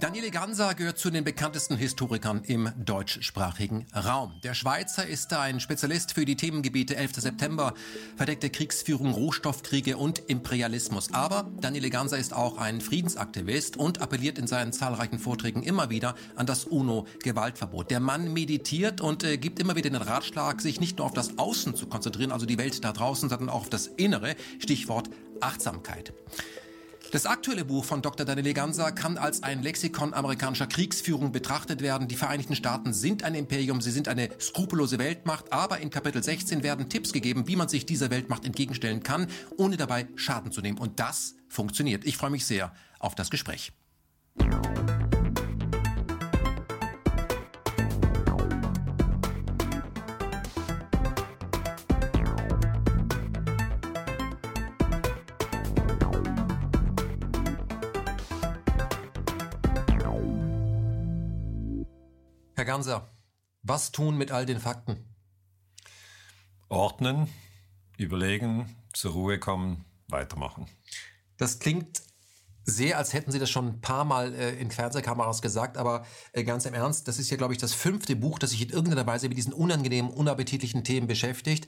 Daniele Ganser gehört zu den bekanntesten Historikern im deutschsprachigen Raum. Der Schweizer ist ein Spezialist für die Themengebiete 11. September, verdeckte Kriegsführung, Rohstoffkriege und Imperialismus. Aber Daniele Ganser ist auch ein Friedensaktivist und appelliert in seinen zahlreichen Vorträgen immer wieder an das UNO-Gewaltverbot. Der Mann meditiert und äh, gibt immer wieder den Ratschlag, sich nicht nur auf das Außen zu konzentrieren, also die Welt da draußen, sondern auch auf das Innere. Stichwort Achtsamkeit. Das aktuelle Buch von Dr. Daniele Ganser kann als ein Lexikon amerikanischer Kriegsführung betrachtet werden. Die Vereinigten Staaten sind ein Imperium, sie sind eine skrupellose Weltmacht, aber in Kapitel 16 werden Tipps gegeben, wie man sich dieser Weltmacht entgegenstellen kann, ohne dabei Schaden zu nehmen. Und das funktioniert. Ich freue mich sehr auf das Gespräch. Ganser, was tun mit all den Fakten? Ordnen, überlegen, zur Ruhe kommen, weitermachen. Das klingt sehr, als hätten Sie das schon ein paar Mal äh, in Fernsehkameras gesagt, aber äh, ganz im Ernst, das ist ja, glaube ich, das fünfte Buch, das sich in irgendeiner Weise mit diesen unangenehmen, unappetitlichen Themen beschäftigt.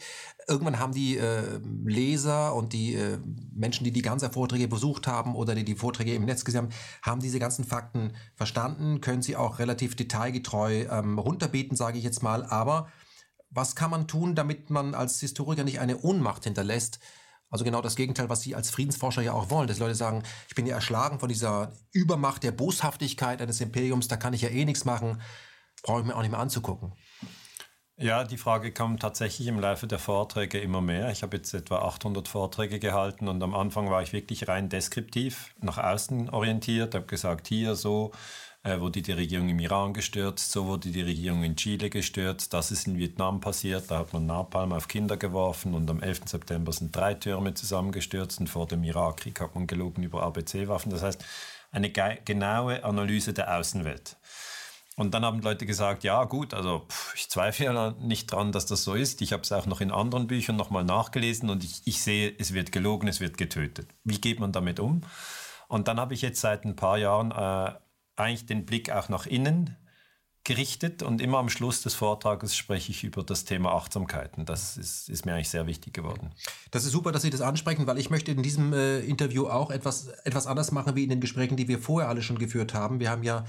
Irgendwann haben die äh, Leser und die äh, Menschen, die die ganzen Vorträge besucht haben oder die die Vorträge im Netz gesehen haben, haben diese ganzen Fakten verstanden, können sie auch relativ detailgetreu ähm, runterbeten, sage ich jetzt mal. Aber was kann man tun, damit man als Historiker nicht eine Ohnmacht hinterlässt? Also genau das Gegenteil, was Sie als Friedensforscher ja auch wollen, dass Leute sagen, ich bin ja erschlagen von dieser Übermacht der Boshaftigkeit eines Imperiums, da kann ich ja eh nichts machen, brauche ich mir auch nicht mehr anzugucken. Ja, die Frage kam tatsächlich im Laufe der Vorträge immer mehr. Ich habe jetzt etwa 800 Vorträge gehalten und am Anfang war ich wirklich rein deskriptiv, nach außen orientiert, habe gesagt, hier so, äh, wurde die Regierung im Iran gestürzt, so wurde die Regierung in Chile gestürzt, das ist in Vietnam passiert, da hat man Napalm auf Kinder geworfen und am 11. September sind drei Türme zusammengestürzt und vor dem Irakkrieg hat man gelogen über ABC-Waffen. Das heißt, eine genaue Analyse der Außenwelt. Und dann haben Leute gesagt, ja gut, also pff, ich zweifle nicht dran, dass das so ist. Ich habe es auch noch in anderen Büchern nochmal nachgelesen und ich, ich sehe, es wird gelogen, es wird getötet. Wie geht man damit um? Und dann habe ich jetzt seit ein paar Jahren äh, eigentlich den Blick auch nach innen gerichtet und immer am Schluss des Vortrages spreche ich über das Thema Achtsamkeiten. Das ist, ist, mir eigentlich sehr wichtig geworden. Das ist super, dass Sie das ansprechen, weil ich möchte in diesem äh, Interview auch etwas, etwas anders machen wie in den Gesprächen, die wir vorher alle schon geführt haben. Wir haben ja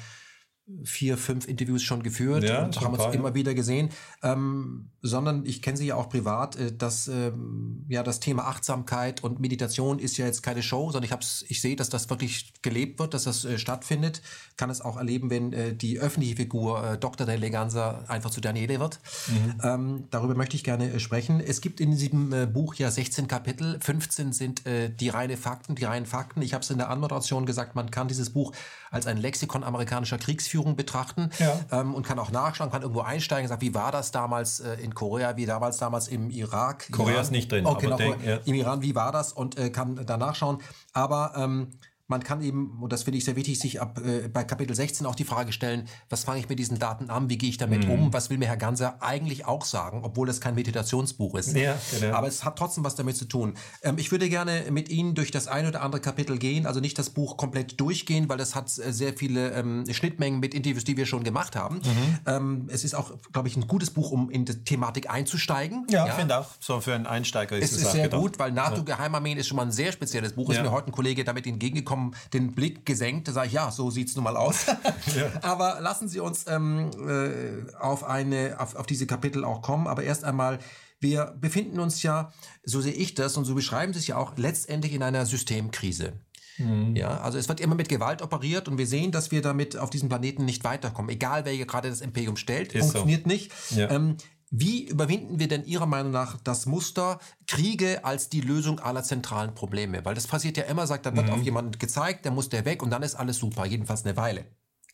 vier, fünf Interviews schon geführt ja, und haben uns paar, immer wieder gesehen, ähm, sondern ich kenne sie ja auch privat, äh, dass ähm, ja das Thema Achtsamkeit und Meditation ist ja jetzt keine Show, sondern ich hab's, ich sehe, dass das wirklich gelebt wird, dass das äh, stattfindet, kann es auch erleben, wenn äh, die öffentliche Figur äh, Dr. de Leganza einfach zu Daniele wird. Mhm. Ähm, darüber möchte ich gerne äh, sprechen. Es gibt in diesem äh, Buch ja 16 Kapitel, 15 sind die reine Fakten, die reinen Fakten. Ich habe es in der Anmoderation gesagt, man kann dieses Buch als ein Lexikon amerikanischer Kriegsführung betrachten ja. ähm, und kann auch nachschauen, kann irgendwo einsteigen und sagen, wie war das damals äh, in Korea, wie damals damals im Irak. Korea Iran, ist nicht drin, okay, aber denk, ja. im Iran, wie war das und äh, kann da nachschauen. Aber ähm, man kann eben, und das finde ich sehr wichtig, sich ab, äh, bei Kapitel 16 auch die Frage stellen, was fange ich mit diesen Daten an, wie gehe ich damit mhm. um, was will mir Herr Ganser eigentlich auch sagen, obwohl das kein Meditationsbuch ist. Ja, genau. Aber es hat trotzdem was damit zu tun. Ähm, ich würde gerne mit Ihnen durch das ein oder andere Kapitel gehen, also nicht das Buch komplett durchgehen, weil das hat äh, sehr viele ähm, Schnittmengen mit Interviews, die wir schon gemacht haben. Mhm. Ähm, es ist auch, glaube ich, ein gutes Buch, um in die Thematik einzusteigen. Ja, ja. finde auch. So für einen Einsteiger ist es, es ist sehr gedacht. gut, weil NATO-Geheimarmeen ist schon mal ein sehr spezielles Buch. Ja. Ist mir heute ein Kollege damit entgegengekommen, den Blick gesenkt. Da sage ich, ja, so sieht es nun mal aus. ja. Aber lassen Sie uns ähm, äh, auf, eine, auf, auf diese Kapitel auch kommen. Aber erst einmal, wir befinden uns ja, so sehe ich das und so beschreiben Sie es ja auch, letztendlich in einer Systemkrise. Mhm. Ja, also es wird immer mit Gewalt operiert und wir sehen, dass wir damit auf diesem Planeten nicht weiterkommen. Egal wer hier gerade das Imperium stellt, Ist funktioniert so. nicht. Ja. Ähm, wie überwinden wir denn Ihrer Meinung nach das Muster Kriege als die Lösung aller zentralen Probleme? Weil das passiert ja immer, sagt, da wird mhm. auf jemanden gezeigt, der muss der weg und dann ist alles super, jedenfalls eine Weile.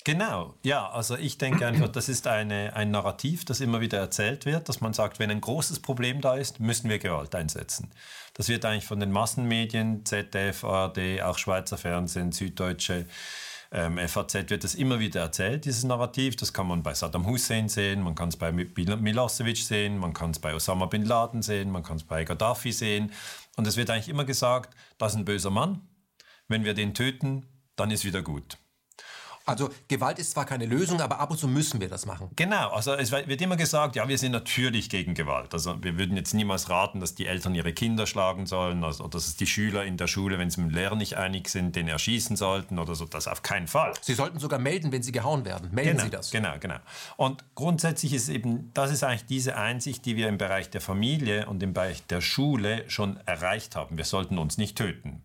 Genau, ja, also ich denke einfach, das ist eine, ein Narrativ, das immer wieder erzählt wird, dass man sagt, wenn ein großes Problem da ist, müssen wir Gewalt einsetzen. Das wird eigentlich von den Massenmedien, ZDF, ARD, auch Schweizer Fernsehen, Süddeutsche, ähm, FAZ wird das immer wieder erzählt, dieses Narrativ. Das kann man bei Saddam Hussein sehen, man kann es bei Milosevic sehen, man kann es bei Osama bin Laden sehen, man kann es bei Gaddafi sehen. Und es wird eigentlich immer gesagt, das ist ein böser Mann. Wenn wir den töten, dann ist wieder gut. Also Gewalt ist zwar keine Lösung, aber ab und zu müssen wir das machen. Genau, also es wird immer gesagt, ja, wir sind natürlich gegen Gewalt. Also wir würden jetzt niemals raten, dass die Eltern ihre Kinder schlagen sollen also, oder dass es die Schüler in der Schule, wenn sie mit dem Lehrer nicht einig sind, den erschießen sollten oder so. Das auf keinen Fall. Sie sollten sogar melden, wenn sie gehauen werden. Melden genau, Sie das. Genau, genau. Und grundsätzlich ist eben, das ist eigentlich diese Einsicht, die wir im Bereich der Familie und im Bereich der Schule schon erreicht haben. Wir sollten uns nicht töten.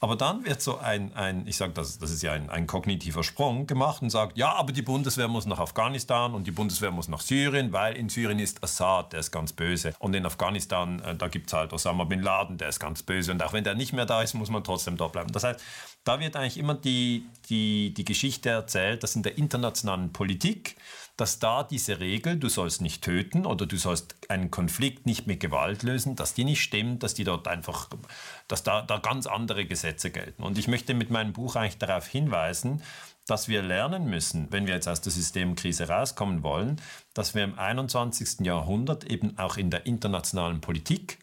Aber dann wird so ein, ein ich sage, das, das ist ja ein, ein kognitiver Sprung gemacht und sagt, ja, aber die Bundeswehr muss nach Afghanistan und die Bundeswehr muss nach Syrien, weil in Syrien ist Assad, der ist ganz böse. Und in Afghanistan, äh, da gibt es halt Osama Bin Laden, der ist ganz böse. Und auch wenn der nicht mehr da ist, muss man trotzdem dort bleiben. Das heißt, da wird eigentlich immer die, die, die Geschichte erzählt, dass in der internationalen Politik dass da diese Regel, du sollst nicht töten oder du sollst einen Konflikt nicht mit Gewalt lösen, dass die nicht stimmt, dass die dort einfach, dass da, da ganz andere Gesetze gelten. Und ich möchte mit meinem Buch eigentlich darauf hinweisen, dass wir lernen müssen, wenn wir jetzt aus der Systemkrise rauskommen wollen, dass wir im 21. Jahrhundert eben auch in der internationalen Politik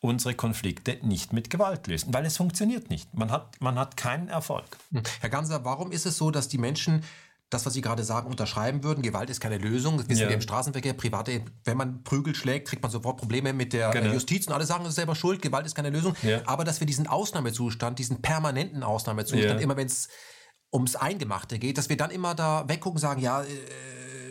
unsere Konflikte nicht mit Gewalt lösen, weil es funktioniert nicht. Man hat, man hat keinen Erfolg. Herr Ganser, warum ist es so, dass die Menschen das, was Sie gerade sagen, unterschreiben würden. Gewalt ist keine Lösung. Das wissen ja. wir im Straßenverkehr. Private, wenn man Prügel schlägt, kriegt man sofort Probleme mit der genau. Justiz und alle sagen, es ist selber schuld. Gewalt ist keine Lösung. Ja. Aber dass wir diesen Ausnahmezustand, diesen permanenten Ausnahmezustand, ja. immer wenn es ums Eingemachte geht, dass wir dann immer da weggucken und sagen, ja, äh,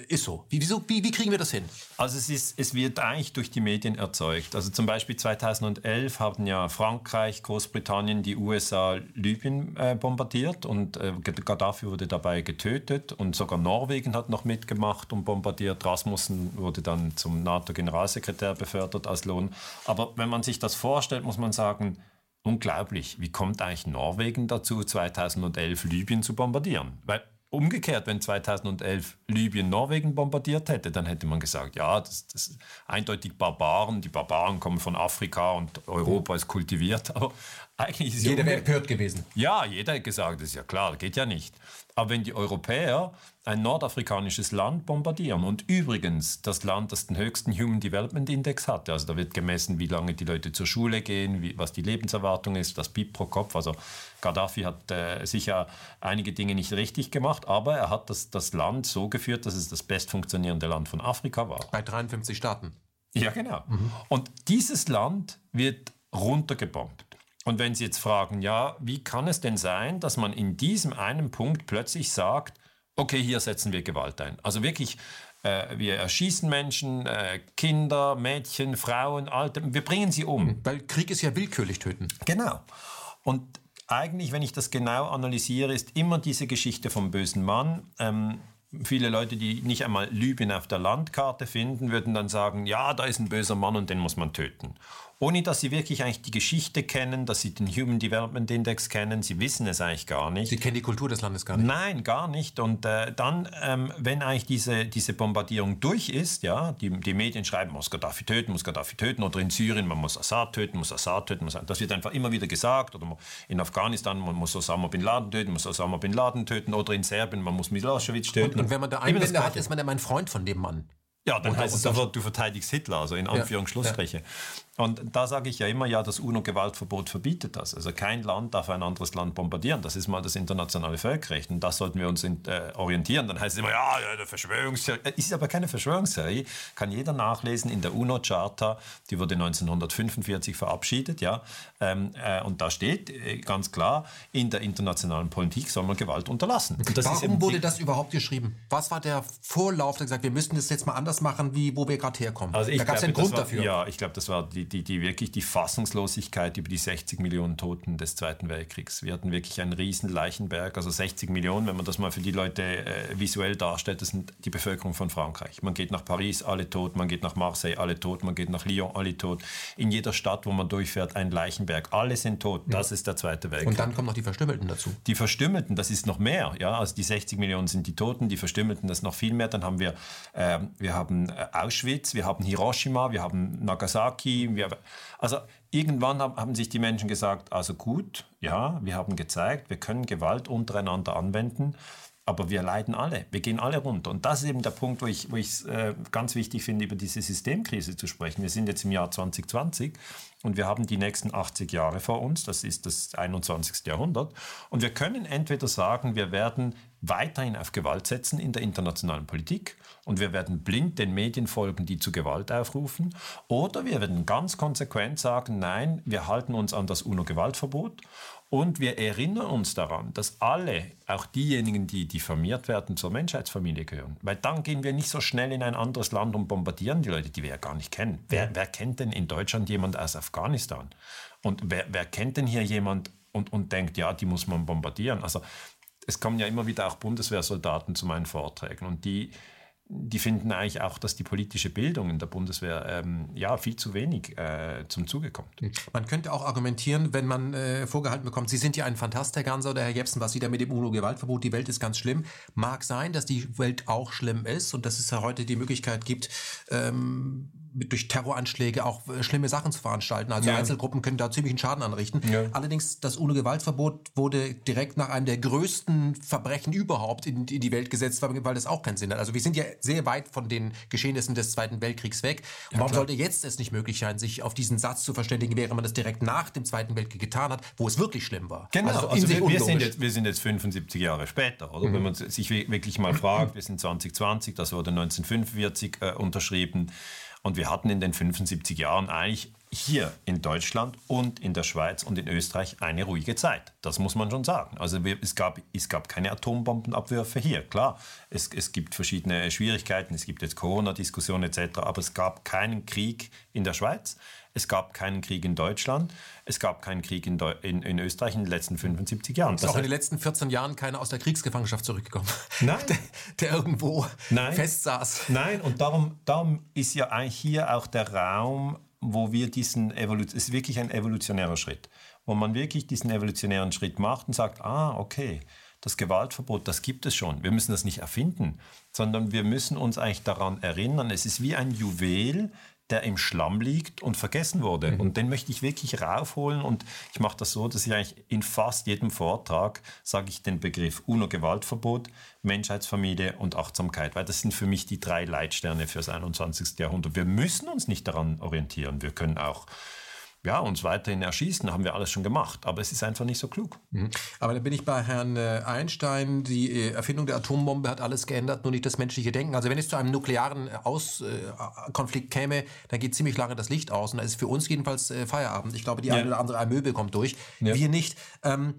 ist so. Wie, wieso, wie, wie kriegen wir das hin? Also es, ist, es wird eigentlich durch die Medien erzeugt. Also zum Beispiel 2011 haben ja Frankreich, Großbritannien, die USA Libyen äh, bombardiert und äh, Gaddafi wurde dabei getötet und sogar Norwegen hat noch mitgemacht und bombardiert. Rasmussen wurde dann zum NATO-Generalsekretär befördert als Lohn. Aber wenn man sich das vorstellt, muss man sagen, unglaublich. Wie kommt eigentlich Norwegen dazu, 2011 Libyen zu bombardieren? Weil Umgekehrt, wenn 2011 Libyen Norwegen bombardiert hätte, dann hätte man gesagt, ja, das, das eindeutig Barbaren, die Barbaren kommen von Afrika und Europa ist kultiviert. Aber eigentlich ist jeder wäre empört gewesen. Ja, jeder hätte gesagt, das ist ja klar, geht ja nicht. Aber wenn die Europäer ein nordafrikanisches Land bombardieren und übrigens das Land, das den höchsten Human Development Index hat, also da wird gemessen, wie lange die Leute zur Schule gehen, wie, was die Lebenserwartung ist, das BIP pro Kopf, also Gaddafi hat äh, sicher einige Dinge nicht richtig gemacht, aber er hat das, das Land so geführt, dass es das best funktionierende Land von Afrika war. Bei 53 Staaten. Ja, genau. Mhm. Und dieses Land wird runtergebombt. Und wenn Sie jetzt fragen, ja, wie kann es denn sein, dass man in diesem einen Punkt plötzlich sagt, okay, hier setzen wir Gewalt ein. Also wirklich, äh, wir erschießen Menschen, äh, Kinder, Mädchen, Frauen, Alte, wir bringen sie um. Weil Krieg ist ja willkürlich töten. Genau. Und eigentlich, wenn ich das genau analysiere, ist immer diese Geschichte vom bösen Mann. Ähm, viele Leute, die nicht einmal Libyen auf der Landkarte finden, würden dann sagen, ja, da ist ein böser Mann und den muss man töten ohne dass sie wirklich eigentlich die Geschichte kennen, dass sie den Human Development Index kennen. Sie wissen es eigentlich gar nicht. Sie kennen die Kultur des Landes gar nicht. Nein, gar nicht. Und äh, dann, ähm, wenn eigentlich diese, diese Bombardierung durch ist, ja, die, die Medien schreiben, muss Gaddafi töten, muss Gaddafi töten, oder in Syrien, man muss Assad töten, muss Assad töten. Muss, das wird einfach immer wieder gesagt. Oder in Afghanistan, man muss Osama Bin Laden töten, muss Osama Bin Laden töten. Oder in Serbien, man muss Milosevic töten. Und, und wenn man da Einwände hat, ist man ja ein Freund von dem Mann. Ja, dann heißt es sofort, du verteidigst Hitler, also in Anführungsschlussstriche. Ja, ja. Und da sage ich ja immer, ja, das UNO-Gewaltverbot verbietet das. Also kein Land darf ein anderes Land bombardieren. Das ist mal das internationale Völkerrecht. Und das sollten wir uns in, äh, orientieren. Dann heißt es immer, ja, ja eine Verschwörungstheorie. Es äh, ist aber keine Verschwörungstheorie. Kann jeder nachlesen in der UNO-Charta. Die wurde 1945 verabschiedet. Ja. Ähm, äh, und da steht äh, ganz klar, in der internationalen Politik soll man Gewalt unterlassen. Warum wurde das überhaupt geschrieben? Was war der Vorlauf, der gesagt wir müssen das jetzt mal anders machen, wie wo wir gerade herkommen? Also da gab es einen Grund war, dafür. Ja, ich glaube, das war die die, die, wirklich die Fassungslosigkeit über die 60 Millionen Toten des Zweiten Weltkriegs. Wir hatten wirklich einen riesen Leichenberg, also 60 Millionen, wenn man das mal für die Leute äh, visuell darstellt, das sind die Bevölkerung von Frankreich. Man geht nach Paris, alle tot, man geht nach Marseille, alle tot, man geht nach Lyon, alle tot. In jeder Stadt, wo man durchfährt, ein Leichenberg, alle sind tot. Das ja. ist der Zweite Weltkrieg. Und dann kommen noch die Verstümmelten dazu. Die Verstümmelten, das ist noch mehr. Ja? Also die 60 Millionen sind die Toten, die Verstümmelten, das ist noch viel mehr. Dann haben wir, äh, wir haben äh, Auschwitz, wir haben Hiroshima, wir haben Nagasaki, wir, also irgendwann haben sich die Menschen gesagt, also gut, ja, wir haben gezeigt, wir können Gewalt untereinander anwenden. aber wir leiden alle, wir gehen alle runter. Und das ist eben der Punkt, wo ich es äh, ganz wichtig finde, über diese Systemkrise zu sprechen. Wir sind jetzt im Jahr 2020 und wir haben die nächsten 80 Jahre vor uns, das ist das 21. Jahrhundert. Und wir können entweder sagen, wir werden weiterhin auf Gewalt setzen in der internationalen Politik und wir werden blind den Medien folgen, die zu Gewalt aufrufen, oder wir werden ganz konsequent sagen, nein, wir halten uns an das UNO-Gewaltverbot und wir erinnern uns daran, dass alle, auch diejenigen, die diffamiert werden, zur Menschheitsfamilie gehören. Weil dann gehen wir nicht so schnell in ein anderes Land und bombardieren die Leute, die wir ja gar nicht kennen. Wer, wer kennt denn in Deutschland jemand aus Afghanistan? Und wer, wer kennt denn hier jemand und, und denkt, ja, die muss man bombardieren? Also es kommen ja immer wieder auch Bundeswehrsoldaten zu meinen Vorträgen und die die finden eigentlich auch, dass die politische Bildung in der Bundeswehr ähm, ja viel zu wenig äh, zum Zuge kommt. Hm. Man könnte auch argumentieren, wenn man äh, vorgehalten bekommt, Sie sind ja ein Fantast, Herr Ganser oder Herr Jepsen, was Sie da mit dem UNO-Gewaltverbot, die Welt ist ganz schlimm. Mag sein, dass die Welt auch schlimm ist und dass es ja heute die Möglichkeit gibt, ähm, durch Terroranschläge auch äh, schlimme Sachen zu veranstalten. Also ja. Einzelgruppen können da ziemlichen Schaden anrichten. Ja. Allerdings, das UNO-Gewaltverbot wurde direkt nach einem der größten Verbrechen überhaupt in, in, die Welt gesetzt, weil das auch keinen Sinn hat. Also wir sind ja sehr weit von den Geschehnissen des Zweiten Weltkriegs weg. Ja, warum klar. sollte jetzt es nicht möglich sein, sich auf diesen Satz zu verständigen, während man das direkt nach dem Zweiten Weltkrieg getan hat, wo es wirklich schlimm war? Genau, also, also wir, wir, sind jetzt, wir sind jetzt 75 Jahre später, oder? Mhm. Wenn man sich wirklich mal fragt, wir sind 2020, das wurde 1945 äh, unterschrieben. Und wir hatten in den 75 Jahren eigentlich hier in Deutschland und in der Schweiz und in Österreich eine ruhige Zeit. Das muss man schon sagen. Also wir, es, gab, es gab keine Atombombenabwürfe hier. Klar, es, es gibt verschiedene Schwierigkeiten, es gibt jetzt Corona-Diskussionen etc., aber es gab keinen Krieg in der Schweiz. Es gab keinen Krieg in Deutschland. Es gab keinen Krieg in, in, in Österreich in den letzten 75 Jahren. Es ist auch in den letzten 14 Jahren keiner aus der Kriegsgefangenschaft zurückgekommen. Nein. Der, der irgendwo Nein. festsaß. Nein, und darum, darum ist ja eigentlich hier auch der Raum, wo wir diesen Evolution, es ist wirklich ein evolutionärer Schritt, wo man wirklich diesen evolutionären Schritt macht und sagt, ah, okay, das Gewaltverbot, das gibt es schon. Wir müssen das nicht erfinden, sondern wir müssen uns eigentlich daran erinnern, es ist wie ein Juwel, der im Schlamm liegt und vergessen wurde. Mhm. Und den möchte ich wirklich raufholen. Und ich mache das so, dass ich eigentlich in fast jedem Vortrag sage ich den Begriff UNO-Gewaltverbot, Menschheitsfamilie und Achtsamkeit, weil das sind für mich die drei Leitsterne fürs 21. Jahrhundert. Wir müssen uns nicht daran orientieren. Wir können auch ja, uns weiterhin erschießen, haben wir alles schon gemacht. Aber es ist einfach nicht so klug. Mhm. Aber da bin ich bei Herrn äh, Einstein. Die äh, Erfindung der Atombombe hat alles geändert, nur nicht das menschliche Denken. Also wenn es zu einem nuklearen äh, aus Konflikt käme, dann geht ziemlich lange das Licht aus. Und da ist für uns jedenfalls Feierabend. Ich glaube, die ja. eine oder andere Amöbe kommt durch. Ja. Wir nicht. Ähm,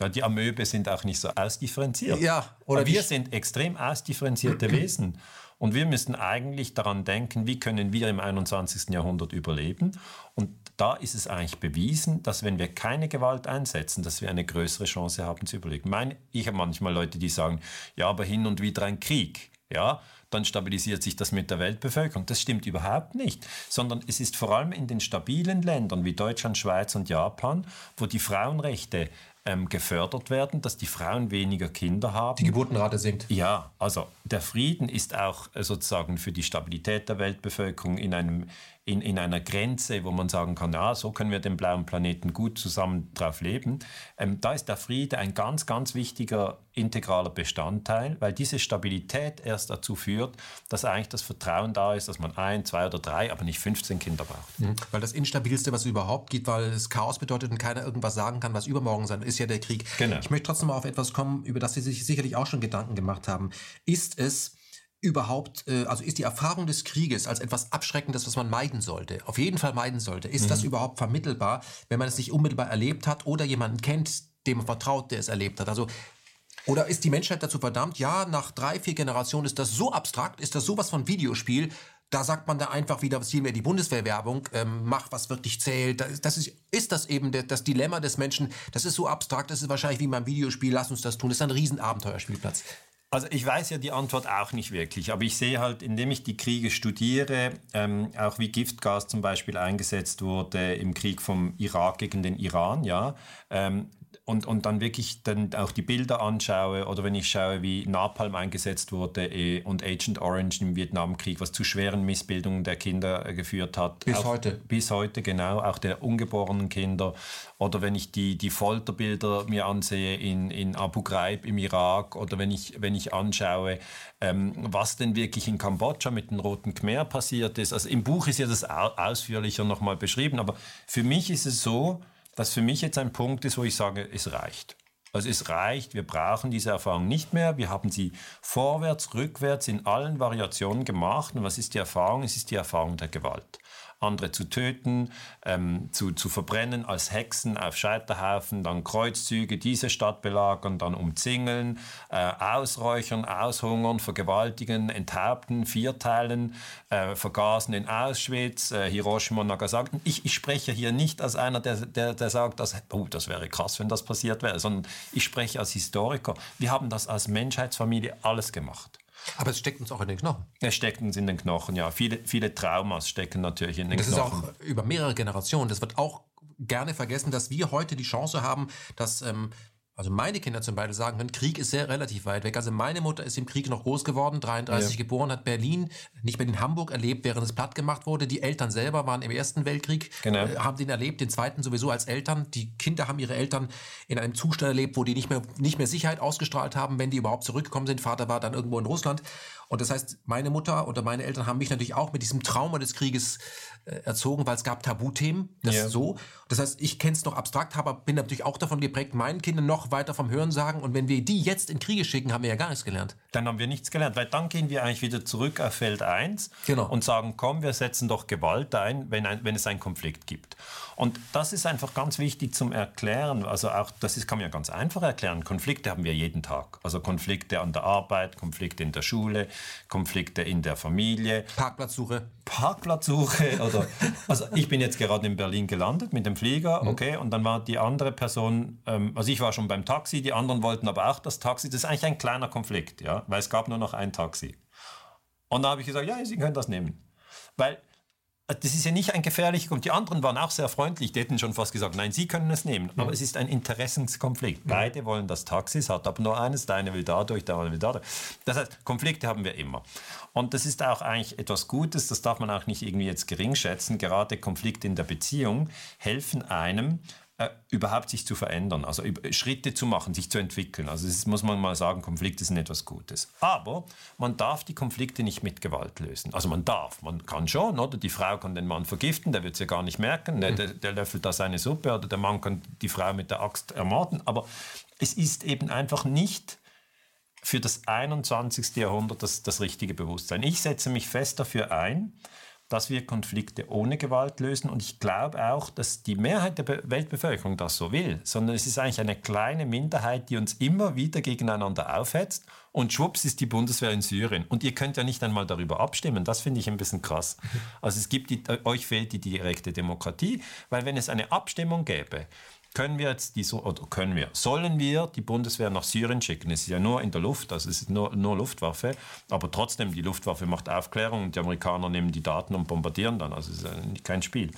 ja, die Amöbe sind auch nicht so ausdifferenziert. Ja, oder wir sind extrem ausdifferenzierte Wesen. Und wir müssen eigentlich daran denken, wie können wir im 21. Jahrhundert überleben. Und da ist es eigentlich bewiesen, dass wenn wir keine Gewalt einsetzen, dass wir eine größere Chance haben zu überleben. Mein, ich habe manchmal Leute, die sagen, ja, aber hin und wieder ein Krieg. Ja, dann stabilisiert sich das mit der Weltbevölkerung. Das stimmt überhaupt nicht, sondern es ist vor allem in den stabilen Ländern wie Deutschland, Schweiz und Japan, wo die Frauenrechte ähm, gefördert werden, dass die Frauen weniger Kinder haben. Die Geburtenrate sinkt. Ja, also der Frieden ist auch äh, sozusagen für die Stabilität der Weltbevölkerung in einem in, in einer Grenze, wo man sagen kann, ja, so können wir den blauen Planeten gut zusammen drauf leben. Ähm, da ist der Friede ein ganz, ganz wichtiger integraler Bestandteil, weil diese Stabilität erst dazu führt, dass eigentlich das Vertrauen da ist, dass man ein, zwei oder drei, aber nicht 15 Kinder braucht. Mhm. Weil das Instabilste, was es überhaupt gibt, weil es Chaos bedeutet und keiner irgendwas sagen kann, was übermorgen sein ist ja der Krieg. Genau. Ich möchte trotzdem mal auf etwas kommen, über das Sie sich sicherlich auch schon Gedanken gemacht haben. Ist es überhaupt, äh, also ist die Erfahrung des Krieges als etwas Abschreckendes, was man meiden sollte, auf jeden Fall meiden sollte, ist mhm. das überhaupt vermittelbar, wenn man es nicht unmittelbar erlebt hat oder jemanden kennt, dem man vertraut, der es erlebt hat? Also oder ist die Menschheit dazu verdammt, ja, nach drei, vier Generationen ist das so abstrakt, ist das sowas von Videospiel, da sagt man da einfach wieder, was vielmehr die Bundeswehrwerbung, ähm, mach, was wirklich zählt. Das, das ist, ist das eben der, das Dilemma des Menschen. Das ist so abstrakt, das ist wahrscheinlich wie beim Videospiel, lass uns das tun. Das ist ein Riesenabenteuerspielplatz. Also ich weiß ja die Antwort auch nicht wirklich, aber ich sehe halt, indem ich die Kriege studiere, ähm, auch wie Giftgas zum Beispiel eingesetzt wurde im Krieg vom Irak gegen den Iran, ja, ähm, und, und dann wirklich dann auch die Bilder anschaue oder wenn ich schaue, wie Napalm eingesetzt wurde äh, und Agent Orange im Vietnamkrieg, was zu schweren Missbildungen der Kinder äh, geführt hat. Bis auch, heute. Bis heute, genau, auch der ungeborenen Kinder. Oder wenn ich die, die Folterbilder mir ansehe in, in Abu Ghraib im Irak oder wenn ich, wenn ich anschaue, ähm, was denn wirklich in Kambodscha mit dem Roten Khmer passiert ist. Also im Buch ist ja das ausführlicher nochmal beschrieben, aber für mich ist es so, dass für mich jetzt ein Punkt ist, wo ich sage, es reicht. Also es reicht, wir brauchen diese Erfahrung nicht mehr. Wir haben sie vorwärts, rückwärts in allen Variationen gemacht. Und was ist die Erfahrung? Es ist die Erfahrung der Gewalt andere zu töten, ähm, zu, zu verbrennen als Hexen auf Scheiterhaufen, dann Kreuzzüge, diese Stadt belagern, dann umzingeln, äh, ausräuchern, aushungern, vergewaltigen, enthaupten, vierteilen, äh, vergasen in Auschwitz, äh, Hiroshima und Nagasaki. Ich, ich spreche hier nicht als einer, der, der, der sagt, dass, oh, das wäre krass, wenn das passiert wäre, sondern ich spreche als Historiker. Wir haben das als Menschheitsfamilie alles gemacht. Aber es steckt uns auch in den Knochen. Es steckt uns in den Knochen, ja. Viele, viele Traumas stecken natürlich in den das Knochen. Das ist auch über mehrere Generationen. Das wird auch gerne vergessen, dass wir heute die Chance haben, dass ähm, also meine Kinder zum Beispiel sagen können, Krieg ist sehr relativ weit weg. Also meine Mutter ist im Krieg noch groß geworden, 33 ja. geboren, hat Berlin, nicht mehr in Hamburg erlebt, während es platt gemacht wurde. Die Eltern selber waren im Ersten Weltkrieg, genau. äh, haben den erlebt, den Zweiten sowieso als Eltern. Die Kinder haben ihre Eltern in einem Zustand erlebt, wo die nicht mehr, nicht mehr Sicherheit ausgestrahlt haben, wenn die überhaupt zurückgekommen sind. Vater war dann irgendwo in Russland. Und das heißt, meine Mutter oder meine Eltern haben mich natürlich auch mit diesem Trauma des Krieges erzogen, weil es gab Tabuthemen. Das ja. so. Das heißt, ich kenne es noch abstrakt, aber bin natürlich auch davon geprägt, meinen Kindern noch weiter vom Hören sagen. Und wenn wir die jetzt in Kriege schicken, haben wir ja gar nichts gelernt. Dann haben wir nichts gelernt, weil dann gehen wir eigentlich wieder zurück auf Feld 1 genau. und sagen, komm, wir setzen doch Gewalt ein, wenn, ein, wenn es einen Konflikt gibt. Und das ist einfach ganz wichtig zum Erklären. Also auch, das ist, kann man ja ganz einfach erklären. Konflikte haben wir jeden Tag. Also Konflikte an der Arbeit, Konflikte in der Schule, Konflikte in der Familie. Parkplatzsuche. Parkplatzsuche oder also ich bin jetzt gerade in Berlin gelandet mit dem Flieger, mhm. okay, und dann war die andere Person, ähm, also ich war schon beim Taxi, die anderen wollten aber auch das Taxi. Das ist eigentlich ein kleiner Konflikt, ja, weil es gab nur noch ein Taxi. Und da habe ich gesagt, ja, Sie können das nehmen, weil das ist ja nicht ein gefährlicher und die anderen waren auch sehr freundlich, die hätten schon fast gesagt, nein, Sie können es nehmen. Aber mhm. es ist ein Interessenskonflikt. Mhm. Beide wollen das Taxi, es hat aber nur eines, der eine will dadurch, der andere will dadurch. Das heißt, Konflikte haben wir immer. Und das ist auch eigentlich etwas Gutes, das darf man auch nicht irgendwie jetzt gering schätzen. Gerade Konflikte in der Beziehung helfen einem, äh, überhaupt sich zu verändern, also Schritte zu machen, sich zu entwickeln. Also das muss man mal sagen, Konflikte sind etwas Gutes. Aber man darf die Konflikte nicht mit Gewalt lösen. Also man darf, man kann schon, oder? Die Frau kann den Mann vergiften, der wird es ja gar nicht merken, mhm. der, der löffelt da seine Suppe oder der Mann kann die Frau mit der Axt ermorden. Aber es ist eben einfach nicht für das 21. Jahrhundert das, das richtige Bewusstsein. Ich setze mich fest dafür ein, dass wir Konflikte ohne Gewalt lösen. Und ich glaube auch, dass die Mehrheit der Be Weltbevölkerung das so will, sondern es ist eigentlich eine kleine Minderheit, die uns immer wieder gegeneinander aufhetzt. Und schwupps ist die Bundeswehr in Syrien. Und ihr könnt ja nicht einmal darüber abstimmen. Das finde ich ein bisschen krass. Also es gibt die, euch fehlt die direkte Demokratie, weil wenn es eine Abstimmung gäbe, können wir jetzt die, oder können wir, sollen wir die Bundeswehr nach Syrien schicken? Es ist ja nur in der Luft, also es ist nur, nur Luftwaffe, aber trotzdem, die Luftwaffe macht Aufklärung und die Amerikaner nehmen die Daten und bombardieren dann, also es ist kein Spiel.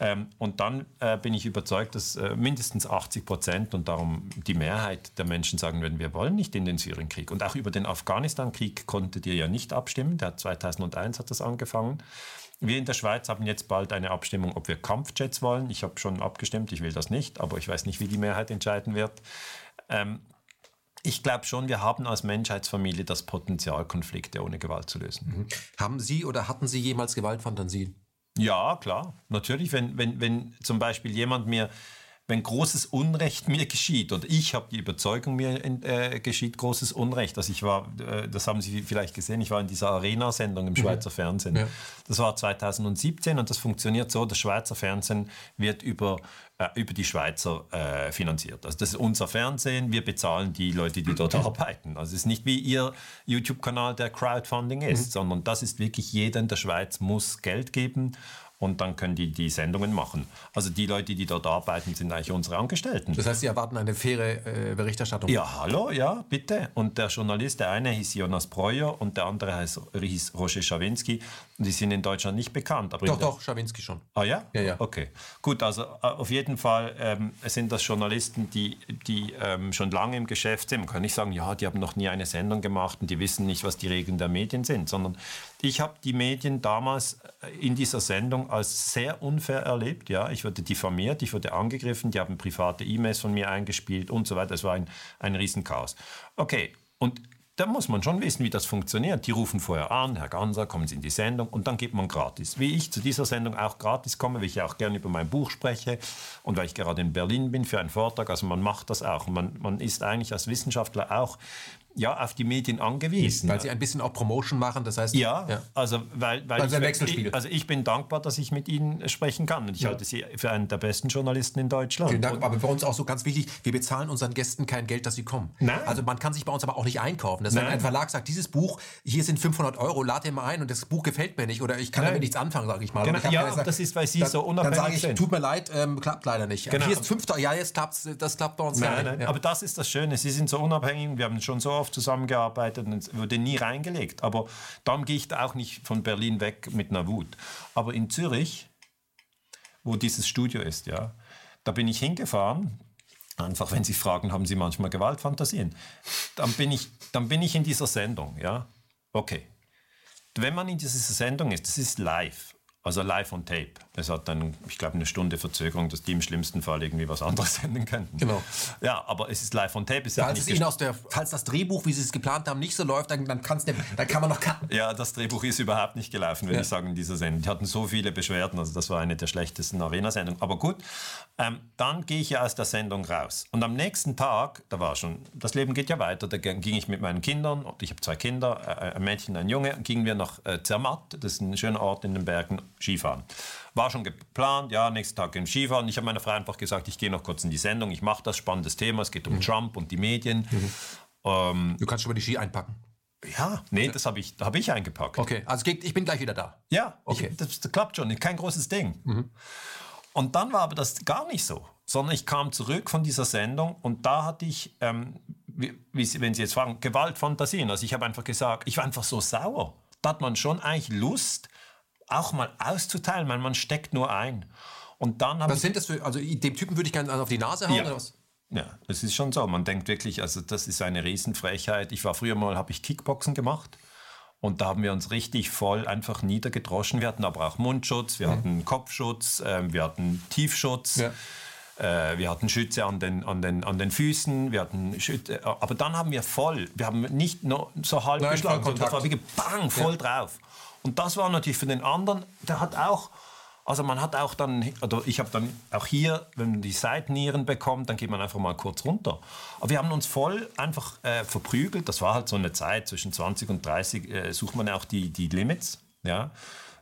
Ähm, und dann äh, bin ich überzeugt, dass äh, mindestens 80 Prozent und darum die Mehrheit der Menschen sagen würden, wir wollen nicht in den Syrienkrieg. Und auch über den Afghanistan-Krieg konntet ihr ja nicht abstimmen, der 2001 hat das angefangen. Wir in der Schweiz haben jetzt bald eine Abstimmung, ob wir Kampfjets wollen. Ich habe schon abgestimmt, ich will das nicht, aber ich weiß nicht, wie die Mehrheit entscheiden wird. Ähm, ich glaube schon, wir haben als Menschheitsfamilie das Potenzial, Konflikte ohne Gewalt zu lösen. Mhm. Haben Sie oder hatten Sie jemals Gewaltfantasien? Ja, klar. Natürlich, wenn, wenn, wenn zum Beispiel jemand mir wenn großes Unrecht mir geschieht, oder ich habe die Überzeugung, mir äh, geschieht großes Unrecht. Also ich war, äh, das haben Sie vielleicht gesehen, ich war in dieser Arena-Sendung im mhm. Schweizer Fernsehen. Ja. Das war 2017 und das funktioniert so, das Schweizer Fernsehen wird über, äh, über die Schweizer äh, finanziert. Also das ist unser Fernsehen, wir bezahlen die Leute, die dort arbeiten. Also es ist nicht wie Ihr YouTube-Kanal, der Crowdfunding ist, mhm. sondern das ist wirklich jeder in der Schweiz muss Geld geben und dann können die die Sendungen machen. Also die Leute, die dort arbeiten, sind eigentlich unsere Angestellten. Das heißt, Sie erwarten eine faire äh, Berichterstattung? Ja, hallo, ja, bitte. Und der Journalist, der eine hieß Jonas Breuer und der andere heißt, hieß Roger Schawinski. Die sind in Deutschland nicht bekannt. Aber doch, doch, Schawinski schon. Ah ja? Ja, ja. Okay. Gut, also äh, auf jeden Fall ähm, sind das Journalisten, die, die ähm, schon lange im Geschäft sind. Man kann nicht sagen, ja, die haben noch nie eine Sendung gemacht und die wissen nicht, was die Regeln der Medien sind, sondern ich habe die Medien damals äh, in dieser Sendung als sehr unfair erlebt. Ja, ich wurde diffamiert, ich wurde angegriffen, die haben private E-Mails von mir eingespielt und so weiter. Es war ein, ein Riesenchaos. Okay, und da muss man schon wissen, wie das funktioniert. Die rufen vorher an, Herr Ganser, kommen Sie in die Sendung und dann geht man gratis. Wie ich zu dieser Sendung auch gratis komme, weil ich ja auch gerne über mein Buch spreche und weil ich gerade in Berlin bin für einen Vortrag. Also man macht das auch. Man, man ist eigentlich als Wissenschaftler auch ja, auf die Medien angewiesen. Weil sie ein bisschen auch Promotion machen, das heißt... Ja, ja. also weil, weil also ein Wechselspiel. Ich, also ich bin dankbar, dass ich mit Ihnen sprechen kann und ich ja. halte Sie für einen der besten Journalisten in Deutschland. Vielen Dank, aber bei uns auch so ganz wichtig, wir bezahlen unseren Gästen kein Geld, dass sie kommen. Nein. Also man kann sich bei uns aber auch nicht einkaufen. Das wenn ein Verlag sagt, dieses Buch, hier sind 500 Euro, lade mal ein und das Buch gefällt mir nicht oder ich kann Nein. damit nichts anfangen, sage ich mal. Genau. Ja, gesagt, das ist, weil Sie dann, so unabhängig dann sage ich, sind. tut mir leid, ähm, klappt leider nicht. Genau. Hier ist fünfter, ja, jetzt klappt das klappt bei uns nein, nein. Ja. Aber das ist das Schöne, Sie sind so unabhängig, wir haben schon so oft zusammengearbeitet, gearbeitet und wurde nie reingelegt. Aber dann gehe ich auch nicht von Berlin weg mit einer Wut. Aber in Zürich, wo dieses Studio ist, ja, da bin ich hingefahren. Einfach, wenn Sie fragen, haben Sie manchmal Gewaltfantasien? Dann bin ich, dann bin ich in dieser Sendung, ja. Okay. Wenn man in dieser Sendung ist, das ist live. Also live on tape. Es hat dann, ich glaube, eine Stunde Verzögerung, dass die im schlimmsten Fall irgendwie was anderes senden könnten. Genau. Ja, aber es ist live on tape. Ja falls, es aus der, falls das Drehbuch, wie Sie es geplant haben, nicht so läuft, dann, dann, kann's, dann kann man noch cutten. Ja, das Drehbuch ist überhaupt nicht gelaufen, würde ja. ich sagen, in dieser Sendung. Die hatten so viele Beschwerden, also das war eine der schlechtesten Arena-Sendungen. Aber gut, ähm, dann gehe ich ja aus der Sendung raus. Und am nächsten Tag, da war schon, das Leben geht ja weiter, da ging ich mit meinen Kindern, ich habe zwei Kinder, äh, ein Mädchen, ein Junge, gingen wir nach äh, Zermatt, das ist ein schöner Ort in den Bergen, Skifahren. War schon geplant, ja, nächsten Tag im Skifahren. Ich habe meiner Frau einfach gesagt, ich gehe noch kurz in die Sendung, ich mache das, spannendes Thema, es geht um mhm. Trump und die Medien. Mhm. Ähm, du kannst schon mal die Ski einpacken. Ja, nee, das habe ich, hab ich eingepackt. Okay, also ich bin gleich wieder da. Ja, okay. Ich, das, das, klappt schon, kein großes Ding. Mhm. Und dann war aber das gar nicht so, sondern ich kam zurück von dieser Sendung und da hatte ich, ähm, wie, wenn Sie jetzt fragen, Gewaltfantasien. Also ich habe einfach gesagt, ich war einfach so sauer. Da hat man schon eigentlich Lust, auch mal auszuteilen, weil man steckt nur ein. Und dann was sind das für, also dem Typen würde ich gerne auf die Nase hauen ja. oder was? Ja, das ist schon so. Man denkt wirklich, also das ist eine Riesenfrechheit. Ich war früher mal, habe ich Kickboxen gemacht. Und da haben wir uns richtig voll einfach niedergedroschen. Wir hatten aber auch Mundschutz, wir mhm. hatten Kopfschutz, äh, wir hatten Tiefschutz. Ja. Äh, wir hatten Schütze an den, an den, an den Füßen, wir hatten Schütze, aber dann haben wir voll, wir haben nicht nur so halb Nein, geschlagen, sondern das war wirklich bang, voll ja. drauf. Und das war natürlich für den anderen, der hat auch, also man hat auch dann, oder ich habe dann auch hier, wenn man die Seitennieren bekommt, dann geht man einfach mal kurz runter. Aber wir haben uns voll einfach äh, verprügelt. Das war halt so eine Zeit zwischen 20 und 30, äh, sucht man auch die, die Limits. Ja.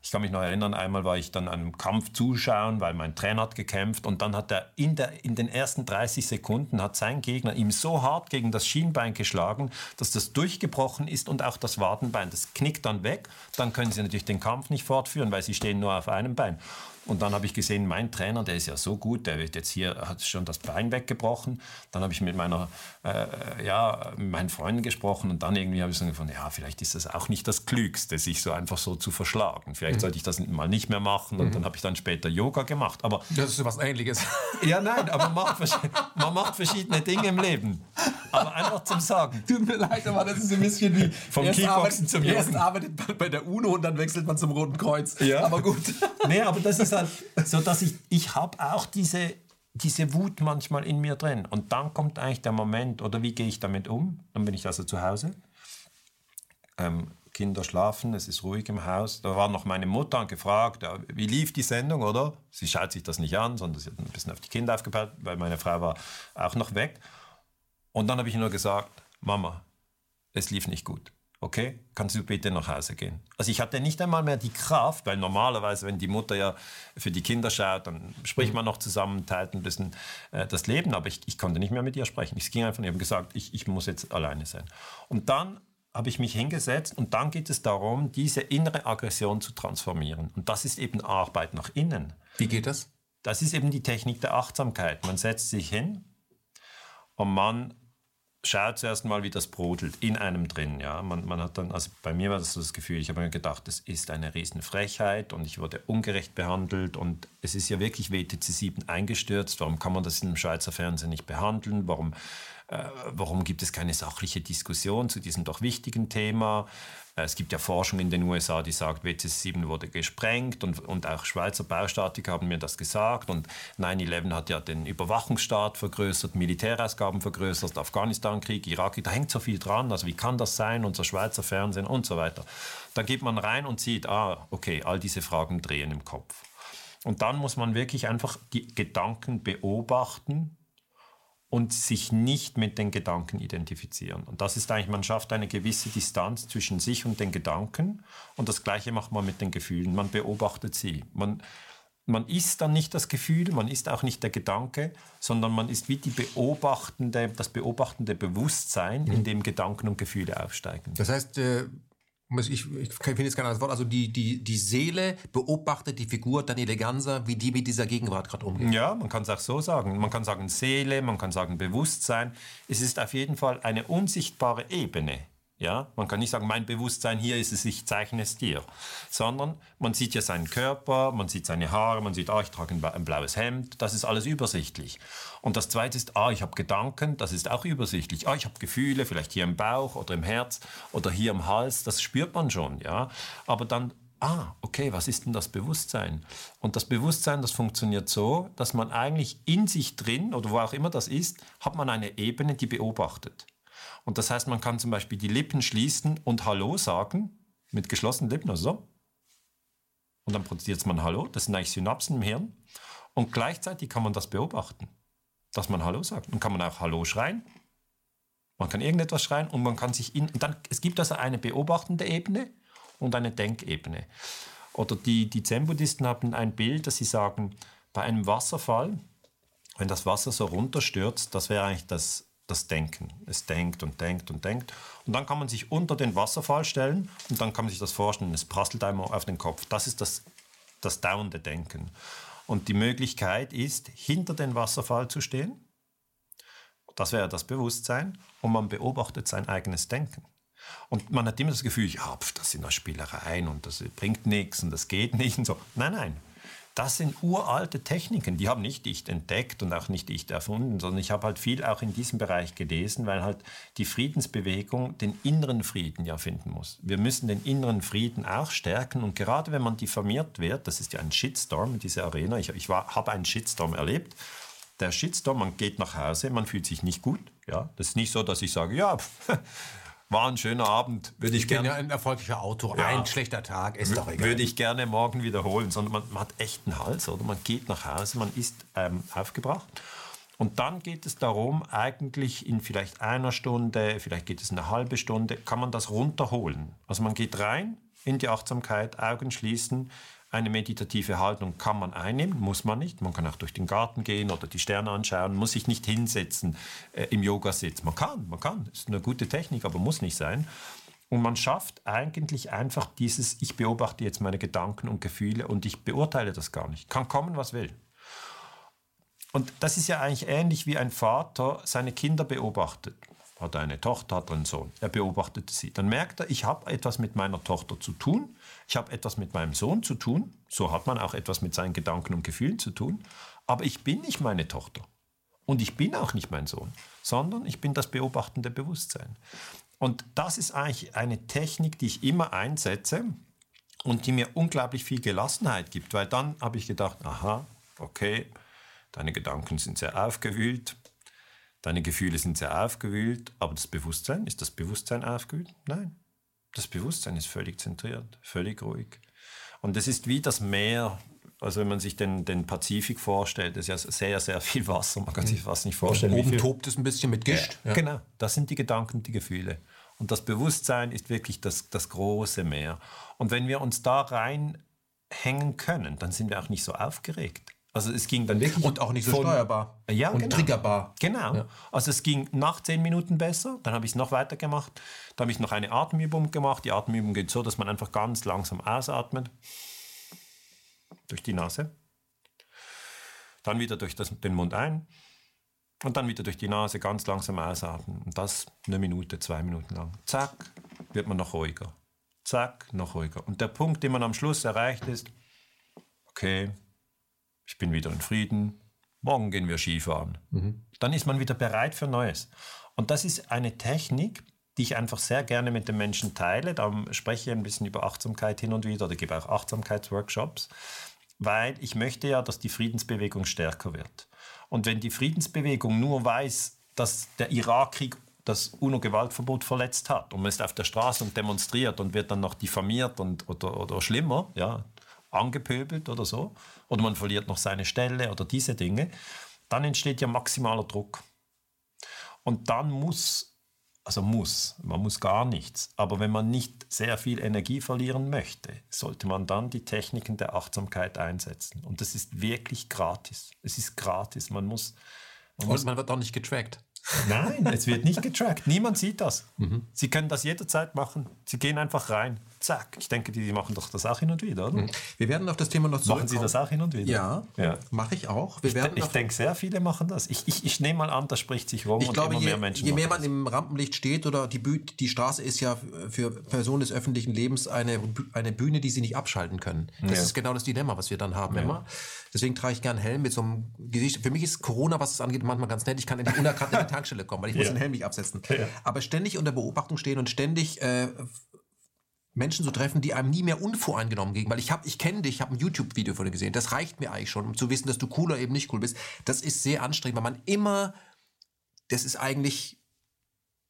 Ich kann mich noch erinnern, einmal war ich dann einem Kampf zuschauen, weil mein Trainer hat gekämpft und dann hat er in, der, in den ersten 30 Sekunden hat sein Gegner ihm so hart gegen das Schienbein geschlagen, dass das durchgebrochen ist und auch das Wadenbein. Das knickt dann weg. Dann können sie natürlich den Kampf nicht fortführen, weil sie stehen nur auf einem Bein. Und dann habe ich gesehen, mein Trainer, der ist ja so gut, der wird jetzt hier, hat schon das Bein weggebrochen. Dann habe ich mit meiner, äh, ja, mit meinen Freunden gesprochen und dann irgendwie habe ich so gefunden, ja, vielleicht ist das auch nicht das Klügste, sich so einfach so zu verschlagen. Vielleicht mhm. sollte ich das mal nicht mehr machen. Und mhm. dann habe ich dann später Yoga gemacht. Aber das ist was Ähnliches. Ja, nein, aber man macht, man macht verschiedene Dinge im Leben. Aber einfach zum Sagen. Tut mir leid, aber das ist ein bisschen wie vom Kickboxen zum Yoga. Erst arbeitet man bei der UNO und dann wechselt man zum Roten Kreuz. Ja. Aber gut. Nee, aber das ist halt so, dass ich, ich habe auch diese, diese Wut manchmal in mir drin. Und dann kommt eigentlich der Moment, oder wie gehe ich damit um? Dann bin ich also zu Hause. Ähm, Kinder schlafen, es ist ruhig im Haus. Da war noch meine Mutter und gefragt, ja, wie lief die Sendung, oder? Sie schaut sich das nicht an, sondern sie hat ein bisschen auf die Kinder aufgepasst, weil meine Frau war auch noch weg. Und dann habe ich nur gesagt, Mama, es lief nicht gut okay, kannst du bitte nach Hause gehen? Also ich hatte nicht einmal mehr die Kraft, weil normalerweise, wenn die Mutter ja für die Kinder schaut, dann spricht man noch zusammen, teilt ein bisschen äh, das Leben, aber ich, ich, konnte nicht mehr mit ihr sprechen. Ich ging einfach ich habe gesagt, ich, ich muss jetzt alleine sein. Und dann habe ich mich hingesetzt und dann geht es darum, diese innere Aggression zu transformieren. Und das ist eben Arbeit nach innen. Wie geht das? Das ist eben die Technik der Achtsamkeit. Man setzt sich hin und man schaut zuerst mal, wie das brodelt in einem drin. Ja? Man, man hat dann, also bei mir war das so das Gefühl, ich habe mir gedacht, das ist eine Riesenfrechheit und ich wurde ungerecht behandelt und es ist ja wirklich WTC 7 eingestürzt. Warum kann man das in dem Schweizer Fernsehen nicht behandeln? Warum, äh, warum gibt es keine sachliche Diskussion zu diesem doch wichtigen Thema? Es gibt ja Forschung in den USA, die sagt, WTC-7 wurde gesprengt und, und auch Schweizer Baustatiker haben mir das gesagt und 9-11 hat ja den Überwachungsstaat vergrößert, Militärausgaben vergrößert, Afghanistan-Krieg, Irak, da hängt so viel dran, also wie kann das sein, unser Schweizer Fernsehen und so weiter. Da geht man rein und sieht, ah, okay, all diese Fragen drehen im Kopf. Und dann muss man wirklich einfach die Gedanken beobachten und sich nicht mit den Gedanken identifizieren. Und das ist eigentlich, man schafft eine gewisse Distanz zwischen sich und den Gedanken und das Gleiche macht man mit den Gefühlen. Man beobachtet sie. Man, man ist dann nicht das Gefühl, man ist auch nicht der Gedanke, sondern man ist wie die beobachtende, das beobachtende Bewusstsein, mhm. in dem Gedanken und Gefühle aufsteigen. Das heißt, äh, ich, ich finde jetzt kein anderes Wort, also die, die, die Seele beobachtet die Figur Daniele Ganser, wie die mit dieser Gegenwart gerade umgeht. Ja, man kann es auch so sagen. Man kann sagen Seele, man kann sagen Bewusstsein. Es ist auf jeden Fall eine unsichtbare Ebene ja, man kann nicht sagen, mein Bewusstsein hier ist es, ich zeichne es dir, sondern man sieht ja seinen Körper, man sieht seine Haare, man sieht, ah, ich trage ein blaues Hemd, das ist alles übersichtlich. Und das Zweite ist, ah, ich habe Gedanken, das ist auch übersichtlich. Ah, ich habe Gefühle, vielleicht hier im Bauch oder im Herz oder hier im Hals, das spürt man schon, ja. Aber dann ah, okay, was ist denn das Bewusstsein? Und das Bewusstsein, das funktioniert so, dass man eigentlich in sich drin oder wo auch immer das ist, hat man eine Ebene, die beobachtet. Und das heißt, man kann zum Beispiel die Lippen schließen und Hallo sagen, mit geschlossenen Lippen, also so. Und dann produziert man Hallo, das sind eigentlich Synapsen im Hirn. Und gleichzeitig kann man das beobachten, dass man Hallo sagt. Und kann man auch Hallo schreien. Man kann irgendetwas schreien und man kann sich in. Und dann, es gibt also eine beobachtende Ebene und eine Denkebene. Oder die, die Zen-Buddhisten haben ein Bild, dass sie sagen, bei einem Wasserfall, wenn das Wasser so runterstürzt, das wäre eigentlich das das Denken. Es denkt und denkt und denkt. Und dann kann man sich unter den Wasserfall stellen und dann kann man sich das vorstellen, es prasselt einmal auf den Kopf. Das ist das, das dauernde Denken. Und die Möglichkeit ist, hinter den Wasserfall zu stehen. Das wäre das Bewusstsein. Und man beobachtet sein eigenes Denken. Und man hat immer das Gefühl, ja, das sind nur Spielereien und das bringt nichts und das geht nicht und so. Nein, nein. Das sind uralte Techniken, die haben nicht ich entdeckt und auch nicht ich erfunden, sondern ich habe halt viel auch in diesem Bereich gelesen, weil halt die Friedensbewegung den inneren Frieden ja finden muss. Wir müssen den inneren Frieden auch stärken und gerade wenn man diffamiert wird, das ist ja ein Shitstorm in dieser Arena, ich, ich habe einen Shitstorm erlebt, der Shitstorm, man geht nach Hause, man fühlt sich nicht gut. Ja, das ist nicht so, dass ich sage, ja, war ein schöner Abend. Würde ich, ich gerne. ja ein erfolgreicher Autor. Ja, ein schlechter Tag ist doch egal. Würde ich gerne morgen wiederholen, sondern man, man, hat echt einen Hals, oder? Man geht nach Hause, man ist ähm, aufgebracht. Und dann geht es darum, eigentlich in vielleicht einer Stunde, vielleicht geht es eine halbe Stunde, kann man das runterholen. Also man geht rein in die Achtsamkeit, Augen schließen, eine meditative Haltung kann man einnehmen, muss man nicht. Man kann auch durch den Garten gehen oder die Sterne anschauen, muss sich nicht hinsetzen äh, im Yogasitz. Man kann, man kann. Ist eine gute Technik, aber muss nicht sein. Und man schafft eigentlich einfach dieses, ich beobachte jetzt meine Gedanken und Gefühle und ich beurteile das gar nicht. Kann kommen, was will. Und das ist ja eigentlich ähnlich wie ein Vater seine Kinder beobachtet. Hat eine Tochter, hat einen Sohn. Er beobachtet sie. Dann merkt er, ich habe etwas mit meiner Tochter zu tun ich habe etwas mit meinem Sohn zu tun, so hat man auch etwas mit seinen Gedanken und Gefühlen zu tun, aber ich bin nicht meine Tochter. Und ich bin auch nicht mein Sohn, sondern ich bin das beobachtende Bewusstsein. Und das ist eigentlich eine Technik, die ich immer einsetze und die mir unglaublich viel Gelassenheit gibt, weil dann habe ich gedacht, aha, okay, deine Gedanken sind sehr aufgewühlt, deine Gefühle sind sehr aufgewühlt, aber das Bewusstsein, ist das Bewusstsein aufgewühlt? Nein. Das Bewusstsein ist völlig zentriert, völlig ruhig. Und es ist wie das Meer, also wenn man sich den, den Pazifik vorstellt, ist ja sehr, sehr viel Wasser, man kann sich fast nicht vorstellen. Und oben tobt es ein bisschen mit Gischt. Ja, ja. Genau, das sind die Gedanken, die Gefühle. Und das Bewusstsein ist wirklich das, das große Meer. Und wenn wir uns da reinhängen können, dann sind wir auch nicht so aufgeregt. Also es ging dann wirklich. Und auch nicht so von, steuerbar. Ja, und genau. triggerbar. Genau. Ja. Also es ging nach zehn Minuten besser, dann habe ich es noch weiter gemacht. Dann habe ich noch eine Atemübung gemacht. Die Atemübung geht so, dass man einfach ganz langsam ausatmet. Durch die Nase. Dann wieder durch das, den Mund ein. Und dann wieder durch die Nase ganz langsam ausatmen. Und das eine Minute, zwei Minuten lang. Zack, wird man noch ruhiger. Zack, noch ruhiger. Und der Punkt, den man am Schluss erreicht, ist, okay, ich bin wieder in Frieden, morgen gehen wir Skifahren. Mhm. Dann ist man wieder bereit für Neues. Und das ist eine Technik, die ich einfach sehr gerne mit den Menschen teile. Da spreche ich ein bisschen über Achtsamkeit hin und wieder oder gebe auch Achtsamkeitsworkshops, weil ich möchte ja, dass die Friedensbewegung stärker wird. Und wenn die Friedensbewegung nur weiß, dass der Irakkrieg das UNO-Gewaltverbot verletzt hat und man ist auf der Straße und demonstriert und wird dann noch diffamiert und, oder, oder schlimmer, ja, angepöbelt oder so, oder man verliert noch seine Stelle oder diese Dinge, dann entsteht ja maximaler Druck. Und dann muss, also muss, man muss gar nichts, aber wenn man nicht sehr viel Energie verlieren möchte, sollte man dann die Techniken der Achtsamkeit einsetzen. Und das ist wirklich gratis. Es ist gratis. Man muss. Man Und muss man wird auch nicht getrackt. Nein, es wird nicht getrackt. Niemand sieht das. Mhm. Sie können das jederzeit machen. Sie gehen einfach rein. Zack. Ich denke, die machen doch das auch hin und wieder, oder? Mhm. Wir werden auf das Thema noch zurückkommen. Machen Sie das auch hin und wieder? Ja, ja. mache ich auch. Wir ich, ich denke, sehr viele machen das. Ich, ich, ich nehme mal an, das spricht sich rum ich und glaube, immer je, mehr Menschen Je mehr man das. im Rampenlicht steht oder die, Büh die Straße ist ja für Personen des öffentlichen Lebens eine, eine Bühne, die sie nicht abschalten können. Das ja. ist genau das Dilemma, was wir dann haben ja. immer. Deswegen trage ich gern Helm mit so einem Gesicht. Für mich ist Corona, was es angeht, manchmal ganz nett. Ich kann in die unerkannt in die Tankstelle kommen, weil ich muss den Helm nicht absetzen. Aber ständig unter Beobachtung stehen und ständig äh, Menschen zu treffen, die einem nie mehr unvoreingenommen gegen, weil ich habe, ich kenne dich, ich habe ein YouTube-Video von dir gesehen. Das reicht mir eigentlich schon, um zu wissen, dass du cool oder eben nicht cool bist. Das ist sehr anstrengend, weil man immer, das ist eigentlich,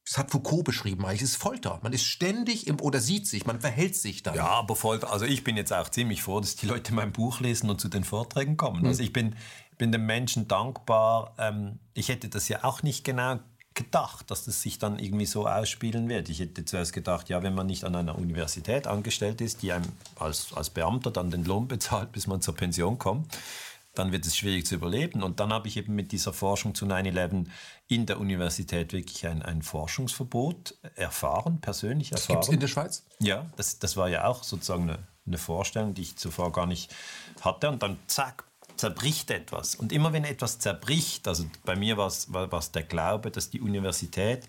das hat Foucault beschrieben, eigentlich ist Folter. Man ist ständig im oder sieht sich, man verhält sich dann. Ja, aber Folter. Also ich bin jetzt auch ziemlich froh, dass die Leute mein Buch lesen und zu den Vorträgen kommen. Mhm. Also ich bin, bin den Menschen dankbar. Ähm, ich hätte das ja auch nicht genau gedacht, dass das sich dann irgendwie so ausspielen wird. Ich hätte zuerst gedacht, ja, wenn man nicht an einer Universität angestellt ist, die einem als, als Beamter dann den Lohn bezahlt, bis man zur Pension kommt, dann wird es schwierig zu überleben. Und dann habe ich eben mit dieser Forschung zu 9-11 in der Universität wirklich ein, ein Forschungsverbot erfahren, persönlich erfahren. Das gibt es in der Schweiz? Ja, das, das war ja auch sozusagen eine, eine Vorstellung, die ich zuvor gar nicht hatte. Und dann zack, zerbricht etwas. Und immer wenn etwas zerbricht, also bei mir war es der Glaube, dass die Universität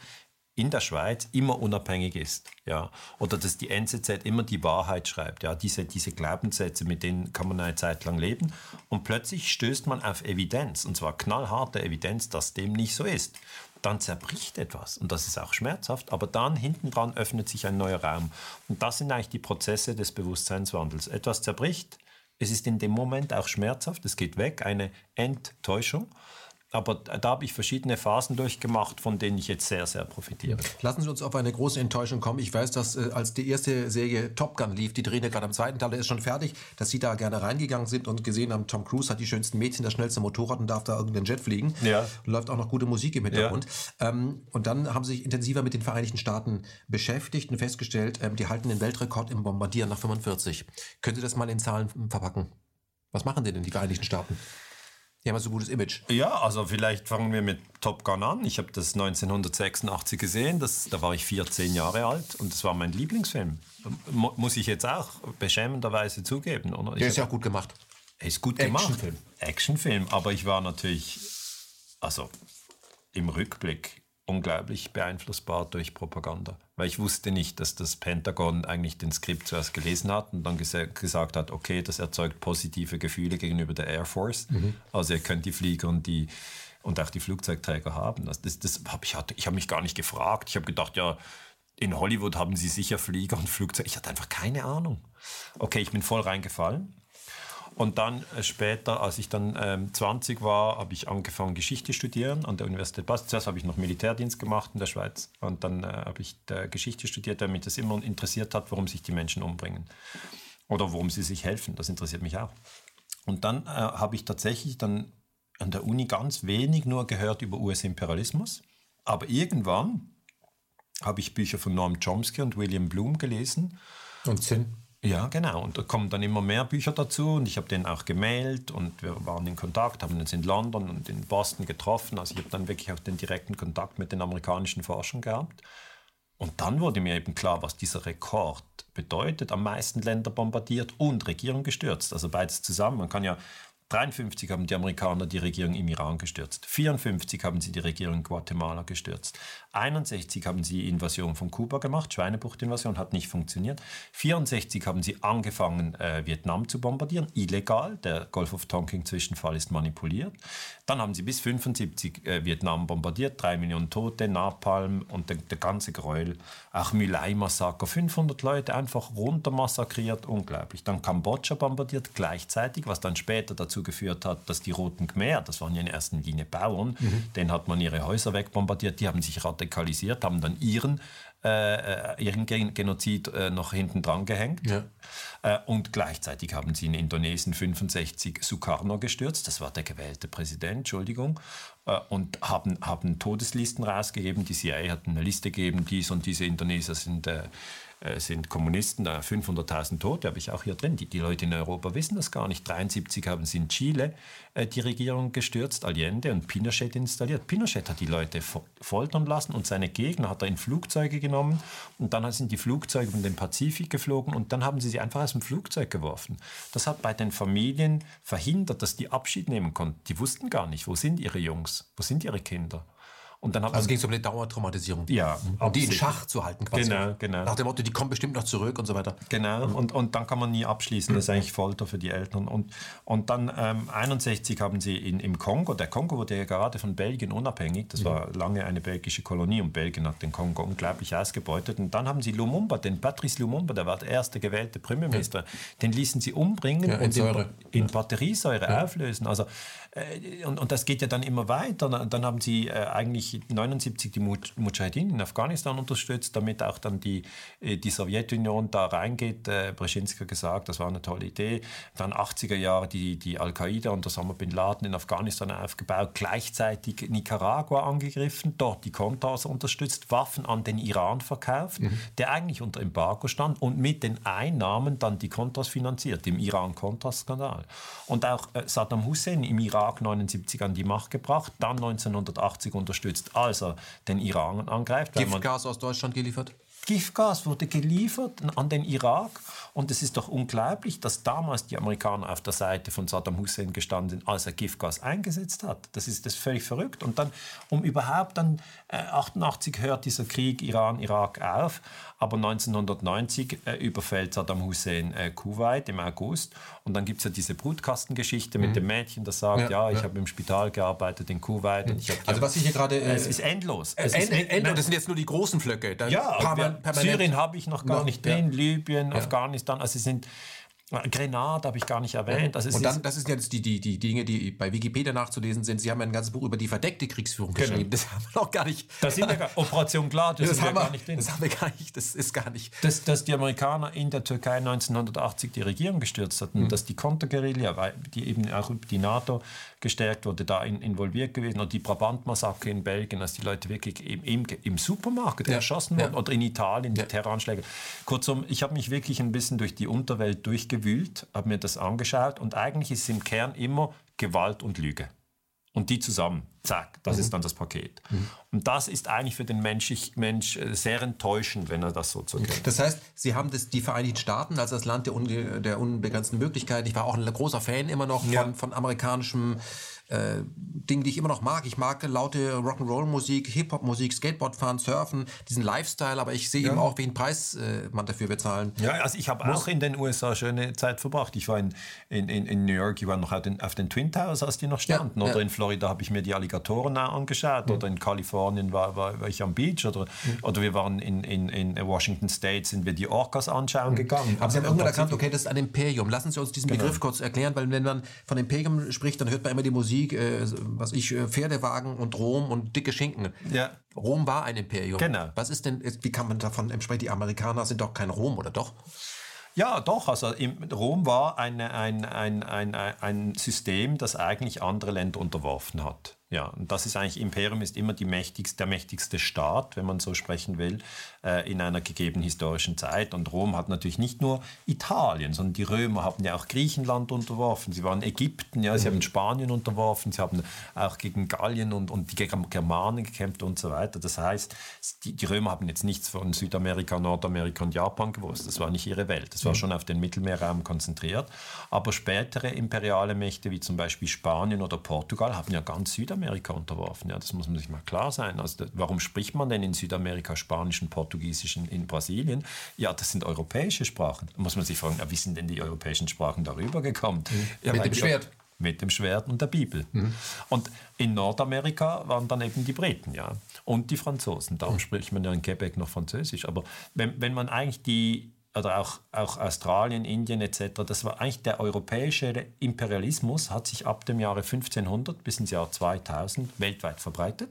in der Schweiz immer unabhängig ist, ja, oder dass die NZZ immer die Wahrheit schreibt, ja, diese, diese Glaubenssätze, mit denen kann man eine Zeit lang leben und plötzlich stößt man auf Evidenz, und zwar knallharte Evidenz, dass dem nicht so ist. Dann zerbricht etwas und das ist auch schmerzhaft, aber dann hinten dran öffnet sich ein neuer Raum und das sind eigentlich die Prozesse des Bewusstseinswandels. Etwas zerbricht, es ist in dem Moment auch schmerzhaft, es geht weg, eine Enttäuschung. Aber da habe ich verschiedene Phasen durchgemacht, von denen ich jetzt sehr, sehr profitiere. Lassen Sie uns auf eine große Enttäuschung kommen. Ich weiß, dass äh, als die erste Serie Top Gun lief, die drehen ja gerade am zweiten Teil, der ist schon fertig, dass Sie da gerne reingegangen sind und gesehen haben, Tom Cruise hat die schönsten Mädchen, das schnellste Motorrad und darf da irgendeinen Jet fliegen. Ja. Und läuft auch noch gute Musik im Hintergrund. Ja. Ähm, und dann haben Sie sich intensiver mit den Vereinigten Staaten beschäftigt und festgestellt, ähm, die halten den Weltrekord im Bombardieren nach 45. Können Sie das mal in Zahlen verpacken? Was machen denn die Vereinigten Staaten? Die haben so ein gutes Image. Ja, also vielleicht fangen wir mit Top Gun an. Ich habe das 1986 gesehen, das, da war ich 14 Jahre alt und das war mein Lieblingsfilm. Muss ich jetzt auch beschämenderweise zugeben. Oder? Der ist ja auch gut gemacht. Ist gut gemacht. Actionfilm. Actionfilm, aber ich war natürlich, also im Rückblick unglaublich beeinflussbar durch Propaganda. Weil ich wusste nicht, dass das Pentagon eigentlich den Skript zuerst gelesen hat und dann ges gesagt hat, okay, das erzeugt positive Gefühle gegenüber der Air Force. Mhm. Also ihr könnt die Flieger und die und auch die Flugzeugträger haben. Das, das, das hab ich ich habe mich gar nicht gefragt. Ich habe gedacht, ja, in Hollywood haben sie sicher Flieger und Flugzeuge. Ich hatte einfach keine Ahnung. Okay, ich bin voll reingefallen. Und dann äh, später, als ich dann ähm, 20 war, habe ich angefangen, Geschichte studieren an der Universität Basel. Zuerst habe ich noch Militärdienst gemacht in der Schweiz und dann äh, habe ich Geschichte studiert, weil mich das immer interessiert hat, warum sich die Menschen umbringen oder warum sie sich helfen. Das interessiert mich auch. Und dann äh, habe ich tatsächlich dann an der Uni ganz wenig nur gehört über US-Imperialismus. Aber irgendwann habe ich Bücher von Noam Chomsky und William Bloom gelesen. Und Zinn? Ja, genau. Und da kommen dann immer mehr Bücher dazu und ich habe den auch gemailt und wir waren in Kontakt, haben uns in London und in Boston getroffen. Also ich habe dann wirklich auch den direkten Kontakt mit den amerikanischen Forschern gehabt. Und dann wurde mir eben klar, was dieser Rekord bedeutet. Am meisten Länder bombardiert und Regierung gestürzt. Also beides zusammen. Man kann ja 1953 haben die Amerikaner die Regierung im Iran gestürzt. 1954 haben sie die Regierung in Guatemala gestürzt. 61 haben sie die Invasion von Kuba gemacht, Schweinebucht-Invasion, hat nicht funktioniert. 64 haben sie angefangen, äh, Vietnam zu bombardieren, illegal. Der Gulf of Tonkin-Zwischenfall ist manipuliert. Dann haben sie bis 75 äh, Vietnam bombardiert, drei Millionen Tote, Napalm und der, der ganze Gräuel. Auch Mülai-Massaker, 500 Leute einfach runter massakriert, unglaublich. Dann Kambodscha bombardiert gleichzeitig, was dann später dazu geführt hat, dass die Roten Khmer, das waren ja in erster Linie Bauern, mhm. denen hat man ihre Häuser wegbombardiert, die haben sich radikalisiert, haben dann ihren, äh, äh ihren Genozid äh, noch hinten dran gehängt. Ja. Äh, und gleichzeitig haben sie in Indonesien 65 Sukarno gestürzt, das war der gewählte Präsident, Entschuldigung, äh, und haben, haben Todeslisten rausgegeben. Die CIA hat eine Liste gegeben, dies und diese Indonesier sind äh, sind Kommunisten, da 500.000 Tote habe ich auch hier drin. Die, die, Leute in Europa wissen das gar nicht. 73 haben sie in Chile äh, die Regierung gestürzt, Allende und Pinochet installiert. Pinochet hat die Leute foltern lassen und seine Gegner hat er in Flugzeuge genommen und dann sind die Flugzeuge in den Pazifik geflogen und dann haben sie sie einfach aus dem Flugzeug geworfen. Das hat bei den Familien verhindert, dass die Abschied nehmen konnten. Die wussten gar nicht, wo sind ihre Jungs, wo sind ihre Kinder. Und dann also ging es um eine Dauertraumatisierung. Ja. Um die in Schach zu halten quasi. Genau, genau. Nach dem Motto, die kommen bestimmt noch zurück und so weiter. Genau, und, und dann kann man nie abschließen. Das ist eigentlich Folter für die Eltern. Und, und dann ähm, 61 haben sie in, im Kongo, der Kongo wurde ja gerade von Belgien unabhängig, das war lange eine belgische Kolonie und Belgien hat den Kongo unglaublich ausgebeutet. Und dann haben sie Lumumba, den Patrice Lumumba, der war der erste gewählte Premierminister, ja. den ließen sie umbringen ja, und in, in Batteriesäure ja. auflösen. Also äh, und, und das geht ja dann immer weiter. Dann haben sie äh, eigentlich 79 die Mujahideen in Afghanistan unterstützt, damit auch dann die, äh, die Sowjetunion da reingeht. Äh, Brzezinski hat gesagt, das war eine tolle Idee. Dann 80er Jahre die, die Al-Qaida und Osama Bin Laden in Afghanistan aufgebaut, gleichzeitig Nicaragua angegriffen, dort die Contras unterstützt, Waffen an den Iran verkauft, mhm. der eigentlich unter Embargo stand und mit den Einnahmen dann die Contras finanziert, im Iran-Contras-Skandal. Und auch äh, Saddam Hussein im Irak Irak 79 an die Macht gebracht, dann 1980 unterstützt, als er den Iran angreift. Giftgas aus Deutschland geliefert? Giftgas wurde geliefert an den Irak und es ist doch unglaublich, dass damals die Amerikaner auf der Seite von Saddam Hussein gestanden sind, als er Giftgas eingesetzt hat. Das ist das völlig verrückt. Und dann, um überhaupt dann äh, 88 hört dieser Krieg Iran-Irak auf, aber 1990 äh, überfällt Saddam Hussein äh, Kuwait im August und dann gibt es ja diese Brutkastengeschichte mhm. mit dem Mädchen, das sagt, ja, ja ich ja. habe im Spital gearbeitet in Kuwait. Mhm. also was ich hier gerade... Äh, es ist endlos. Es end, ist endlos. Das sind jetzt nur die großen Flöcke. Dann ja, Syrien habe ich noch gar nicht drin, Libyen, Afghanistan, also es sind Grenade habe ich gar nicht erwähnt. Also und dann, das ist jetzt die, die, die Dinge, die bei Wikipedia nachzulesen sind. Sie haben ein ganzes Buch über die verdeckte Kriegsführung genau. geschrieben. Das haben wir noch gar nicht. Das sind ja gar, Operation Gladys das, haben wir, gar nicht drin. das haben wir gar nicht. Das ist gar nicht. Dass, dass die Amerikaner in der Türkei 1980 die Regierung gestürzt hatten, mhm. dass die Konterguerilla, die eben auch die NATO gestärkt wurde, da in, involviert gewesen. Und die Brabant-Massaker in Belgien, als die Leute wirklich im, im, im Supermarkt ja. erschossen wurden. Ja. Oder in Italien, die ja. Terroranschläge. Kurzum, ich habe mich wirklich ein bisschen durch die Unterwelt durchgewühlt, habe mir das angeschaut und eigentlich ist es im Kern immer Gewalt und Lüge. Und die zusammen, zack, das mhm. ist dann das Paket. Mhm. Und das ist eigentlich für den Mensch, Mensch äh, sehr enttäuschend, wenn er das so zur kennt. Das heißt, Sie haben das, die Vereinigten Staaten als das Land der, unge, der unbegrenzten Möglichkeiten. Ich war auch ein großer Fan immer noch von, ja. von amerikanischem äh, Dinge, die ich immer noch mag. Ich mag laute Rock'n'Roll-Musik, Hip-Hop-Musik, Skateboard-Fahren, Surfen, diesen Lifestyle, aber ich sehe ja. eben auch, welchen Preis äh, man dafür bezahlen Ja, also ich habe auch in den USA schöne Zeit verbracht. Ich war in, in, in, New York, ich war noch auf den, auf den Twin Towers, als die noch standen. Ja, oder ja. in Florida habe ich mir die Alligatoren angeschaut. Mhm. Oder in Kalifornien war, war, war, ich am Beach. Oder, mhm. oder wir waren in, in, in Washington State, sind wir die Orcas anschauen mhm. gegangen. Aber Sie haben irgendwann erkannt, okay, das ist ein Imperium. Lassen Sie uns diesen genau. Begriff kurz erklären, weil wenn man von Imperium spricht, dann hört man immer die Musik Musik, äh, was ich, äh, Pferdewagen und Rom und dicke Schinken. Ja. Rom war ein Imperium. Genau. Was ist denn, wie kann man davon sprechen? Die Amerikaner sind doch kein Rom, oder doch? Ja, doch. Also Rom war eine, ein, ein, ein, ein System, das eigentlich andere Länder unterworfen hat. Ja, und das ist eigentlich, Imperium ist immer mächtigste, der mächtigste Staat, wenn man so sprechen will, äh, in einer gegebenen historischen Zeit. Und Rom hat natürlich nicht nur Italien, sondern die Römer haben ja auch Griechenland unterworfen, sie waren Ägypten, ja, sie mhm. haben Spanien unterworfen, sie haben auch gegen Gallien und, und die Germanen gekämpft und so weiter. Das heißt, die, die Römer haben jetzt nichts von Südamerika, Nordamerika und Japan gewusst. Das war nicht ihre Welt. Das war mhm. schon auf den Mittelmeerraum konzentriert. Aber spätere imperiale Mächte, wie zum Beispiel Spanien oder Portugal, haben ja ganz Südamerika Südamerika unterworfen. Ja, das muss man sich mal klar sein. Also, warum spricht man denn in Südamerika Spanisch und Portugiesisch in, in Brasilien? Ja, das sind europäische Sprachen. Da muss man sich fragen, ja, wie sind denn die europäischen Sprachen darüber gekommen? Mhm. Ja, mit dem Schwert. Mit dem Schwert und der Bibel. Mhm. Und in Nordamerika waren dann eben die Briten, ja. Und die Franzosen. Darum mhm. spricht man ja in Quebec noch Französisch. Aber wenn, wenn man eigentlich die oder auch, auch Australien, Indien etc., das war eigentlich der europäische Imperialismus, hat sich ab dem Jahre 1500 bis ins Jahr 2000 weltweit verbreitet.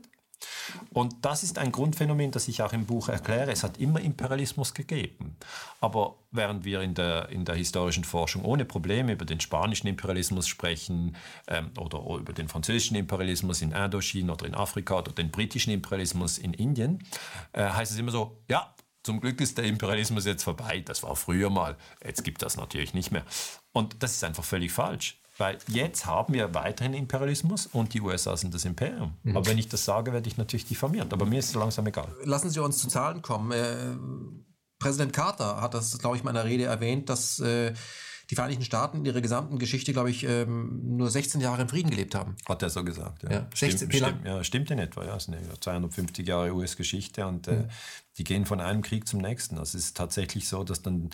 Und das ist ein Grundphänomen, das ich auch im Buch erkläre. Es hat immer Imperialismus gegeben. Aber während wir in der, in der historischen Forschung ohne Probleme über den spanischen Imperialismus sprechen ähm, oder über den französischen Imperialismus in Indochina oder in Afrika oder den britischen Imperialismus in Indien, äh, heißt es immer so, ja, zum Glück ist der Imperialismus jetzt vorbei. Das war früher mal. Jetzt gibt das natürlich nicht mehr. Und das ist einfach völlig falsch. Weil jetzt haben wir weiterhin Imperialismus und die USA sind das Imperium. Mhm. Aber wenn ich das sage, werde ich natürlich diffamiert. Aber mir ist es langsam egal. Lassen Sie uns zu Zahlen kommen. Äh, Präsident Carter hat das, glaube ich, in meiner Rede erwähnt, dass äh, die Vereinigten Staaten in ihrer gesamten Geschichte, glaube ich, ähm, nur 16 Jahre im Frieden gelebt haben. Hat er so gesagt, ja. ja 16, stimmt, stimmt, ja, stimmt in etwa, ja. Es sind 250 Jahre US-Geschichte und äh, mhm. die gehen von einem Krieg zum nächsten. Also es ist tatsächlich so, dass dann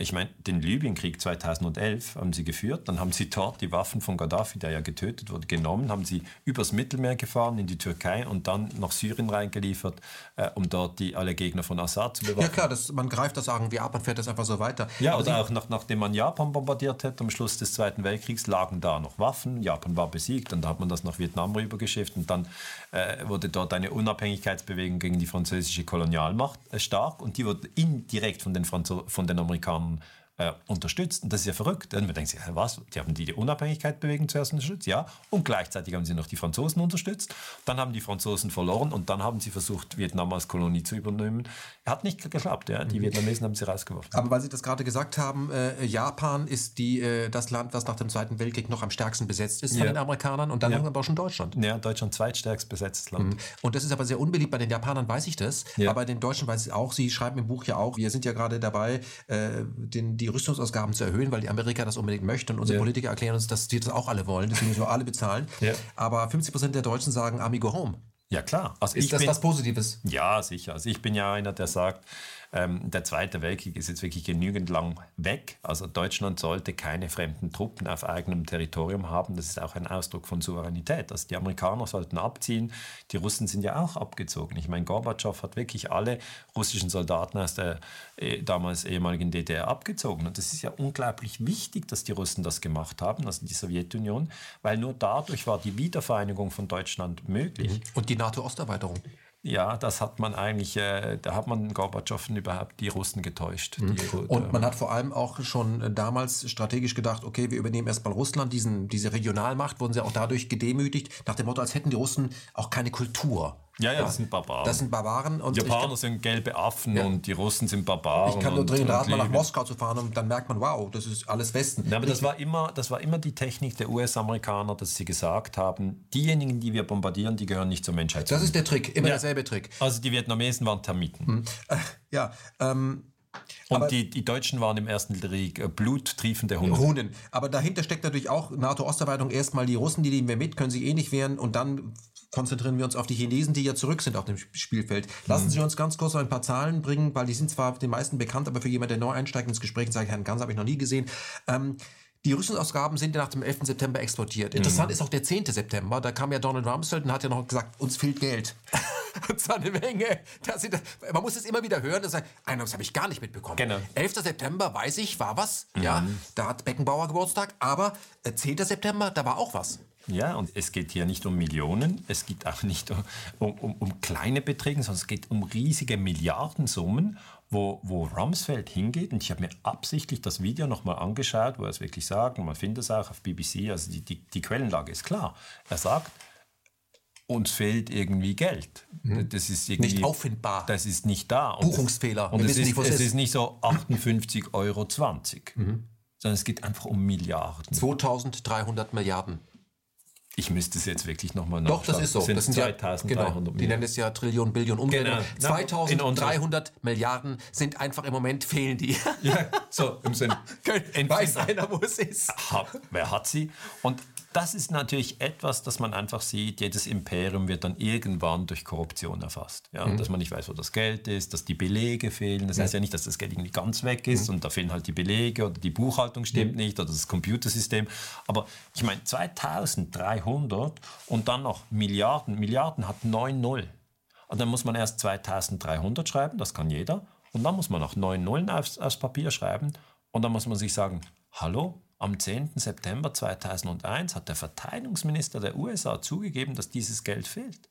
ich meine, den Libyenkrieg 2011 haben sie geführt, dann haben sie dort die Waffen von Gaddafi, der ja getötet wurde, genommen, haben sie übers Mittelmeer gefahren in die Türkei und dann nach Syrien reingeliefert, äh, um dort die, alle Gegner von Assad zu bewachen. Ja klar, das, man greift das irgendwie ab, man fährt das einfach so weiter. Ja, oder also, auch nach, nachdem man Japan bombardiert hat, am Schluss des Zweiten Weltkriegs lagen da noch Waffen, Japan war besiegt und da hat man das nach Vietnam rübergeschifft und dann äh, wurde dort eine Unabhängigkeitsbewegung gegen die französische Kolonialmacht äh, stark und die wurde indirekt von den, Franzo von den Amerikanern And. Äh, unterstützt. Und das ist ja verrückt. Und man denkt sich, was? Die haben die, die Unabhängigkeitsbewegung zuerst unterstützt, ja. Und gleichzeitig haben sie noch die Franzosen unterstützt. Dann haben die Franzosen verloren und dann haben sie versucht, Vietnam als Kolonie zu übernehmen. Hat nicht geklappt, ja. Die mhm. Vietnamesen haben sie rausgeworfen. Aber weil Sie das gerade gesagt haben, äh, Japan ist die, äh, das Land, was nach dem Zweiten Weltkrieg noch am stärksten besetzt ist von ja. den Amerikanern. Und dann ja. haben wir aber auch schon Deutschland. Ja, Deutschland zweitstärkst besetztes Land. Mhm. Und das ist aber sehr unbeliebt. Bei den Japanern weiß ich das. Ja. Aber bei den Deutschen weiß ich auch. Sie schreiben im Buch ja auch, wir sind ja gerade dabei, äh, den, die Rüstungsausgaben zu erhöhen, weil die Amerika das unbedingt möchten. Und unsere ja. Politiker erklären uns, dass sie das auch alle wollen. Deswegen müssen wir alle bezahlen. Ja. Aber 50 Prozent der Deutschen sagen Amigo Home. Ja, klar. Also ist das bin, was Positives? Ja, sicher. Also ich bin ja einer, der sagt, ähm, der Zweite Weltkrieg ist jetzt wirklich genügend lang weg. Also Deutschland sollte keine fremden Truppen auf eigenem Territorium haben. Das ist auch ein Ausdruck von Souveränität. Also die Amerikaner sollten abziehen. Die Russen sind ja auch abgezogen. Ich meine, Gorbatschow hat wirklich alle russischen Soldaten aus der äh, damals ehemaligen DDR abgezogen. Und das ist ja unglaublich wichtig, dass die Russen das gemacht haben, also die Sowjetunion, weil nur dadurch war die Wiedervereinigung von Deutschland möglich. Mhm. Und die NATO-Osterweiterung. Ja, das hat man eigentlich, äh, da hat man Gorbatschow überhaupt die Russen getäuscht. Mhm. Die, und man hat vor allem auch schon damals strategisch gedacht, okay, wir übernehmen erstmal Russland, diesen, diese Regionalmacht, wurden sie auch dadurch gedemütigt, nach dem Motto, als hätten die Russen auch keine Kultur. Ja, ja, das sind Barbaren. Das sind Barbaren. Und Japaner kann, sind gelbe Affen ja. und die Russen sind Barbaren. Ich kann nur dringend raten, mal nach Moskau zu fahren und dann merkt man, wow, das ist alles Westen. Ja, aber das war, immer, das war immer die Technik der US-Amerikaner, dass sie gesagt haben, diejenigen, die wir bombardieren, die gehören nicht zur Menschheit. Das ist der Trick, immer ja. derselbe Trick. Also die Vietnamesen waren Termiten. Hm. Äh, ja, ähm, und die, die Deutschen waren im Ersten Krieg äh, bluttriefende Hunde. Hunden. Aber dahinter steckt natürlich auch NATO-Osterweiterung. Erstmal die Russen, die nehmen wir mit, können sich eh nicht wehren. Und dann konzentrieren wir uns auf die Chinesen, die ja zurück sind auf dem Spielfeld. Lassen mhm. Sie uns ganz kurz ein paar Zahlen bringen, weil die sind zwar den meisten bekannt, aber für jemanden, der neu einsteigt ins Gespräch, sage ich, Herrn Ganz habe ich noch nie gesehen. Ähm, die Rüstungsausgaben sind ja nach dem 11. September exportiert. Interessant mhm. ist auch der 10. September. Da kam ja Donald Rumsfeld und hat ja noch gesagt, uns fehlt Geld. und zwar eine Menge. Das, man muss es immer wieder hören. Das, das habe ich gar nicht mitbekommen. Genau. 11. September, weiß ich, war was. Mhm. Ja, da hat Beckenbauer Geburtstag. Aber 10. Äh, September, da war auch was. Ja, und es geht hier nicht um Millionen, es geht auch nicht um, um, um kleine Beträge, sondern es geht um riesige Milliardensummen, wo, wo Rumsfeld hingeht. Und ich habe mir absichtlich das Video nochmal angeschaut, wo er es wirklich sagt, und man findet es auch auf BBC, also die, die, die Quellenlage ist klar. Er sagt, uns fehlt irgendwie Geld. Mhm. Das ist irgendwie, nicht auffindbar. Das ist nicht da. Und Buchungsfehler. Und es, ist, nicht, es ist. ist nicht so 58,20 Euro, mhm. sondern es geht einfach um Milliarden. 2300 Milliarden. Ich müsste es jetzt wirklich nochmal nachschauen. Doch, das ist so. Sind das sind 2300 ja, genau, Die nennen es ja Trillionen, Billionen Umdrehungen. Genau. 2300 Milliarden sind einfach im Moment fehlen die. Ja, so im Sinn. Weiß einer, wo es ist. wer hat sie? Und das ist natürlich etwas, das man einfach sieht. Jedes Imperium wird dann irgendwann durch Korruption erfasst. Ja? Mhm. Dass man nicht weiß, wo das Geld ist, dass die Belege fehlen. Das heißt ja nicht, dass das Geld irgendwie ganz weg ist mhm. und da fehlen halt die Belege oder die Buchhaltung stimmt mhm. nicht oder das Computersystem. Aber ich meine, 2300 und dann noch Milliarden. Milliarden hat 9 Null. Und dann muss man erst 2300 schreiben, das kann jeder. Und dann muss man noch 9 Nullen aufs, aufs Papier schreiben. Und dann muss man sich sagen, hallo, am 10. September 2001 hat der Verteidigungsminister der USA zugegeben, dass dieses Geld fehlt.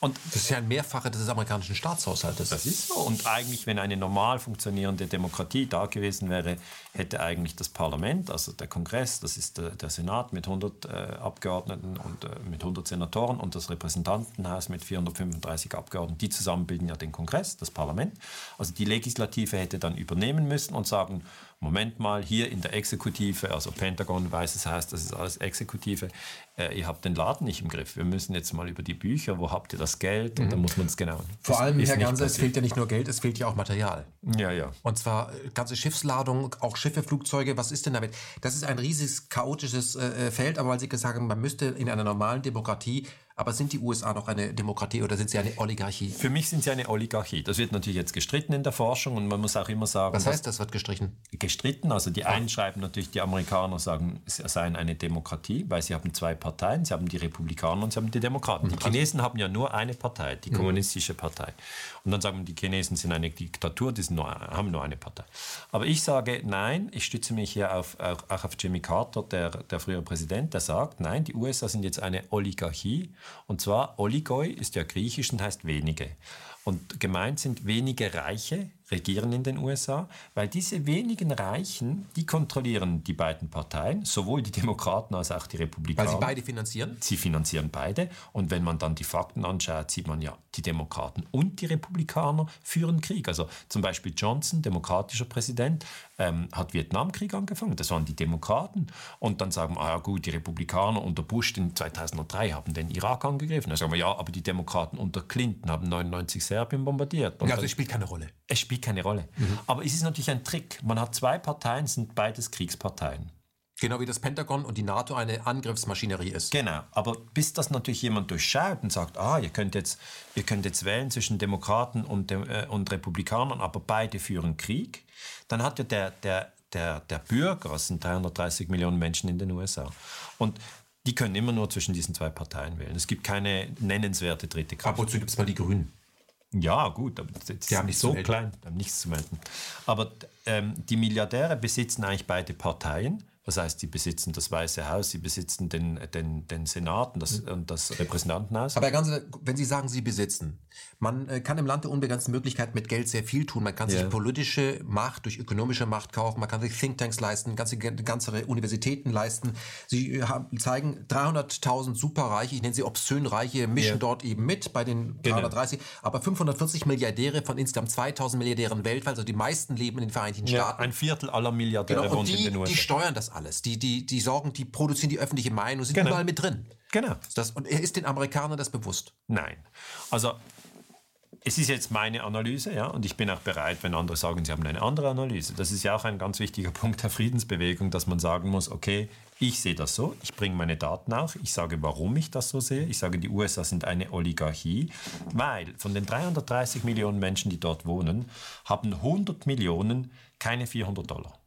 Und das ist ja ein Mehrfacher des amerikanischen Staatshaushaltes. Das ist so. Und eigentlich, wenn eine normal funktionierende Demokratie da gewesen wäre, hätte eigentlich das Parlament, also der Kongress, das ist der, der Senat mit 100 äh, Abgeordneten und äh, mit 100 Senatoren und das Repräsentantenhaus mit 435 Abgeordneten, die zusammen bilden ja den Kongress, das Parlament. Also die Legislative hätte dann übernehmen müssen und sagen, Moment mal, hier in der Exekutive, also Pentagon, Weißes Haus, das ist alles Exekutive, äh, ihr habt den Laden nicht im Griff. Wir müssen jetzt mal über die Bücher, wo habt ihr das Geld? Und mhm. dann muss man es genau. Vor allem, Herr Ganser, es fehlt ja nicht nur Geld, es fehlt ja auch Material. Ja, ja. Und zwar äh, ganze Schiffsladungen, auch Schiffe, Flugzeuge, was ist denn damit? Das ist ein riesiges, chaotisches äh, äh Feld, aber weil Sie gesagt haben, man müsste in einer normalen Demokratie aber sind die USA noch eine Demokratie oder sind sie eine Oligarchie? Für mich sind sie eine Oligarchie. Das wird natürlich jetzt gestritten in der Forschung und man muss auch immer sagen. Was heißt das, wird gestrichen? Gestritten. Also die einen schreiben natürlich, die Amerikaner sagen, sie seien eine Demokratie, weil sie haben zwei Parteien. Sie haben die Republikaner und sie haben die Demokraten. Die mhm. Chinesen haben ja nur eine Partei, die mhm. kommunistische Partei. Und dann sagen die Chinesen sind eine Diktatur, die nur, haben nur eine Partei. Aber ich sage, nein, ich stütze mich hier auf, auch, auch auf Jimmy Carter, der, der frühere Präsident, der sagt, nein, die USA sind jetzt eine Oligarchie. Und zwar, Oligoi ist ja griechisch und heißt wenige. Und gemeint sind wenige Reiche, regieren in den USA, weil diese wenigen Reichen, die kontrollieren die beiden Parteien, sowohl die Demokraten als auch die Republikaner. Weil sie beide finanzieren? Sie finanzieren beide. Und wenn man dann die Fakten anschaut, sieht man ja, die Demokraten und die Republikaner führen Krieg. Also zum Beispiel Johnson, demokratischer Präsident, ähm, hat Vietnamkrieg angefangen. Das waren die Demokraten. Und dann sagen wir, ah ja gut, die Republikaner unter Bush in 2003 haben den Irak angegriffen. Dann sagen wir, ja, aber die Demokraten unter Clinton haben 99 Serbien bombardiert. Und ja, also es spielt keine Rolle. Es spielt keine Rolle. Mhm. Aber es ist natürlich ein Trick. Man hat zwei Parteien, sind beides Kriegsparteien. Genau wie das Pentagon und die NATO eine Angriffsmaschinerie ist. Genau, aber bis das natürlich jemand durchschaut und sagt, ah, ihr könnt jetzt, ihr könnt jetzt wählen zwischen Demokraten und, äh, und Republikanern, aber beide führen Krieg, dann hat ja der, der, der, der Bürger, es sind 330 Millionen Menschen in den USA, und die können immer nur zwischen diesen zwei Parteien wählen. Es gibt keine nennenswerte dritte Kraft. Ab und zu gibt es mal die Grünen. Ja, gut, aber die haben nicht so klein, haben nichts zu melden. Aber ähm, die Milliardäre besitzen eigentlich beide Parteien das heißt, sie besitzen das Weiße Haus, sie besitzen den, den, den Senat und das, und das Repräsentantenhaus. Aber ganz, wenn Sie sagen, Sie besitzen, man äh, kann im Land der unbegrenzten Möglichkeit mit Geld sehr viel tun. Man kann sich yeah. politische Macht durch ökonomische Macht kaufen, man kann sich Thinktanks leisten, ganze, ganze Universitäten leisten. Sie äh, haben, zeigen 300.000 Superreiche, ich nenne sie obszön Reiche, mischen yeah. dort eben mit bei den 330, genau. aber 540 Milliardäre von insgesamt 2000 Milliardären weltweit, also die meisten leben in den Vereinigten Staaten. Ja, ein Viertel aller Milliardäre genau, und die, in den USA. die steuern das alles. Die, die, die sorgen, die produzieren die öffentliche Meinung, sind genau. überall mit drin. Genau. Das, und ist den Amerikanern das bewusst? Nein. Also es ist jetzt meine Analyse, ja, und ich bin auch bereit, wenn andere sagen, sie haben eine andere Analyse. Das ist ja auch ein ganz wichtiger Punkt der Friedensbewegung, dass man sagen muss, okay, ich sehe das so, ich bringe meine Daten auch, ich sage, warum ich das so sehe. Ich sage, die USA sind eine Oligarchie, weil von den 330 Millionen Menschen, die dort wohnen, haben 100 Millionen keine 400 Dollar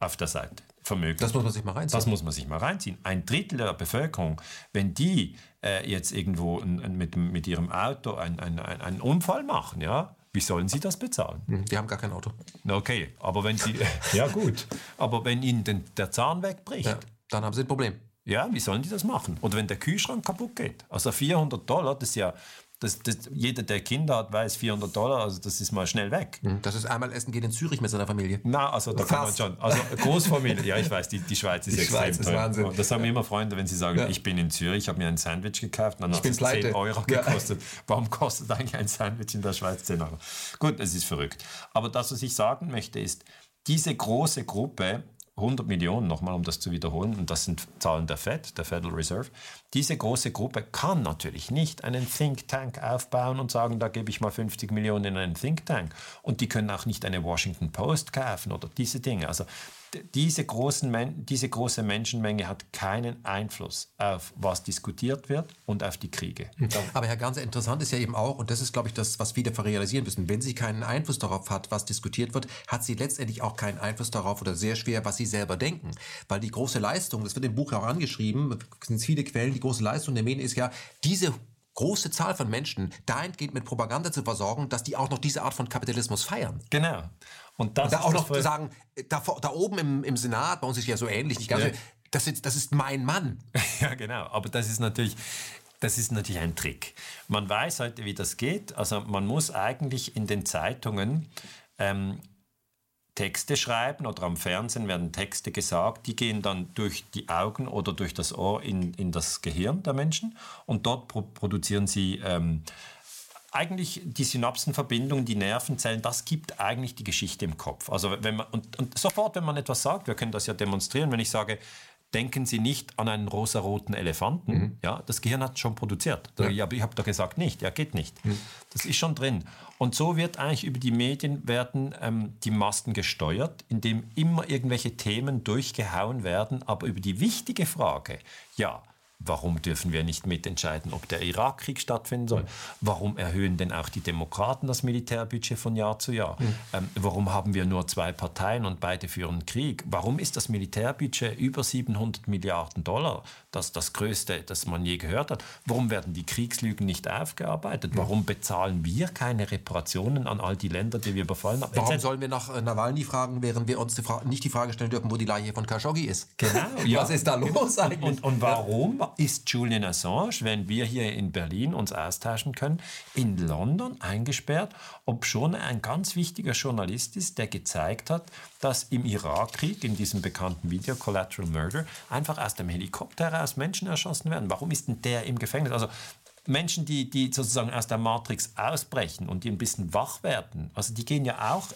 auf der Seite. Vermögen. Das muss man sich mal reinziehen. Das muss man sich mal reinziehen. Ein Drittel der Bevölkerung, wenn die äh, jetzt irgendwo mit, mit ihrem Auto einen ein, ein Unfall machen, ja, wie sollen sie das bezahlen? Hm, die haben gar kein Auto. Okay, aber wenn sie, ja gut, aber wenn ihnen den, der Zahn wegbricht, ja, dann haben sie ein Problem. Ja, wie sollen die das machen? Oder wenn der Kühlschrank kaputt geht? Also 400 Dollar, das ist ja, Das, das, jeder, der Kinder hat, weiß 400 Dollar, also das ist mal schnell weg. Mhm. Das ist einmal essen gehen in Zürich mit seiner Familie. Na, also da kann man schon. Also Großfamilie, ja, ich weiß, die, die Schweiz ist die extrem Schweiz ist Wahnsinn. Das haben immer Freunde, wenn sie sagen, ja. ich bin in Zürich, ich habe mir ein Sandwich gekauft, dann hat es 10 Euro gekostet. Ja. Warum kostet eigentlich ein Sandwich in der Schweiz 10 Euro? Gut, es ist verrückt. Aber das, was ich sagen möchte, ist, diese große Gruppe 100 Millionen, nochmal um das zu wiederholen, und das sind Zahlen der Fed, der Federal Reserve, diese große Gruppe kann natürlich nicht einen Think Tank aufbauen und sagen, da gebe ich mal 50 Millionen in einen Think Tank. Und die können auch nicht eine Washington Post kaufen oder diese Dinge. Also diese, großen, diese große Menschenmenge hat keinen Einfluss auf, was diskutiert wird und auf die Kriege. Aber Herr Ganser, interessant ist ja eben auch, und das ist, glaube ich, das, was viele realisieren müssen, wenn sie keinen Einfluss darauf hat, was diskutiert wird, hat sie letztendlich auch keinen Einfluss darauf oder sehr schwer, was sie selber denken. Weil die große Leistung, das wird im Buch auch angeschrieben, es sind viele Quellen, die große Leistung der Medien ist ja, diese große Zahl von Menschen dahingehend mit Propaganda zu versorgen, dass die auch noch diese Art von Kapitalismus feiern. Genau. Und, das und da auch noch sagen, da, da oben im, im, Senat, bei uns ist ja so ähnlich, nicht ganz ja. das, ist, das ist mein Mann. ja, genau. Aber das ist natürlich, das ist natürlich ein Trick. Man weiß heute, wie das geht. Also man muss eigentlich in den Zeitungen ähm, Texte schreiben oder am Fernsehen werden Texte gesagt, die gehen dann durch die Augen oder durch das Ohr in, in das Gehirn der Menschen und dort pro produzieren sie ähm, eigentlich die Synapsenverbindung, die Nervenzellen, das gibt eigentlich die Geschichte im Kopf. Also wenn man, und, und sofort, wenn man etwas sagt, wir können das ja demonstrieren, wenn ich sage, denken Sie nicht an einen rosaroten Elefanten. Mhm. Ja, das Gehirn hat schon produziert. Ja. Ich habe hab da gesagt, nicht, ja, geht nicht. Mhm. Das ist schon drin. Und so wird eigentlich über die Medien werden ähm, die Masten gesteuert, indem immer irgendwelche Themen durchgehauen werden, aber über die wichtige Frage, ja, Warum dürfen wir nicht mitentscheiden, ob der Irakkrieg stattfinden soll? Warum erhöhen denn auch die Demokraten das Militärbudget von Jahr zu Jahr? Mhm. Ähm, warum haben wir nur zwei Parteien und beide führen Krieg? Warum ist das Militärbudget über 700 Milliarden Dollar? Das das größte, das man je gehört hat. Warum werden die Kriegslügen nicht aufgearbeitet? Warum bezahlen wir keine Reparationen an all die Länder, die wir überfallen haben? Warum sollen wir nach äh, Nawalny fragen, während wir uns die nicht die Frage stellen dürfen, wo die Leiche von Khashoggi ist? Genau. Ja. Was ist da los eigentlich? Und, und warum ist Julian Assange, wenn wir hier in Berlin uns austauschen können, in London eingesperrt, ob schon ein ganz wichtiger Journalist ist, der gezeigt hat, dass im Irakkrieg, in diesem bekannten Video Collateral Murder, einfach aus dem Helikopter heraus Menschen erschossen werden. Warum ist denn der im Gefängnis? Also Menschen, die, die sozusagen aus der Matrix ausbrechen und die ein bisschen wach werden, also die gehen ja auch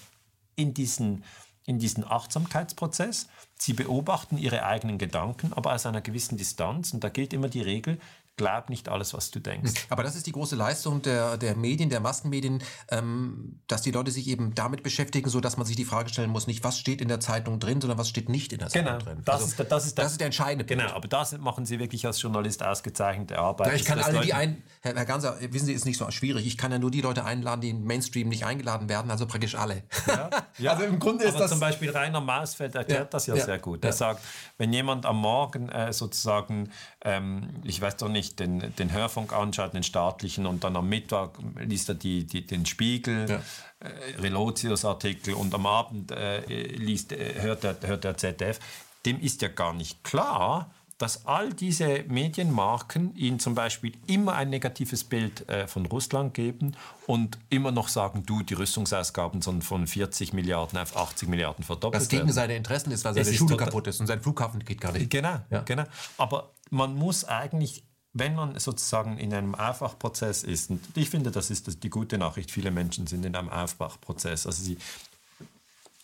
in diesen in diesen Achtsamkeitsprozess. Sie beobachten ihre eigenen Gedanken, aber aus einer gewissen Distanz. Und da gilt immer die Regel, glaub nicht alles, was du denkst. Hm. Aber das ist die große Leistung der, der Medien, der Massenmedien, ähm, dass die Leute sich eben damit beschäftigen, so dass man sich die Frage stellen muss, nicht was steht in der Zeitung drin, sondern was steht nicht in der genau, Zeitung drin. Das, also, ist, der, das, ist der, das ist der entscheidende Punkt. Genau, aber das machen Sie wirklich als Journalist ausgezeichnete Arbeit. Ja, ich kann alle die ein, Herr, Herr Ganser, wissen Sie, ist nicht so schwierig. Ich kann ja nur die Leute einladen, die im Mainstream nicht eingeladen werden, also praktisch alle. Ja, ja. also im Grunde ist aber das... zum Beispiel Rainer Mausfeld erklärt ja, das ja, sehr gut. Er sagt, wenn jemand am Morgen äh, sozusagen, ähm, ich weiß doch nicht, den, den Hör Hörfunk anschaut, den staatlichen, und dann am Mittwoch liest er die, die, den Spiegel, ja. äh, Relotius-Artikel und am Abend äh, liest, äh, hört, er, hört der ZDF, dem ist ja gar nicht klar, dass all diese Medienmarken ihnen zum Beispiel immer ein negatives Bild äh, von Russland geben und immer noch sagen, du, die Rüstungsausgaben sollen von 40 Milliarden auf 80 Milliarden verdoppelt werden. Das gegen werden. seine Interessen ist, weil seine Schule kaputt ist und sein Flughafen geht gar nicht. Genau, ja. genau. Aber man muss eigentlich wenn man sozusagen in einem Aufwachprozess ist, und ich finde, das ist die gute Nachricht, viele Menschen sind in einem Aufwachprozess, also sie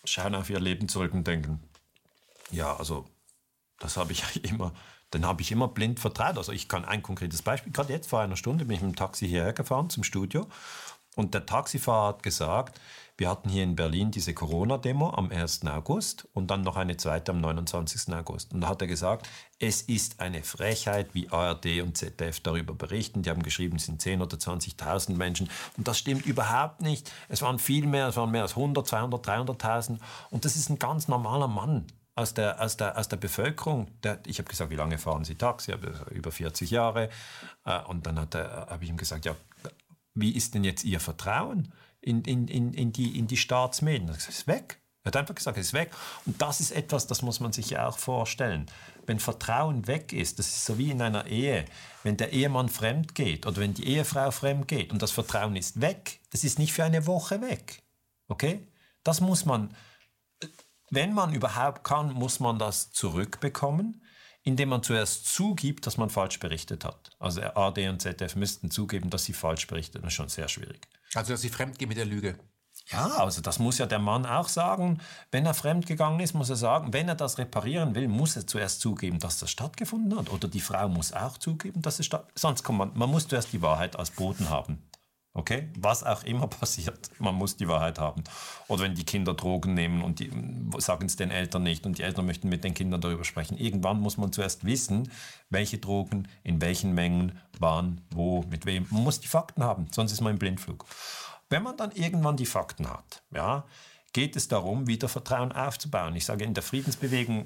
schauen auf ihr Leben zurück und denken, ja, also das habe ich immer, dann habe ich immer blind vertraut. Also ich kann ein konkretes Beispiel, gerade jetzt vor einer Stunde bin ich mit dem Taxi hierher gefahren zum Studio und der Taxifahrer hat gesagt, wir hatten hier in Berlin diese Corona-Demo am 1. August und dann noch eine zweite am 29. August. Und da hat er gesagt, es ist eine Frechheit, wie ARD und ZDF darüber berichten. Die haben geschrieben, es sind 10.000 oder 20.000 Menschen. Und das stimmt überhaupt nicht. Es waren viel mehr, es waren mehr als 100, 200, 300.000. Und das ist ein ganz normaler Mann aus der, aus der, aus der Bevölkerung. Der, ich habe gesagt, wie lange fahren Sie Taxi? Über 40 Jahre. Äh, und dann habe ich ihm gesagt, ja, wie ist denn jetzt Ihr Vertrauen? in, in, in, in, die, in die Staatsmedien. Das ist weg. Er hat einfach gesagt, es ist weg. Und das ist etwas, das muss man sich ja auch vorstellen. Wenn Vertrauen weg ist, das ist so wie in einer Ehe, wenn der Ehemann fremd geht oder wenn die Ehefrau fremd geht und das Vertrauen ist weg, das ist nicht für eine Woche weg. Okay? Das muss man, wenn man überhaupt kann, muss man das zurückbekommen, indem man zuerst zugibt, dass man falsch berichtet hat. Also AD und ZDF müssten zugeben, dass sie falsch berichtet. Das ist schon sehr schwierig. Also, dass sie fremd gehen mit der Lüge. Ja, also das muss ja der Mann auch sagen. Wenn er fremdgegangen ist, muss er sagen, wenn er das reparieren will, muss er zuerst zugeben, dass das stattgefunden hat. Oder die Frau muss auch zugeben, dass es stattgefunden hat. Sonst kommt man, man muss zuerst die Wahrheit als Boden haben. Okay? Was auch immer passiert, man muss die Wahrheit haben. Oder wenn die Kinder Drogen nehmen und die sagen es den Eltern nicht und die Eltern möchten mit den Kindern darüber sprechen. Irgendwann muss man zuerst wissen, welche Drogen, in welchen Mengen, wann, wo, mit wem. Man muss die Fakten haben, sonst ist man im Blindflug. Wenn man dann irgendwann die Fakten hat, ja, geht es darum, wieder Vertrauen aufzubauen. Ich sage, in der Friedensbewegung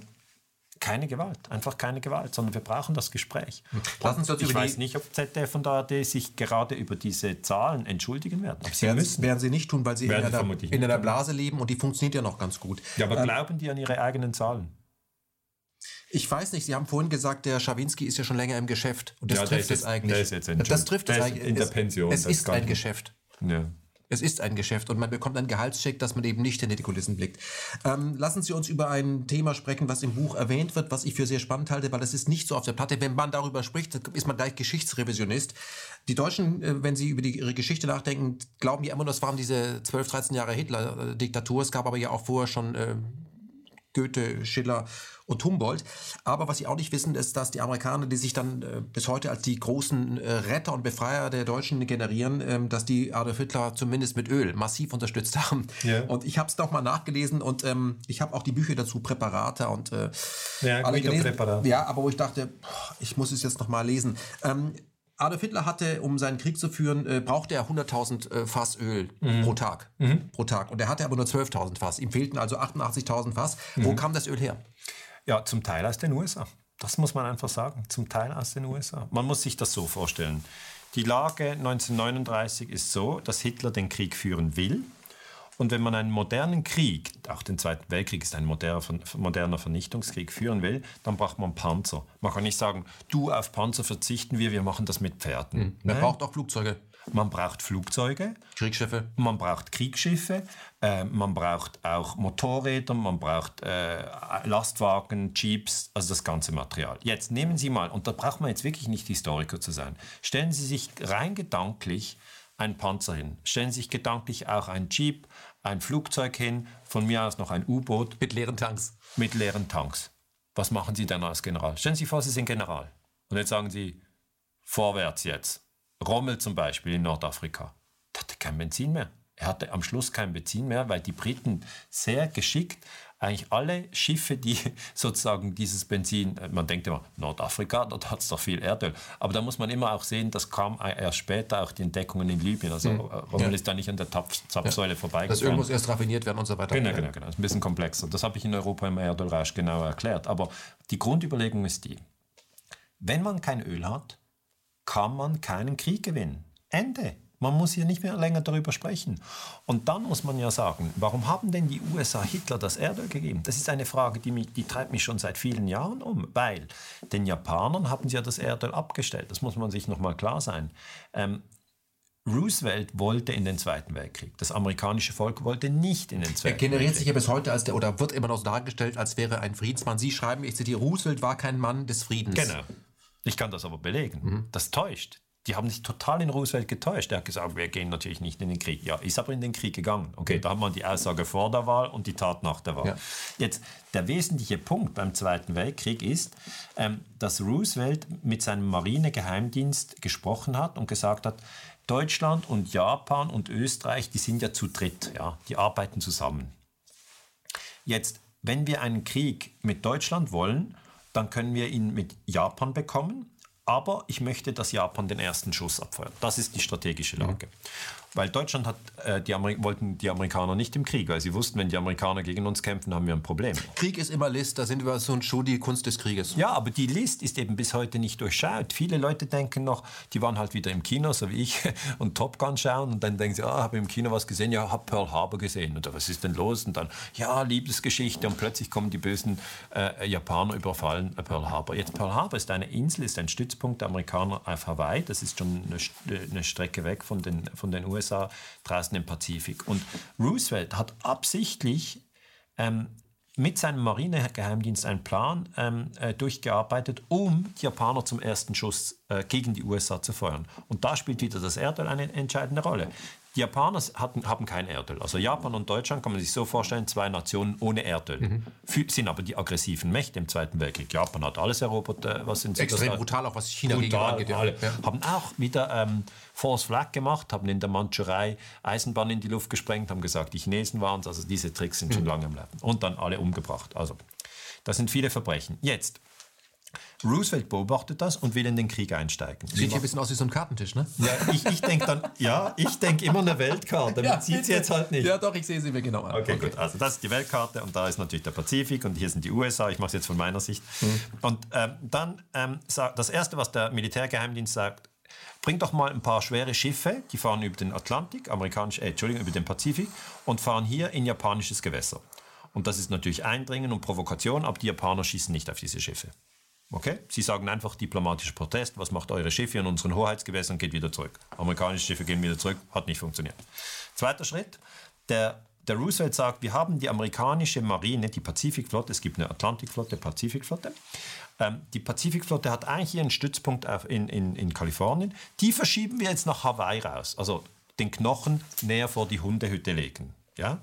keine Gewalt, einfach keine Gewalt, sondern wir brauchen das Gespräch. Lassen Sie uns ich weiß nicht, ob ZDF und ARD sich gerade über diese Zahlen entschuldigen werden. Aber sie werden, müssen. werden sie nicht tun, weil sie in einer, in einer, Blase leben und die funktioniert ja noch ganz gut. Ja, aber ähm, glauben die an ihre eigenen Zahlen? Ich weiß nicht, Sie haben vorhin gesagt, der Schawinski ist ja schon länger im Geschäft. Und das ja, trifft es eigentlich. Der ist jetzt das trifft es eigentlich. In der Pension. Es, es ist ein Geschäft. Ja. Es ist ein Geschäft und man bekommt einen Gehaltscheck, dass man eben nicht hinter die Kulissen blickt. Ähm, lassen Sie uns über ein Thema sprechen, was im Buch erwähnt wird, was ich für sehr spannend halte, weil es ist nicht so auf der Platte. Wenn man darüber spricht, ist man gleich Geschichtsrevisionist. Die Deutschen, äh, wenn sie über die, ihre Geschichte nachdenken, glauben ja immer, das waren diese 12, 13 Jahre Hitler-Diktatur. Es gab aber ja auch vorher schon äh, Goethe, Schiller und Humboldt. Aber was sie auch nicht wissen, ist, dass die Amerikaner, die sich dann äh, bis heute als die großen äh, Retter und Befreier der Deutschen generieren, ähm, dass die Adolf Hitler zumindest mit Öl massiv unterstützt haben. Yeah. Und ich habe es doch mal nachgelesen und ähm, ich habe auch die Bücher dazu, Präparate und äh, ja, alle gelesen. Präparat. Ja, aber wo ich dachte, ich muss es jetzt noch mal lesen. Ähm, Adolf Hitler hatte, um seinen Krieg zu führen, äh, brauchte er 100.000 äh, Fass Öl mhm. pro Tag. Mhm. Pro Tag. Und er hatte aber nur 12.000 Fass. Ihm fehlten also 88.000 Fass. Mhm. Wo kam das Öl her? Ja, zum Teil aus den USA. Das muss man einfach sagen. Zum Teil aus den USA. Man muss sich das so vorstellen. Die Lage 1939 ist so, dass Hitler den Krieg führen will. Und wenn man einen modernen Krieg, auch den Zweiten Weltkrieg ist ein moderner, moderner Vernichtungskrieg, führen will, dann braucht man Panzer. Man kann nicht sagen, du auf Panzer verzichten wir, wir machen das mit Pferden. Mhm. Man braucht auch Flugzeuge. Man braucht Flugzeuge. Kriegsschiffe. Man braucht Kriegsschiffe. Äh, man braucht auch Motorräder. Man braucht äh, Lastwagen, Jeeps, also das ganze Material. Jetzt nehmen Sie mal, und da braucht man jetzt wirklich nicht Historiker zu sein, stellen Sie sich rein gedanklich einen Panzer hin. Stellen Sie sich gedanklich auch einen Jeep, ein Flugzeug hin, von mir aus noch ein U-Boot. Mit leeren Tanks. Mit leeren Tanks. Was machen Sie dann als General? Stellen Sie sich vor, Sie sind General. Und jetzt sagen Sie, vorwärts jetzt. Rommel zum Beispiel in Nordafrika. Der hatte kein Benzin mehr. Er hatte am Schluss kein Benzin mehr, weil die Briten sehr geschickt eigentlich alle Schiffe, die sozusagen dieses Benzin, äh, man denkt immer, Nordafrika, dort hat es doch viel Erdöl. Aber da muss man immer auch sehen, das kam erst später auch die Entdeckungen in Libyen. Also mhm. Rommel ja. ist da nicht an der Zapfsäule ja. vorbeigefahren. Das Öl muss erst raffiniert werden und so weiter. Genau, genau, genau. Das ist ein bisschen komplexer. Das habe ich in Europa im Erdölrausch genau erklärt. Aber die Grundüberlegung ist die, wenn man kein Öl hat, kann man keinen Krieg gewinnen. Ende. Man muss hier nicht mehr länger darüber sprechen. Und dann muss man ja sagen, warum haben denn die USA Hitler das Erdöl gegeben? Das ist eine Frage, die, mich, die treibt mich schon seit vielen Jahren um, weil den Japanern haben sie ja das Erdöl abgestellt. Das muss man sich nochmal klar sein. Ähm, Roosevelt wollte in den Zweiten Weltkrieg. Das amerikanische Volk wollte nicht in den Zweiten Weltkrieg. Er generiert sich ja bis heute als der, oder wird immer noch so dargestellt, als wäre ein Friedensmann. Sie schreiben, ich zitiere, Roosevelt war kein Mann des Friedens. Genau. Ich kann das aber belegen. Mhm. Das täuscht die haben sich total in Roosevelt getäuscht. Er hat gesagt, wir gehen natürlich nicht in den Krieg. Ja, ist aber in den Krieg gegangen. Okay, da haben wir die Aussage vor der Wahl und die Tat nach der Wahl. Ja. Jetzt, der wesentliche Punkt beim Zweiten Weltkrieg ist, ähm, dass Roosevelt mit seinem Marinegeheimdienst gesprochen hat und gesagt hat, Deutschland und Japan und Österreich, die sind ja zu dritt, ja, die arbeiten zusammen. Jetzt, wenn wir einen Krieg mit Deutschland wollen, dann können wir ihn mit Japan bekommen aber ich möchte, dass Japan den ersten Schuss abfeuert. Das ist die strategische Lage. Mhm. Weil Deutschland hat, äh, die wollten die Amerikaner nicht im Krieg, weil sie wussten, wenn die Amerikaner gegen uns kämpfen, haben wir ein Problem. Krieg ist immer List, da sind wir so ein Schuh, die Kunst des Krieges. Ja, aber die List ist eben bis heute nicht durchschaut. Viele Leute denken noch, die waren halt wieder im Kino, so wie ich, und Top Gun schauen und dann denken sie, ah, habe im Kino was gesehen, ja, habe Pearl Harbor gesehen. Oder was ist denn los? Und dann, ja, Liebesgeschichte und plötzlich kommen die bösen äh, Japaner überfallen äh, Pearl Harbor. Jetzt Pearl Harbor ist eine Insel, ist ein Stützpunkt der Amerikaner auf Hawaii. Das ist schon eine, eine Strecke weg von den, von den USA, draußen im Pazifik. Und Roosevelt hat absichtlich ähm, mit seinem Marinegeheimdienst einen Plan ähm, äh, durchgearbeitet, um die Japaner zum ersten Schuss äh, gegen die USA zu feuern. Und da spielt wieder das Erdöl eine entscheidende Rolle. Die Japaner hatten, haben kein Erdöl. Also Japan und Deutschland kann man sich so vorstellen, zwei Nationen ohne Erdöl. Mhm. sind aber die aggressiven Mächte im Zweiten Weltkrieg. Japan hat alles erobert, äh, was in Extrem brutal, auch was China brutal, geht. Ja. Haben auch wieder ähm, Force Flag gemacht, haben in der Mandschurei Eisenbahn in die Luft gesprengt, haben gesagt, die Chinesen waren es. Also diese Tricks sind schon mhm. lange im Leben. Und dann alle umgebracht. Also das sind viele Verbrechen. Jetzt Roosevelt beobachtet das und will in den Krieg einsteigen. Sieht hier ein bisschen aus wie so ein Kartentisch, ne? Ja, ich, ich denke dann, ja, ich denke immer eine Weltkarte. Man ja, sieht sie jetzt halt nicht. Ja, doch, ich sehe sie mir genau an. Okay, okay, gut. Also das ist die Weltkarte und da ist natürlich der Pazifik und hier sind die USA. Ich mache es jetzt von meiner Sicht. Mhm. Und ähm, dann ähm, das Erste, was der Militärgeheimdienst sagt, bring doch mal ein paar schwere Schiffe, die fahren über den Atlantik, amerikanisch, äh, Entschuldigung, über den Pazifik und fahren hier in japanisches Gewässer. Und das ist natürlich Eindringen und Provokation, aber die Japaner schießen nicht auf diese Schiffe. Okay? Sie sagen einfach diplomatischer Protest, was macht eure Schiffe in unseren Hoheitsgewässern, geht wieder zurück. Amerikanische Schiffe gehen wieder zurück, hat nicht funktioniert. Zweiter Schritt, der, der Roosevelt sagt, wir haben die amerikanische Marine, die Pazifikflotte, es gibt eine Atlantikflotte, Pazifikflotte. Ähm, die Pazifikflotte hat eigentlich ihren Stützpunkt in, in, in Kalifornien. Die verschieben wir jetzt nach Hawaii raus, also den Knochen näher vor die Hundehütte legen. Ja?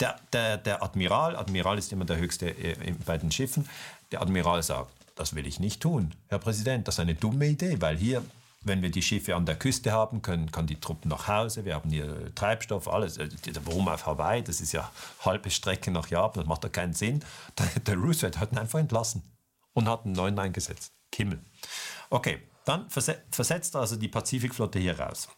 Der, der, der Admiral, Admiral ist immer der höchste äh, bei den Schiffen, der Admiral sagt, das will ich nicht tun. Herr Präsident, das ist eine dumme Idee, weil hier, wenn wir die Schiffe an der Küste haben, können, kann die Truppen nach Hause, wir haben hier Treibstoff, alles. Äh, warum auf Hawaii? Das ist ja halbe Strecke nach Japan, das macht doch keinen Sinn. Der Roosevelt hat ihn einfach entlassen und hat einen neuen eingesetzt. Kimmel. Okay, dann versetzt also die Pazifikflotte hier raus.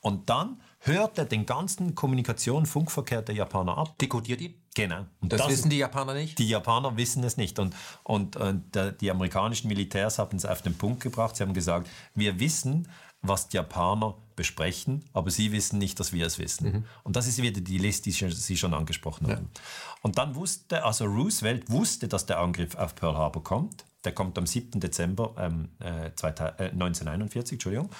Und dann hört er den ganzen Kommunikation, Funkverkehr der Japaner ab. Dekodiert ihn? Genau. Und das, das wissen die Japaner nicht? Die Japaner wissen es nicht. Und, und, und äh, die amerikanischen Militärs haben es auf den Punkt gebracht. Sie haben gesagt, wir wissen, was die Japaner besprechen, aber sie wissen nicht, dass wir es wissen. Mhm. Und das ist wieder die Liste, die Sie schon angesprochen haben. Ja. Und dann wusste, also Roosevelt wusste, dass der Angriff auf Pearl Harbor kommt. Der kommt am 7. Dezember ähm, äh, 1941, Entschuldigung.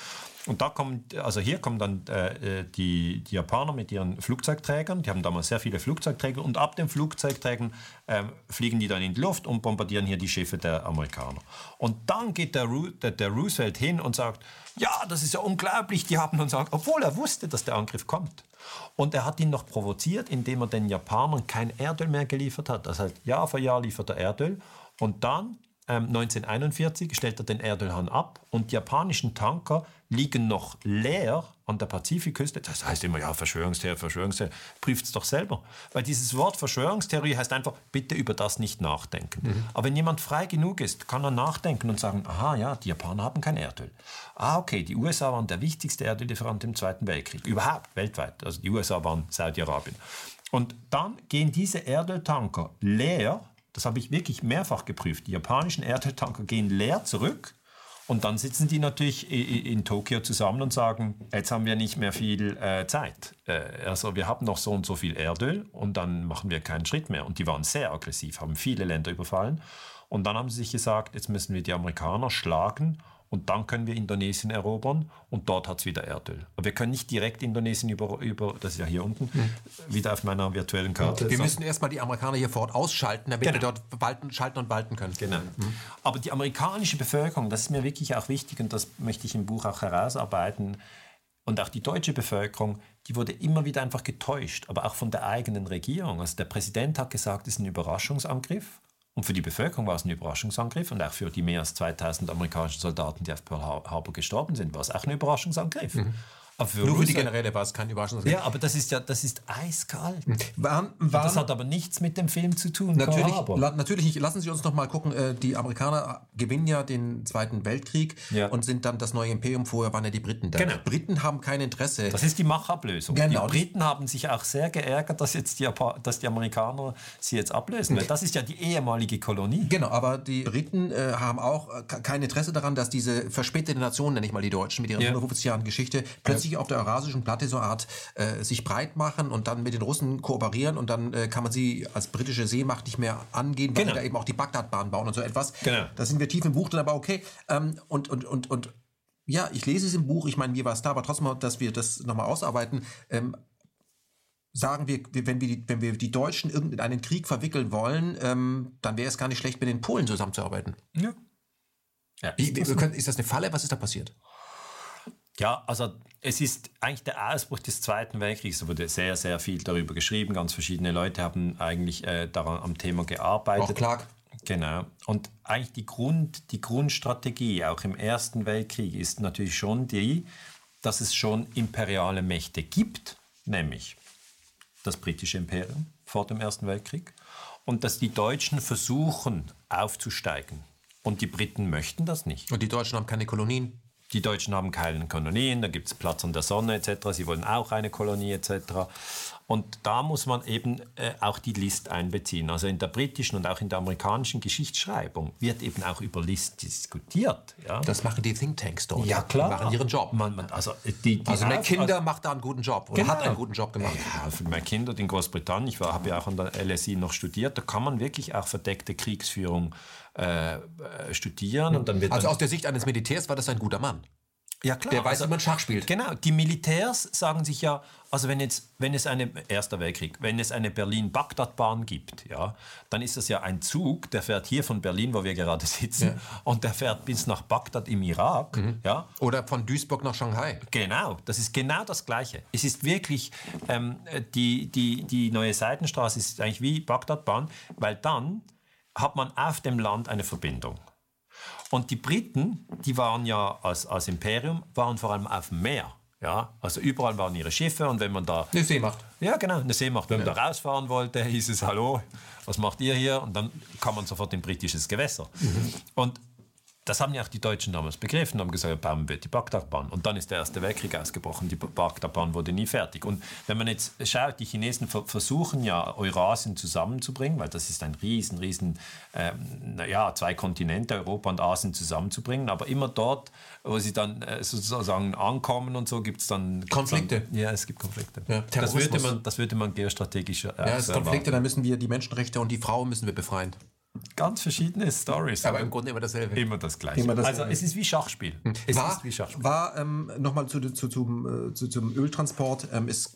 Und da kommt, also hier kommen dann äh, die, die, Japaner mit ihren Flugzeugträgern. Die haben damals sehr viele Flugzeugträger und ab den Flugzeugträgern äh, fliegen die dann in die Luft und bombardieren hier die Schiffe der Amerikaner. Und dann geht der, der, der Roosevelt hin und sagt, ja, das ist ja unglaublich. Die haben uns obwohl er wusste, dass der Angriff kommt. Und er hat ihn noch provoziert, indem er den Japanern kein Erdöl mehr geliefert hat. Das heißt, Jahr für Jahr liefert er Erdöl. Und dann 1941 ähm, stellt er den Erdölhahn ab und die japanischen Tanker liegen noch leer an der Pazifikküste. Das heißt immer, ja, Verschwörungstheorie, Verschwörungstheorie. Prüft es doch selber. Weil dieses Wort Verschwörungstheorie heißt einfach, bitte über das nicht nachdenken. Mhm. Aber wenn jemand frei genug ist, kann er nachdenken und sagen, aha, ja, die Japaner haben kein Erdöl. Ah, okay, die USA waren der wichtigste Erdöllieferant im Zweiten Weltkrieg. Überhaupt, weltweit. Also die USA waren Saudi-Arabien. Und dann gehen diese Erdöltanker leer das habe ich wirklich mehrfach geprüft. Die japanischen Erdöltanker gehen leer zurück und dann sitzen die natürlich in Tokio zusammen und sagen, jetzt haben wir nicht mehr viel äh, Zeit. Äh, also wir haben noch so und so viel Erdöl und dann machen wir keinen Schritt mehr. Und die waren sehr aggressiv, haben viele Länder überfallen. Und dann haben sie sich gesagt, jetzt müssen wir die Amerikaner schlagen und dann können wir Indonesien erobern und dort hat es wieder Erdöl. Aber wir können nicht direkt Indonesien über, über das ist ja hier unten, mhm. wieder auf meiner virtuellen Karte. Wir müssen erstmal die Amerikaner hier vor Ort ausschalten, damit genau. wir dort walten, schalten und walten können. Genau. Mhm. Aber die amerikanische Bevölkerung, das ist mir wirklich auch wichtig und das möchte ich im Buch auch herausarbeiten, und auch die deutsche Bevölkerung, die wurde immer wieder einfach getäuscht, aber auch von der eigenen Regierung. Also der Präsident hat gesagt, es ist ein Überraschungsangriff. Und für die Bevölkerung war es ein Überraschungsangriff und auch für die mehr als 2000 amerikanischen Soldaten, die auf Pearl Harbor gestorben sind, war es auch ein Überraschungsangriff. Mhm. Für Nur für die Generäle war es kein Überraschungsgewinn. Ja, aber das ist ja das ist eiskalt. Waren, waren, das hat aber nichts mit dem Film zu tun. Natürlich, la, natürlich nicht. Lassen Sie uns noch mal gucken. Äh, die Amerikaner gewinnen ja den Zweiten Weltkrieg ja. und sind dann das neue Imperium. Vorher waren ja die Briten da. Genau. Die Briten haben kein Interesse. Das ist die Machablösung. Genau. Die Briten haben sich auch sehr geärgert, dass jetzt die, dass die Amerikaner sie jetzt ablösen. Das ist ja die ehemalige Kolonie. Genau, aber die Briten äh, haben auch äh, kein Interesse daran, dass diese verspätete Nation, nenne ich mal die Deutschen, mit ihrer ja. 150 Jahren Geschichte, plötzlich sich auf der eurasischen Platte so eine Art äh, sich breit machen und dann mit den Russen kooperieren und dann äh, kann man sie als britische Seemacht nicht mehr angehen, weil genau. da eben auch die Bagdadbahn bauen und so etwas. Genau. Da sind wir tief im Buch drin, aber okay. Ähm, und, und, und, und ja, ich lese es im Buch, ich meine, mir war es da, aber trotzdem, dass wir das nochmal ausarbeiten. Ähm, sagen wir, wenn wir, die, wenn wir die Deutschen in einen Krieg verwickeln wollen, ähm, dann wäre es gar nicht schlecht, mit den Polen zusammenzuarbeiten. Ja. ja ist, das ist das eine Falle? Was ist da passiert? Ja, also es ist eigentlich der Ausbruch des Zweiten Weltkriegs, da wurde sehr, sehr viel darüber geschrieben. Ganz verschiedene Leute haben eigentlich äh, daran am Thema gearbeitet. Auch Clark. Genau. Und eigentlich die, Grund, die Grundstrategie auch im Ersten Weltkrieg ist natürlich schon die, dass es schon imperiale Mächte gibt, nämlich das britische Imperium vor dem Ersten Weltkrieg und dass die Deutschen versuchen aufzusteigen. Und die Briten möchten das nicht. Und die Deutschen haben keine Kolonien. Die Deutschen haben keine Kolonien, da gibt es Platz an der Sonne etc. Sie wollen auch eine Kolonie etc. Und da muss man eben äh, auch die List einbeziehen. Also in der britischen und auch in der amerikanischen Geschichtsschreibung wird eben auch über List diskutiert. Ja? Das machen die Thinktanks dort. Ja, klar. Die machen ihren Job. Man, man, also die, die also Kinder macht da einen guten Job oder genau. hat einen guten Job gemacht. Ja, für McKinder in Großbritannien, ich habe ja auch an der LSI noch studiert, da kann man wirklich auch verdeckte Kriegsführung äh, äh, studieren. Und dann wird also aus der Sicht eines Militärs war das ein guter Mann. Ja, klar. Der weiß, also, wie man Schach spielt. Genau. Die Militärs sagen sich ja, also wenn jetzt, wenn es eine, Erster Weltkrieg, wenn es eine Berlin-Bagdad-Bahn gibt, ja, dann ist das ja ein Zug, der fährt hier von Berlin, wo wir gerade sitzen, ja. und der fährt bis nach Bagdad im Irak, mhm. ja. Oder von Duisburg nach Shanghai. Genau. Das ist genau das Gleiche. Es ist wirklich, ähm, die, die, die neue Seitenstraße ist eigentlich wie Bagdad-Bahn, weil dann hat man auf dem Land eine Verbindung. Und die Briten, die waren ja als, als Imperium, waren vor allem auf dem Meer. Ja, also überall waren ihre Schiffe und wenn man da... Eine Seemacht. Ja, genau, eine Seemacht. Wenn ja. man da rausfahren wollte, hieß es, hallo, was macht ihr hier? Und dann kam man sofort in britisches Gewässer. Mhm. Und das haben ja auch die Deutschen damals begriffen und haben gesagt, bauen wir die Bagdadbahn. Und dann ist der Erste Weltkrieg ausgebrochen. Die Bagdadbahn wurde nie fertig. Und wenn man jetzt schaut, die Chinesen versuchen ja Eurasien zusammenzubringen, weil das ist ein riesen, riesen, ähm, naja, zwei Kontinente, Europa und Asien zusammenzubringen. Aber immer dort, wo sie dann äh, sozusagen ankommen und so, gibt es dann... Konflikte. Dann, ja, es gibt Konflikte. Ja, das, würde man, das würde man geostrategisch... Äh, ja, es Konflikte, da müssen wir die Menschenrechte und die Frauen müssen wir befreien ganz verschiedene Stories. Aber im Grunde immer dasselbe. Immer das Gleiche. Immer dasselbe. Also es ist wie Schachspiel. Hm. Es war, ist wie Schachspiel. War ähm, nochmal zu, zu, zum, äh, zu, zum Öltransport. Ähm, ist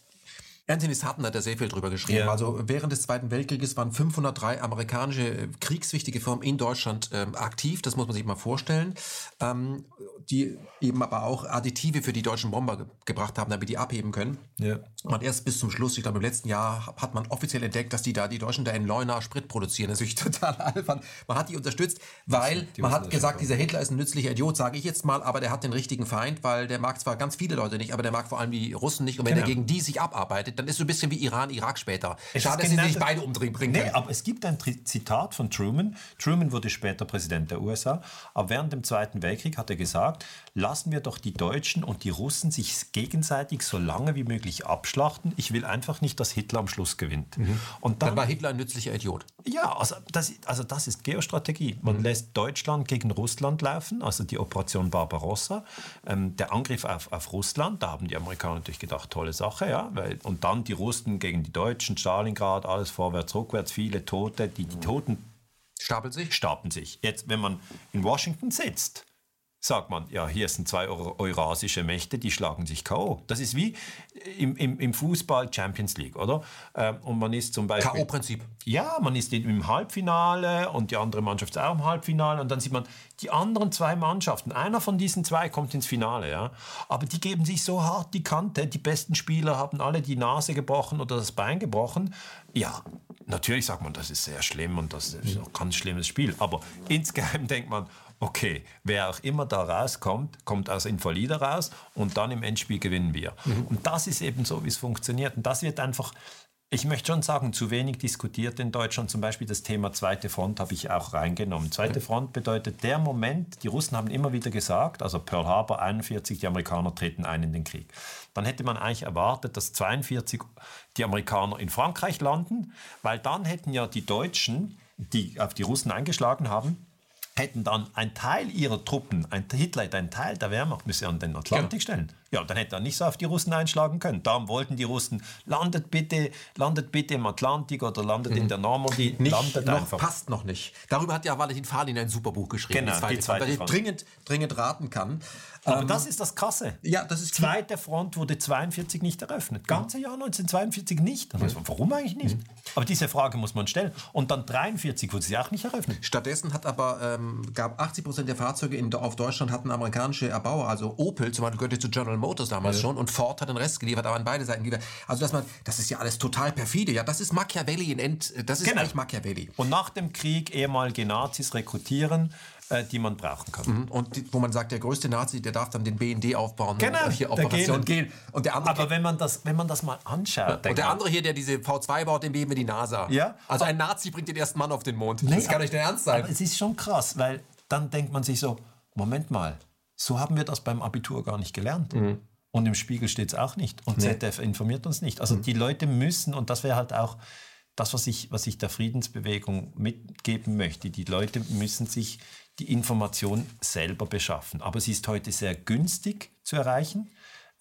Anthony Sutton hat da sehr viel drüber geschrieben. Ja. Also während des Zweiten Weltkrieges waren 503 amerikanische kriegswichtige Firmen in Deutschland ähm, aktiv. Das muss man sich mal vorstellen. Ähm, die eben aber auch Additive für die deutschen Bomber ge gebracht haben, damit die abheben können. Ja. Und erst bis zum Schluss, ich glaube im letzten Jahr, hat man offiziell entdeckt, dass die da die Deutschen da in Leuna Sprit produzieren. Das ist total albern. Man hat die unterstützt, weil die man hat gesagt, dieser Hitler ist ein nützlicher Idiot, sage ich jetzt mal, aber der hat den richtigen Feind, weil der mag zwar ganz viele Leute nicht, aber der mag vor allem die Russen nicht. Und wenn genau. er gegen die sich abarbeitet, dann ist so ein bisschen wie Iran, Irak später. Es Schade, dass genau sie sich beide umdrehen bringen. Nee, aber es gibt ein Zitat von Truman. Truman wurde später Präsident der USA, aber während dem Zweiten Weltkrieg hat er gesagt, lassen wir doch die Deutschen und die Russen sich gegenseitig so lange wie möglich abschlachten. Ich will einfach nicht, dass Hitler am Schluss gewinnt. Mhm. Und dann, dann, war Hitler ein nützlicher Idiot. Ja, also das, also das ist Geostrategie. Man mhm. lässt Deutschland gegen Russland laufen, also die Operation Barbarossa. Ähm, der Angriff auf, auf Russland, da haben die Amerikaner natürlich gedacht, tolle Sache, ja. Weil, und dann die Russen gegen die Deutschen, Stalingrad, alles vorwärts, rückwärts, viele Tote. Die, die Toten stapeln sich? Stapeln sich. Jetzt, wenn man in Washington sitzt, sagt man, ja, hier sind zwei eurasische Mächte, die schlagen sich K.O. Das ist wie im, im, im Fußball Champions League, oder? Ähm, und man ist zum Beispiel... K.O.-Prinzip. Ja, man ist im Halbfinale und die andere Mannschaft ist auch im Halbfinale und dann sieht man, die anderen zwei Mannschaften, einer von diesen zwei kommt ins Finale, ja. Aber die geben sich so hart die Kante, die besten Spieler haben alle die Nase gebrochen oder das Bein gebrochen. Ja, natürlich sagt man, das ist sehr schlimm und das ist ein ganz schlimmes Spiel. Aber insgeheim denkt man, okay, wer auch immer da rauskommt, kommt aus Invalida raus und dann im Endspiel gewinnen wir. Mhm. Und das ist eben so, wie es funktioniert. Und das wird einfach ich möchte schon sagen, zu wenig diskutiert in Deutschland. Zum Beispiel das Thema zweite Front habe ich auch reingenommen. Zweite Front bedeutet der Moment, die Russen haben immer wieder gesagt, also Pearl Harbor 41, die Amerikaner treten ein in den Krieg. Dann hätte man eigentlich erwartet, dass 42 die Amerikaner in Frankreich landen, weil dann hätten ja die Deutschen, die auf die Russen eingeschlagen haben, hätten dann ein Teil ihrer Truppen, ein Hitler hätte einen Teil der Wehrmacht müsse an den Atlantik ja. stellen. Ja, dann hätte er nicht so auf die Russen einschlagen können. Darum wollten die Russen, landet bitte, landet bitte im Atlantik oder landet mhm. in der Normandie. Nicht, landet noch, einfach. Passt noch nicht. Darüber hat ja Valentin Falin ein super Buch geschrieben. Genau, die zweite, die zweite dringend, dringend raten kann. Aber ähm, das ist das Krasse. Ja, das ist Zweite Front wurde 42 nicht eröffnet. Ganze Jahr 1942 nicht. Mhm. Warum eigentlich nicht? Mhm. Aber diese Frage muss man stellen. Und dann 43 wurde sie auch nicht eröffnet. Stattdessen hat aber ähm, gab 80 Prozent der Fahrzeuge in, auf Deutschland hatten amerikanische Erbauer, also Opel zum Beispiel gehörte zu General Motors damals ja. schon und Ford hat den Rest geliefert, aber an beide Seiten geliefert. Also dass man, das ist ja alles total perfide. Ja, das ist Machiavelli in End, das ist genau. eigentlich Machiavelli. Und nach dem Krieg ehemalige Nazis rekrutieren äh, die man brauchen kann. Mhm. Und die, wo man sagt, der größte Nazi, der darf dann den BND aufbauen genau, und hier Operation gehen. Und der andere Aber wenn man das, wenn man das mal anschaut. Und der andere hier, der diese V2 baut, den geben wir die NASA. Ja. Also ein Nazi bringt den ersten Mann auf den Mond. Nee, das kann nicht der Ernst sein. Aber es ist schon krass, weil dann denkt man sich so, Moment mal, so haben wir das beim Abitur gar nicht gelernt. Mhm. Und im Spiegel steht es auch nicht. Und nee. ZDF informiert uns nicht. Also mhm. die Leute müssen, und das wäre halt auch das, was ich, was ich der Friedensbewegung mitgeben möchte, die Leute müssen sich die Information selber beschaffen. Aber sie ist heute sehr günstig zu erreichen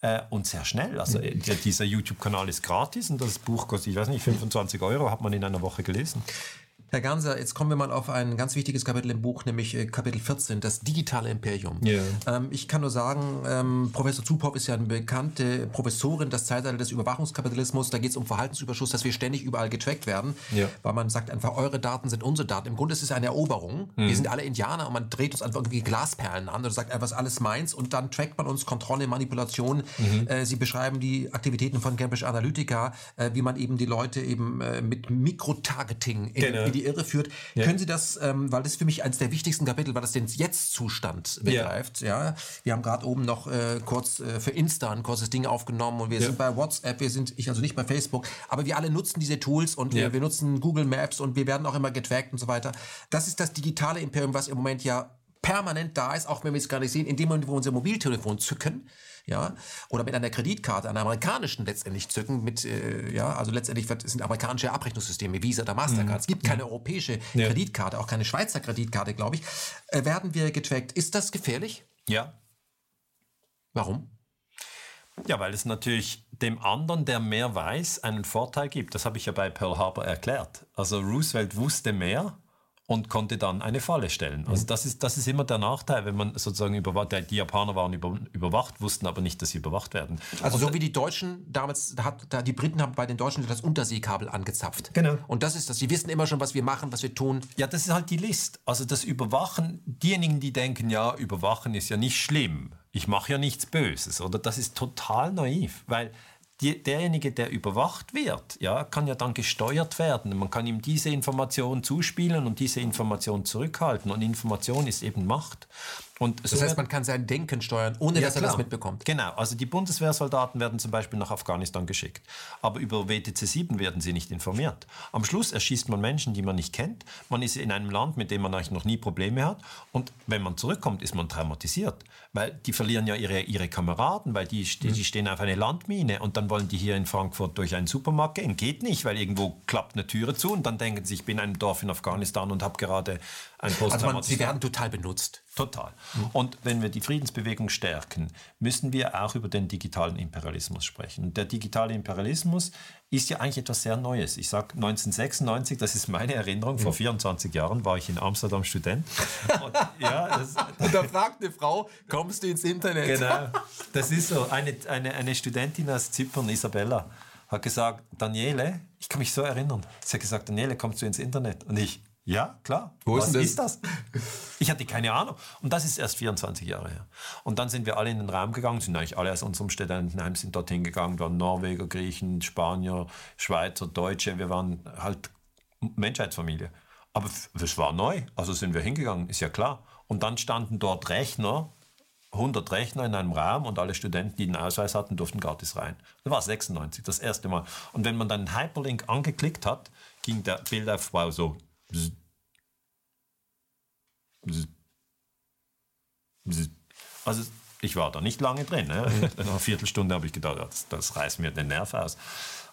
äh, und sehr schnell. Also äh, dieser YouTube-Kanal ist gratis und das Buch kostet, ich weiß nicht, 25 Euro, hat man in einer Woche gelesen. Herr Ganser, jetzt kommen wir mal auf ein ganz wichtiges Kapitel im Buch, nämlich äh, Kapitel 14, das digitale Imperium. Yeah. Ähm, ich kann nur sagen, ähm, Professor Zupow ist ja eine bekannte Professorin, das Zeitalter des Überwachungskapitalismus. Da geht es um Verhaltensüberschuss, dass wir ständig überall getrackt werden, yeah. weil man sagt einfach, eure Daten sind unsere Daten. Im Grunde ist es eine Eroberung. Mhm. Wir sind alle Indianer und man dreht uns einfach irgendwie Glasperlen an und sagt einfach, was alles meins und dann trackt man uns Kontrolle, Manipulation. Mhm. Äh, Sie beschreiben die Aktivitäten von Cambridge Analytica, äh, wie man eben die Leute eben äh, mit Mikrotargeting in, genau. in die die Irre führt. Ja. Können Sie das, ähm, weil das für mich eines der wichtigsten Kapitel, weil das den Jetzt-Zustand begreift. Ja. ja. Wir haben gerade oben noch äh, kurz äh, für Insta ein kurzes Ding aufgenommen und wir ja. sind bei WhatsApp, wir sind, ich also nicht bei Facebook, aber wir alle nutzen diese Tools und wir, wir nutzen Google Maps und wir werden auch immer getrackt und so weiter. Das ist das digitale Imperium, was im Moment ja permanent da ist, auch wenn wir es gar nicht sehen, in dem Moment, wo wir unser Mobiltelefon zücken, ja, oder mit einer Kreditkarte, einer amerikanischen letztendlich zücken, mit, äh, ja, also letztendlich wird, sind amerikanische Abrechnungssysteme, Visa oder Mastercard. Mhm. Es gibt keine europäische ja. Kreditkarte, auch keine Schweizer Kreditkarte, glaube ich. Äh, werden wir getrackt? Ist das gefährlich? Ja. Warum? Ja, weil es natürlich dem anderen, der mehr weiß, einen Vorteil gibt. Das habe ich ja bei Pearl Harbor erklärt. Also Roosevelt wusste mehr und konnte dann eine Falle stellen. Also mhm. das ist, das ist immer der Nachteil, wenn man sozusagen überwacht, die Japaner waren über, überwacht, wussten aber nicht, dass sie überwacht werden. Also und so wie die Deutschen damals, hat, da die Briten haben bei den Deutschen das Unterseekabel angezapft. Genau. Und das ist das, sie wissen immer schon, was wir machen, was wir tun. Ja, das ist halt die List. Also das Überwachen, diejenigen, die denken, ja, Überwachen ist ja nicht schlimm, ich mache ja nichts Böses, oder? Das ist total naiv, weil die, derjenige, der überwacht wird, ja, kann ja dann gesteuert werden. Man kann ihm diese Information zuspielen und diese Information zurückhalten. Und Information ist eben Macht. Und das so heißt, man kann sein Denken steuern, ohne ja, dass er klar. das mitbekommt. Genau, also die Bundeswehrsoldaten werden zum Beispiel nach Afghanistan geschickt. Aber über WTC 7 werden sie nicht informiert. Am Schluss erschießt man Menschen, die man nicht kennt. Man ist in einem Land, mit dem man eigentlich noch nie Probleme hat. Und wenn man zurückkommt, ist man traumatisiert. Weil die verlieren ja ihre, ihre Kameraden, weil die, die, die stehen auf eine Landmine und dann wollen die hier in Frankfurt durch einen Supermarkt gehen. Geht nicht, weil irgendwo klappt eine Türe zu und dann denken sie, ich bin in einem Dorf in Afghanistan und habe gerade ein Also man, sie werden total benutzt. Total. Mhm. Und wenn wir die Friedensbewegung stärken, müssen wir auch über den digitalen Imperialismus sprechen. Der digitale Imperialismus ist ja eigentlich etwas sehr Neues. Ich sage 1996, das ist meine Erinnerung, vor 24 mhm. Jahren war ich in Amsterdam Student. Und, ja, das, und da fragt eine Frau, kommst du ins Internet? Genau, das ist so. Eine, eine, eine Studentin aus Zypern, Isabella, hat gesagt, Daniele, ich kann mich so erinnern, sie hat gesagt, Daniele, kommst du ins Internet? Und ich, ja, klar. Wo Was ist, das? Ich hatte keine Ahnung. Und das ist erst 24 Jahre her. Und dann sind wir alle in den Raum gegangen, sind eigentlich alle aus unserem Studentenheim sind dorthin gegangen, waren Norweger, Griechen, Spanier, Schweizer, Deutsche. Wir waren halt Menschheitsfamilie. Aber es war neu, also sind wir hingegangen, ist ja klar. Und dann standen dort Rechner, 100 Rechner in einem Raum und alle Studenten, die einen Ausweis hatten, durften gratis rein. Das war 96, das erste Mal. Und wenn man dann einen Hyperlink angeklickt hat, ging der Bildaufbau so. Also ich war da nicht lange drin. Ne? Nach einer Viertelstunde habe ich gedacht, das, das reißt mir den Nerv aus.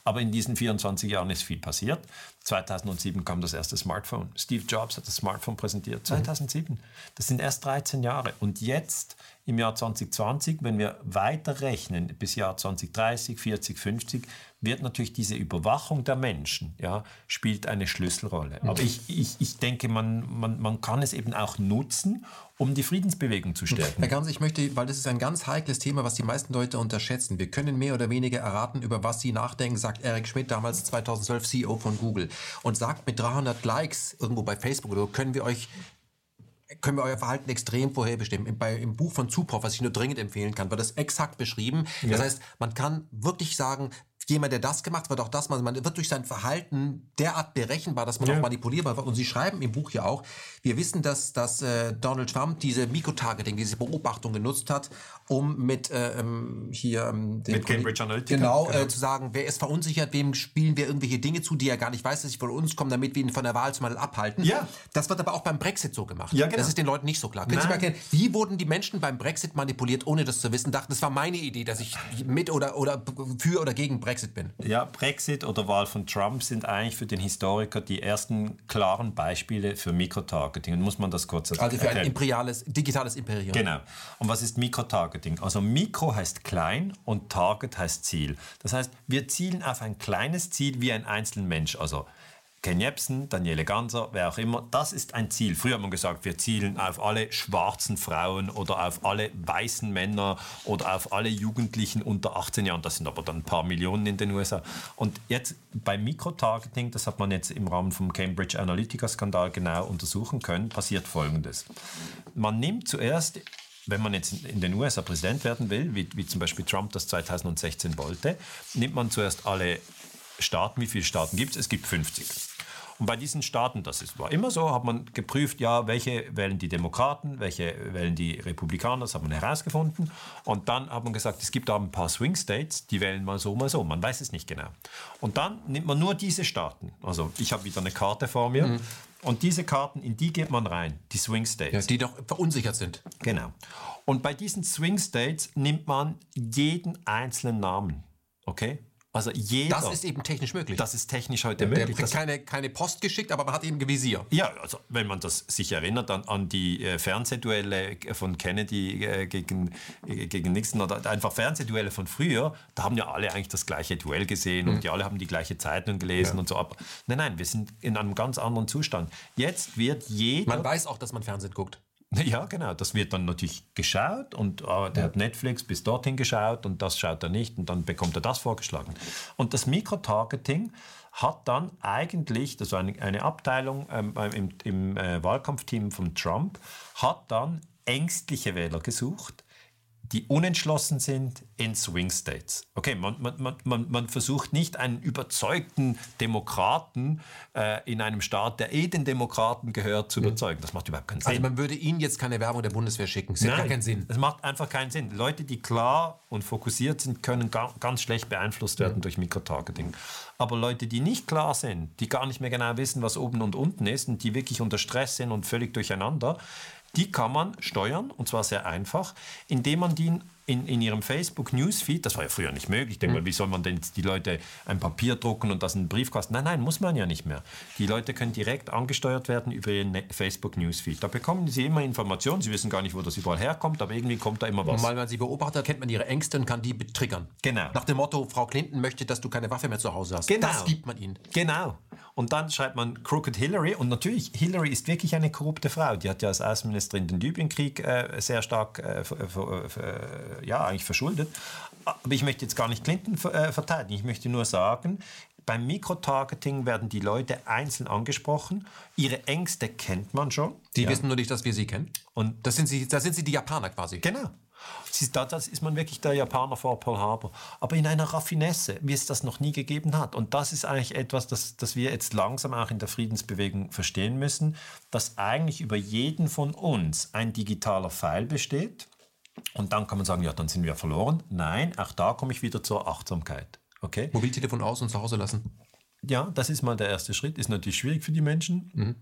Aber in diesen 24 Jahren ist viel passiert. 2007 kam das erste Smartphone. Steve Jobs hat das Smartphone präsentiert. 2007. Das sind erst 13 Jahre. Und jetzt im Jahr 2020, wenn wir weiter rechnen bis Jahr 2030, 40, 50, wird natürlich diese Überwachung der Menschen, ja, spielt eine Schlüsselrolle. Aber ich, ich, ich denke, man, man, man kann es eben auch nutzen, um die Friedensbewegung zu stärken. Herr Ganz, ich möchte, weil das ist ein ganz heikles Thema, was die meisten Leute unterschätzen. Wir können mehr oder weniger erraten, über was sie nachdenken, sagt Eric Schmidt, damals 2012 CEO von Google. Und sagt, mit 300 Likes irgendwo bei Facebook oder so, können wir euch können wir euer Verhalten extrem vorherbestimmen. Bei, Im Buch von Zupoff, was ich nur dringend empfehlen kann, wird das exakt beschrieben. Ja. Das heißt, man kann wirklich sagen, jemand, der das gemacht wird, auch das, man, man wird durch sein Verhalten derart berechenbar, dass man ja. auch manipulierbar wird. Und Sie schreiben im Buch ja auch, wir wissen, dass, dass äh, Donald Trump diese Mikrotargeting, diese Beobachtung genutzt hat, um mit äh, ähm, hier ähm, mit Cambridge Analytica genau, genau. Äh, zu sagen, wer ist verunsichert, wem spielen wir irgendwelche Dinge zu, die er gar nicht weiß, dass sie von uns kommen, damit wir ihn von der Wahl zum Beispiel abhalten. Ja. Das wird aber auch beim Brexit so gemacht. Ja, genau. Das ist den Leuten nicht so klar. Können. Sie mal erklären, wie wurden die Menschen beim Brexit manipuliert, ohne das zu wissen? Dachten, das war meine Idee, dass ich mit oder oder für oder gegen Brexit bin. Ja, Brexit oder Wahl von Trump sind eigentlich für den Historiker die ersten klaren Beispiele für Mikrotargeting. Und muss man das kurz erklären? Also für ein imperiales, digitales Imperium. Genau. Und was ist Mikrotargeting? Also Mikro heißt klein und Target heißt Ziel. Das heißt, wir zielen auf ein kleines Ziel wie ein einzelner Mensch. Also Ken Jebsen, Daniele Ganser, wer auch immer, das ist ein Ziel. Früher hat man gesagt, wir zielen auf alle schwarzen Frauen oder auf alle weißen Männer oder auf alle Jugendlichen unter 18 Jahren. Das sind aber dann ein paar Millionen in den USA. Und jetzt beim Mikrotargeting, das hat man jetzt im Rahmen vom Cambridge Analytica-Skandal genau untersuchen können, passiert Folgendes. Man nimmt zuerst wenn man jetzt in den USA Präsident werden will, wie, wie, zum Beispiel Trump das 2016 wollte, nimmt man zuerst alle Staaten. Wie viele Staaten gibt es? Es gibt 50. Und bei diesen Staaten, das ist, war immer so, hat man geprüft, ja, welche wählen die Demokraten, welche wählen die Republikaner, das hat man herausgefunden. Und dann hat man gesagt, es gibt da ein paar Swing States, die wählen mal so, mal so. Man weiß es nicht genau. Und dann nimmt man nur diese Staaten. Also ich habe wieder eine Karte vor mir. Mhm. Und diese Karten, in die geht man rein, die Swing States. Ja, die doch verunsichert sind. Genau. Und bei diesen Swing States nimmt man jeden einzelnen Namen. Okay? Also jeder. Das ist eben technisch möglich. Das ist technisch heute der, möglich. Der kriegt keine, keine Post geschickt, aber man hat eben Visier. Ja, also wenn man das sich erinnert an, an die äh, Fernsehduelle von Kennedy äh, gegen, äh, gegen Nixon oder einfach Fernsehduelle von früher, da haben ja alle eigentlich das gleiche Duell gesehen mhm. und die alle haben die gleiche Zeitung gelesen ja. und so. Aber nein, nein, wir sind in einem ganz anderen Zustand. Jetzt wird jeder. Man weiß auch, dass man Fernsehen guckt. Ja, genau. Das wird dann natürlich geschaut und oh, der ja. hat Netflix bis dorthin geschaut und das schaut er nicht und dann bekommt er das vorgeschlagen. Und das Mikrotargeting hat dann eigentlich, das war eine, eine Abteilung ähm, im, im äh, Wahlkampfteam von Trump, hat dann ängstliche Wähler gesucht, die unentschlossen sind in Swing States. Okay, man, man, man, man versucht nicht einen überzeugten Demokraten äh, in einem Staat, der eh den Demokraten gehört, zu überzeugen. Das macht überhaupt keinen Sinn. Also man würde ihnen jetzt keine Werbung der Bundeswehr schicken. Das gar keinen Sinn. Das macht einfach keinen Sinn. Leute, die klar und fokussiert sind, können ga, ganz schlecht beeinflusst werden ja. durch Mikrotargeting. Aber Leute, die nicht klar sind, die gar nicht mehr genau wissen, was oben und unten ist und die wirklich unter Stress sind und völlig durcheinander, die kann man steuern, und zwar sehr einfach, indem man die in, in ihrem Facebook-Newsfeed, das war ja früher nicht möglich, denke mhm. mal, wie soll man denn die Leute ein Papier drucken und das in einen Briefkasten? Nein, nein, muss man ja nicht mehr. Die Leute können direkt angesteuert werden über ihren ne-, Facebook-Newsfeed. Da bekommen sie immer Informationen, sie wissen gar nicht, wo das überall herkommt, aber irgendwie kommt da immer was. Und weil man sie beobachtet, kennt man ihre Ängste und kann die triggern. Genau. Nach dem Motto, Frau Clinton möchte, dass du keine Waffe mehr zu Hause hast. Genau. Das gibt man ihnen. Genau. Und dann schreibt man Crooked Hillary und natürlich, Hillary ist wirklich eine korrupte Frau. Die hat ja als Außenministerin den Libyenkrieg äh, sehr stark äh, ja, eigentlich verschuldet. Aber ich möchte jetzt gar nicht Clinton äh, verteidigen. Ich möchte nur sagen, beim Mikrotargeting werden die Leute einzeln angesprochen. Ihre Ängste kennt man schon. Die ja. wissen nur nicht, dass wir sie kennen. Und das sind sie, das sind sie die Japaner quasi. Genau. Das ist man wirklich der Japaner vor Pearl Harbor. Aber in einer Raffinesse, wie es das noch nie gegeben hat. Und das ist eigentlich etwas, das, das wir jetzt langsam auch in der Friedensbewegung verstehen müssen, dass eigentlich über jeden von uns ein digitaler Pfeil besteht. Und dann kann man sagen, ja, dann sind wir verloren. Nein, auch da komme ich wieder zur Achtsamkeit. Okay? Mobiltelefon aus und zu Hause lassen. Ja, das ist mal der erste Schritt. Ist natürlich schwierig für die Menschen. Mhm.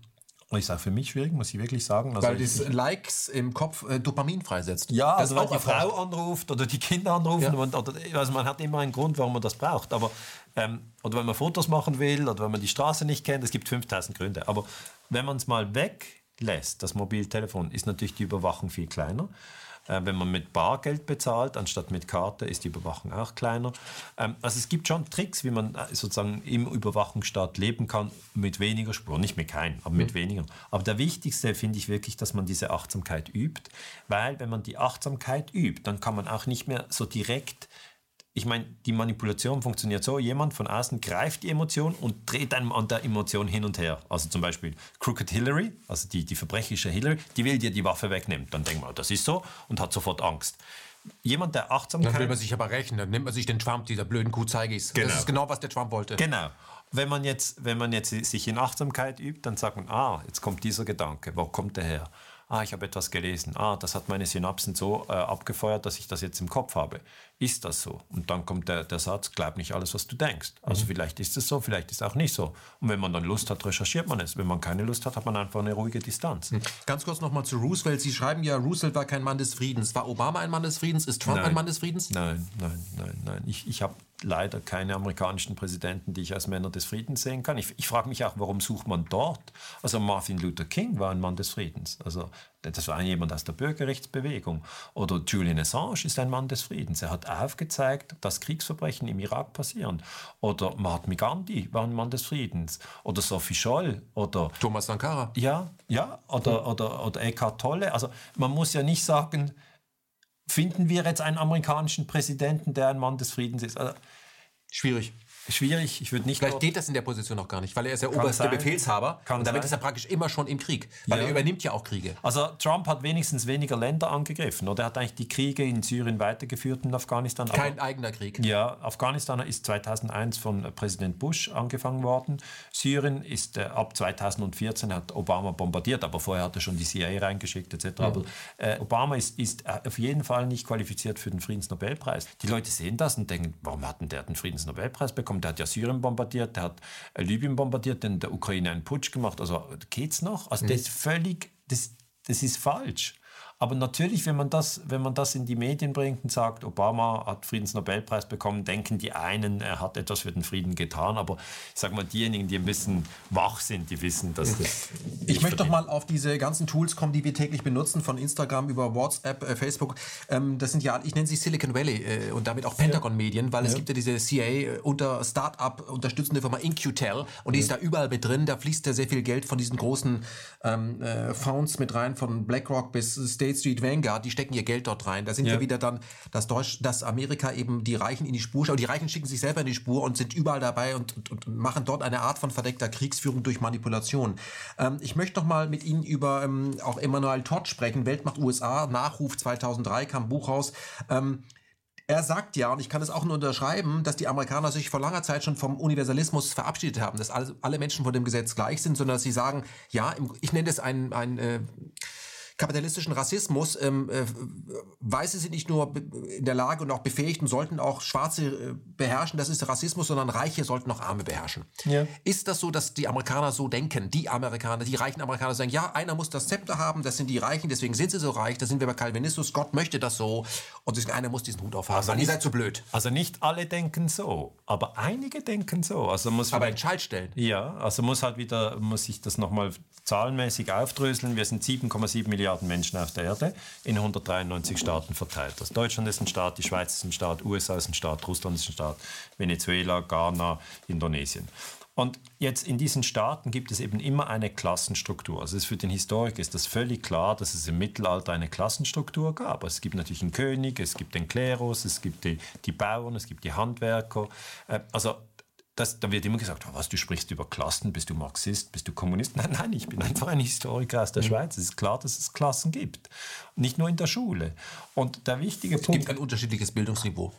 Und ich sage für mich schwierig, muss ich wirklich sagen. Also Weil das Likes im Kopf äh, Dopamin freisetzt. Ja, das also wenn die Frau anruft oder die Kinder anrufen, ja. und, oder, also man hat immer einen Grund, warum man das braucht. Aber, ähm, oder wenn man Fotos machen will oder wenn man die Straße nicht kennt, es gibt 5000 Gründe. Aber wenn man es mal weglässt, das Mobiltelefon, ist natürlich die Überwachung viel kleiner. Äh, wenn man mit Bargeld bezahlt, anstatt mit Karte, ist die Überwachung auch kleiner. Ähm, also es gibt schon Tricks, wie man äh, sozusagen im Überwachungsstaat leben kann mit weniger Spuren. Nicht mit keinen, aber mit mhm. weniger. Aber der wichtigste finde ich wirklich, dass man diese Achtsamkeit übt, weil wenn man die Achtsamkeit übt, dann kann man auch nicht mehr so direkt ich meine, die Manipulation funktioniert so, jemand von außen greift die Emotion und dreht einem an der Emotion hin und her. Also zum Beispiel Crooked Hillary, also die, die verbrecherische Hillary, die will dir die Waffe wegnehmen. Dann denkt man, das ist so und hat sofort Angst. Jemand, der Achtsamkeit... Dann will man sich aber rächen, dann nimmt man sich den Trump, dieser blöden Kuh Zeigis. Genau. Das ist genau, was der Trump wollte. Genau. Wenn man, jetzt, wenn man jetzt sich in Achtsamkeit übt, dann sagt man, ah, jetzt kommt dieser Gedanke, wo kommt der her? ah, ich habe etwas gelesen, ah, das hat meine Synapsen so äh, abgefeuert, dass ich das jetzt im Kopf habe ist das so? Und dann kommt der, der Satz, glaub nicht alles, was du denkst. Also mhm. vielleicht ist es so, vielleicht ist es auch nicht so. Und wenn man dann Lust hat, recherchiert man es. Wenn man keine Lust hat, hat man einfach eine ruhige Distanz. Mhm. Ganz kurz nochmal zu Roosevelt. Sie schreiben ja, Roosevelt war kein Mann des Friedens. War Obama ein Mann des Friedens? Ist Trump nein. ein Mann des Friedens? Nein, nein, nein, nein. Ich, ich habe leider keine amerikanischen Präsidenten, die ich als Männer des Friedens sehen kann. Ich, ich frage mich auch, warum sucht man dort? Also Martin Luther King war ein Mann des Friedens. Also das war jemand aus der Bürgerrechtsbewegung. Oder Julian Assange ist ein Mann des Friedens. Er hat aufgezeigt, dass Kriegsverbrechen im Irak passieren. Oder Mahatma Gandhi war ein Mann des Friedens. Oder Sophie Scholl. Oder Thomas Sankara. Ja, ja. Oder, hm. oder, oder Eckhart Tolle. Also man muss ja nicht sagen, finden wir jetzt einen amerikanischen Präsidenten, der ein Mann des Friedens ist. Also, Schwierig. Schwierig, ich würde nicht. Vielleicht steht das in der Position noch gar nicht, weil er ist der oberste sein. Befehlshaber. Kann und damit sein. ist er praktisch immer schon im Krieg, weil ja. er übernimmt ja auch Kriege. Also Trump hat wenigstens weniger Länder angegriffen, oder er hat eigentlich die Kriege in Syrien weitergeführt und Afghanistan. Kein aber, eigener Krieg. Ja, Afghanistan ist 2001 von Präsident Bush angefangen worden. Syrien ist äh, ab 2014 hat Obama bombardiert, aber vorher hat er schon die CIA reingeschickt etc. Ja. Aber äh, Obama ist, ist äh, auf jeden Fall nicht qualifiziert für den Friedensnobelpreis. Die Leute sehen das und denken, warum hat denn der den Friedensnobelpreis bekommen? Bekommen. Der hat ja Syrien bombardiert, der hat äh, Libyen bombardiert, dann der Ukraine einen Putsch gemacht. Also geht's noch? Also mhm. das ist völlig, das, das ist falsch. Aber natürlich, wenn man, das, wenn man das in die Medien bringt und sagt, Obama hat Friedensnobelpreis bekommen, denken die einen, er hat etwas für den Frieden getan. Aber ich sage mal, diejenigen, die ein bisschen wach sind, die wissen, dass das. Ich möchte doch mal auf diese ganzen Tools kommen, die wir täglich benutzen, von Instagram über WhatsApp, äh, Facebook. Ähm, das sind ja, ich nenne sie Silicon Valley äh, und damit auch Pentagon-Medien, weil ja. es gibt ja diese CA äh, unter Startup unterstützende Firma InQtel und die ja. ist da überall mit drin. Da fließt ja sehr viel Geld von diesen großen ähm, äh, Fonds mit rein, von BlackRock bis State State Street Vanguard, die stecken ihr Geld dort rein. Da sind ja. wir wieder dann, dass Deutsch, dass Amerika eben die Reichen in die Spur schaut. Die Reichen schicken sich selber in die Spur und sind überall dabei und, und, und machen dort eine Art von verdeckter Kriegsführung durch Manipulation. Ähm, ich möchte noch mal mit Ihnen über ähm, auch Emmanuel Todd sprechen. Weltmacht USA, Nachruf 2003 kam Buch raus. Ähm, er sagt ja, und ich kann das auch nur unterschreiben, dass die Amerikaner sich vor langer Zeit schon vom Universalismus verabschiedet haben, dass alle, alle Menschen vor dem Gesetz gleich sind, sondern dass sie sagen, ja, ich nenne das ein, ein äh, kapitalistischen Rassismus, ähm, äh, Weiße sind nicht nur in der Lage und auch befähigt und sollten auch Schwarze äh, beherrschen, das ist Rassismus, sondern Reiche sollten auch Arme beherrschen. Ja. Ist das so, dass die Amerikaner so denken, die Amerikaner, die reichen Amerikaner sagen, ja, einer muss das Zepter haben, das sind die Reichen, deswegen sind sie so reich, da sind wir bei Calvinismus, Gott möchte das so und deswegen einer muss diesen Hut aufhaben, also weil ihr seid zu blöd. Also nicht alle denken so, aber einige denken so. Also muss aber in Schaltstellen. Ja, also muss halt wieder, muss ich das nochmal zahlenmäßig aufdröseln. Wir sind 7,7 Milliarden Menschen auf der Erde in 193 Staaten verteilt. Also Deutschland ist ein Staat, die Schweiz ist ein Staat, USA ist ein Staat, Russland ist ein Staat, Venezuela, Ghana, Indonesien. Und jetzt in diesen Staaten gibt es eben immer eine Klassenstruktur. Also für den Historiker ist das völlig klar, dass es im Mittelalter eine Klassenstruktur gab. Also es gibt natürlich einen König, es gibt den Klerus, es gibt die, die Bauern, es gibt die Handwerker. Äh, also das, da wird immer gesagt, oh, was, du sprichst über Klassen, bist du Marxist, bist du Kommunist? Nein, nein, ich bin einfach ein Historiker aus der mhm. Schweiz. Es ist klar, dass es Klassen gibt. Nicht nur in der Schule. Und der wichtige es Punkt... Es gibt ein unterschiedliches Bildungsniveau.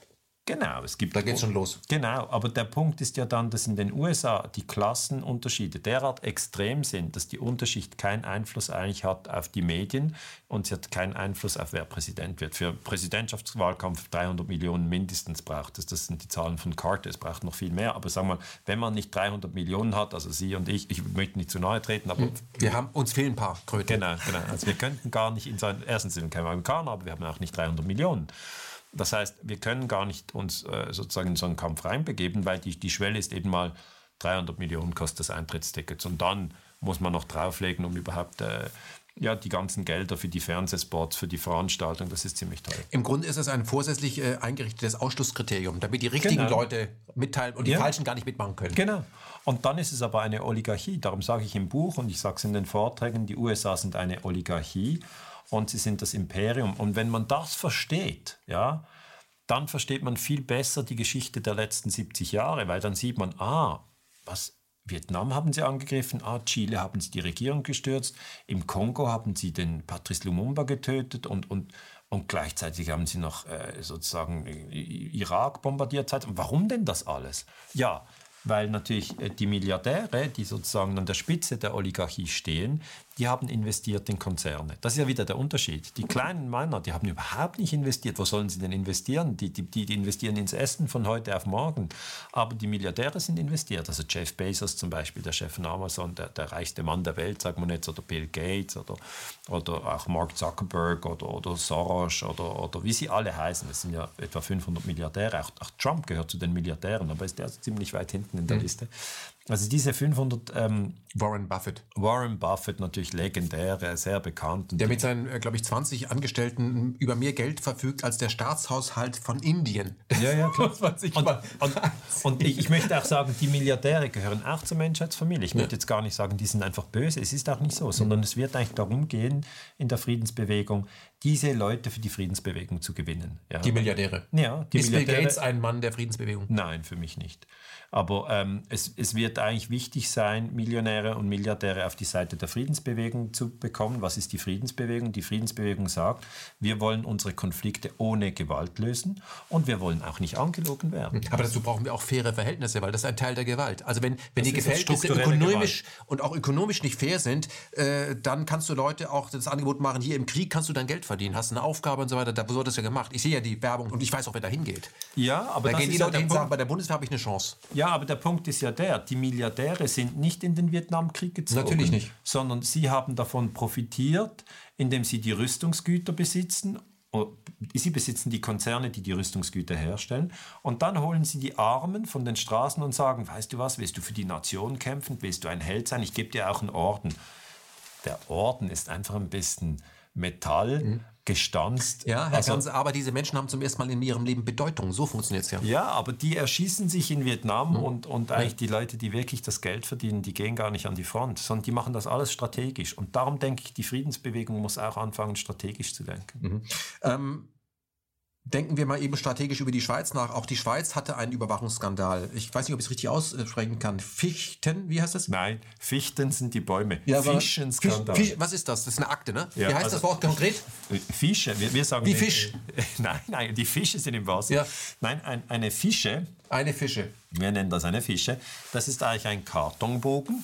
Genau, es gibt. Da geht schon los. Genau, aber der Punkt ist ja dann, dass in den USA die Klassenunterschiede derart extrem sind, dass die Unterschicht keinen Einfluss eigentlich hat auf die Medien und sie hat keinen Einfluss auf wer Präsident wird. Für Präsidentschaftswahlkampf 300 Millionen mindestens braucht es. Das sind die Zahlen von Carter. Es braucht noch viel mehr. Aber sagen wir mal, wenn man nicht 300 Millionen hat, also Sie und ich, ich möchte nicht zu nahe treten, aber. Hm. Wir haben, uns fehlen ein paar Kröten. Genau, genau. Also wir könnten gar nicht in so einem, erstens sind wir kein Amerikaner, aber wir haben auch nicht 300 Millionen. Das heißt, wir können gar nicht uns äh, sozusagen in so einen Kampf reinbegeben, weil die, die Schwelle ist eben mal 300 Millionen kostet das Eintrittsticket. Und dann muss man noch drauflegen, um überhaupt äh, ja, die ganzen Gelder für die Fernsehspots, für die Veranstaltung, das ist ziemlich teuer. Im Grunde ist es ein vorsätzlich äh, eingerichtetes Ausschlusskriterium, damit die richtigen genau. Leute mitteilen und die ja. falschen gar nicht mitmachen können. Genau. Und dann ist es aber eine Oligarchie. Darum sage ich im Buch und ich sage es in den Vorträgen, die USA sind eine Oligarchie und sie sind das Imperium. Und wenn man das versteht, ja, dann versteht man viel besser die Geschichte der letzten 70 Jahre, weil dann sieht man, ah, was Vietnam haben sie angegriffen, ah, Chile haben sie die Regierung gestürzt, im Kongo haben sie den Patrice Lumumba getötet und, und, und gleichzeitig haben sie noch äh, sozusagen Irak bombardiert. Warum denn das alles? Ja, weil natürlich äh, die Milliardäre, die sozusagen an der Spitze der Oligarchie stehen, die haben investiert in Konzerne. Das ist ja wieder der Unterschied. Die kleinen Männer, die haben überhaupt nicht investiert. Wo sollen sie denn investieren? Die, die, die investieren ins Essen von heute auf morgen. Aber die Milliardäre sind investiert. Also Jeff Bezos zum Beispiel, der Chef von Amazon, der, der reichste Mann der Welt, sagt man jetzt, oder Bill Gates oder, oder auch Mark Zuckerberg oder, oder Soros oder, oder wie sie alle heißen. Es sind ja etwa 500 Milliardäre. Auch, auch Trump gehört zu den Milliardären, aber ist der ziemlich weit hinten in der mhm. Liste. Also diese 500... Ähm, Warren Buffett. Warren Buffett, natürlich legendär, sehr bekannt. Der mit seinen, äh, glaube ich, 20 Angestellten über mehr Geld verfügt als der Staatshaushalt von Indien. Ja, ja, klar. und, und, und ich, ich, möchte auch sagen, die Milliardäre gehören auch zur Menschheitsfamilie. Ich möchte jetzt gar nicht sagen, die sind einfach böse. Es ist auch nicht so, sondern es wird eigentlich darum gehen, in der Friedensbewegung, diese Leute für die Friedensbewegung zu gewinnen. Ja. Die Milliardäre. Ja, die ist Milliardäre. Bill Gates ein Mann der Friedensbewegung? Nein, für mich nicht. Aber ähm, es, es wird eigentlich wichtig sein, Millionäre und Milliardäre auf die Seite der Friedensbewegung zu bekommen. Was ist die Friedensbewegung? Die Friedensbewegung sagt, wir wollen unsere Konflikte ohne Gewalt lösen und wir wollen auch nicht angelogen werden. Aber dazu brauchen wir auch faire Verhältnisse, weil das ist ein Teil der Gewalt. Also wenn, wenn die Verhältnisse ökonomisch Gewalt. und auch ökonomisch nicht fair sind, äh, dann kannst du Leute auch das Angebot machen, hier im Krieg kannst du dein Geld verdienen, hast eine Aufgabe und so weiter. Da wird das ja gemacht. Ich sehe ja die Werbung und ich weiß auch, wer da hingeht. Ja, aber da gehen die Leute hin und sagen, bei der Bundeswehr habe ich eine Chance. Ja, aber der Punkt ist ja der, die Milliardäre sind nicht in den Vietnamkrieg gezogen. Natürlich nicht. Sondern sie haben davon profitiert, indem sie die Rüstungsgüter besitzen. Oh, sie besitzen die Konzerne, die die Rüstungsgüter herstellen. Und dann holen sie die Armen von den Straßen und sagen, weißt du was, willst du für die Nation kämpfen? Willst du ein Held sein? Ich gebe dir auch einen Orden. Der Orden ist einfach ein bisschen Metall. Mhm gestanzt. Ja, Herr also, Ganz, aber diese Menschen haben zum ersten Mal in ihrem Leben Bedeutung. So funktioniert es ja. Ja, aber die erschießen sich in Vietnam mhm. und, und eigentlich ja. die Leute, die wirklich das Geld verdienen, die gehen gar nicht an die Front, sondern die machen das alles strategisch. Und darum denke ich, die Friedensbewegung muss auch anfangen, strategisch zu denken. Mhm. Ähm, Denken wir mal eben strategisch über die Schweiz nach. Auch die Schweiz hatte einen Überwachungsskandal. Ich weiß nicht, ob ich es richtig aussprechen kann. Fichten, wie heißt das? Nein, Fichten sind die Bäume. Ja, Fischenskandal. Fisch, was ist das? Das ist eine Akte, ne? Ja, wie heißt also, das Wort konkret? Fische. Wir, wir sagen. Wie Fisch? Äh, nein, nein, die Fische sind im Wasser. Ja. Nein, ein, eine Fische. Eine Fische. Wir nennen das eine Fische. Das ist eigentlich ein Kartonbogen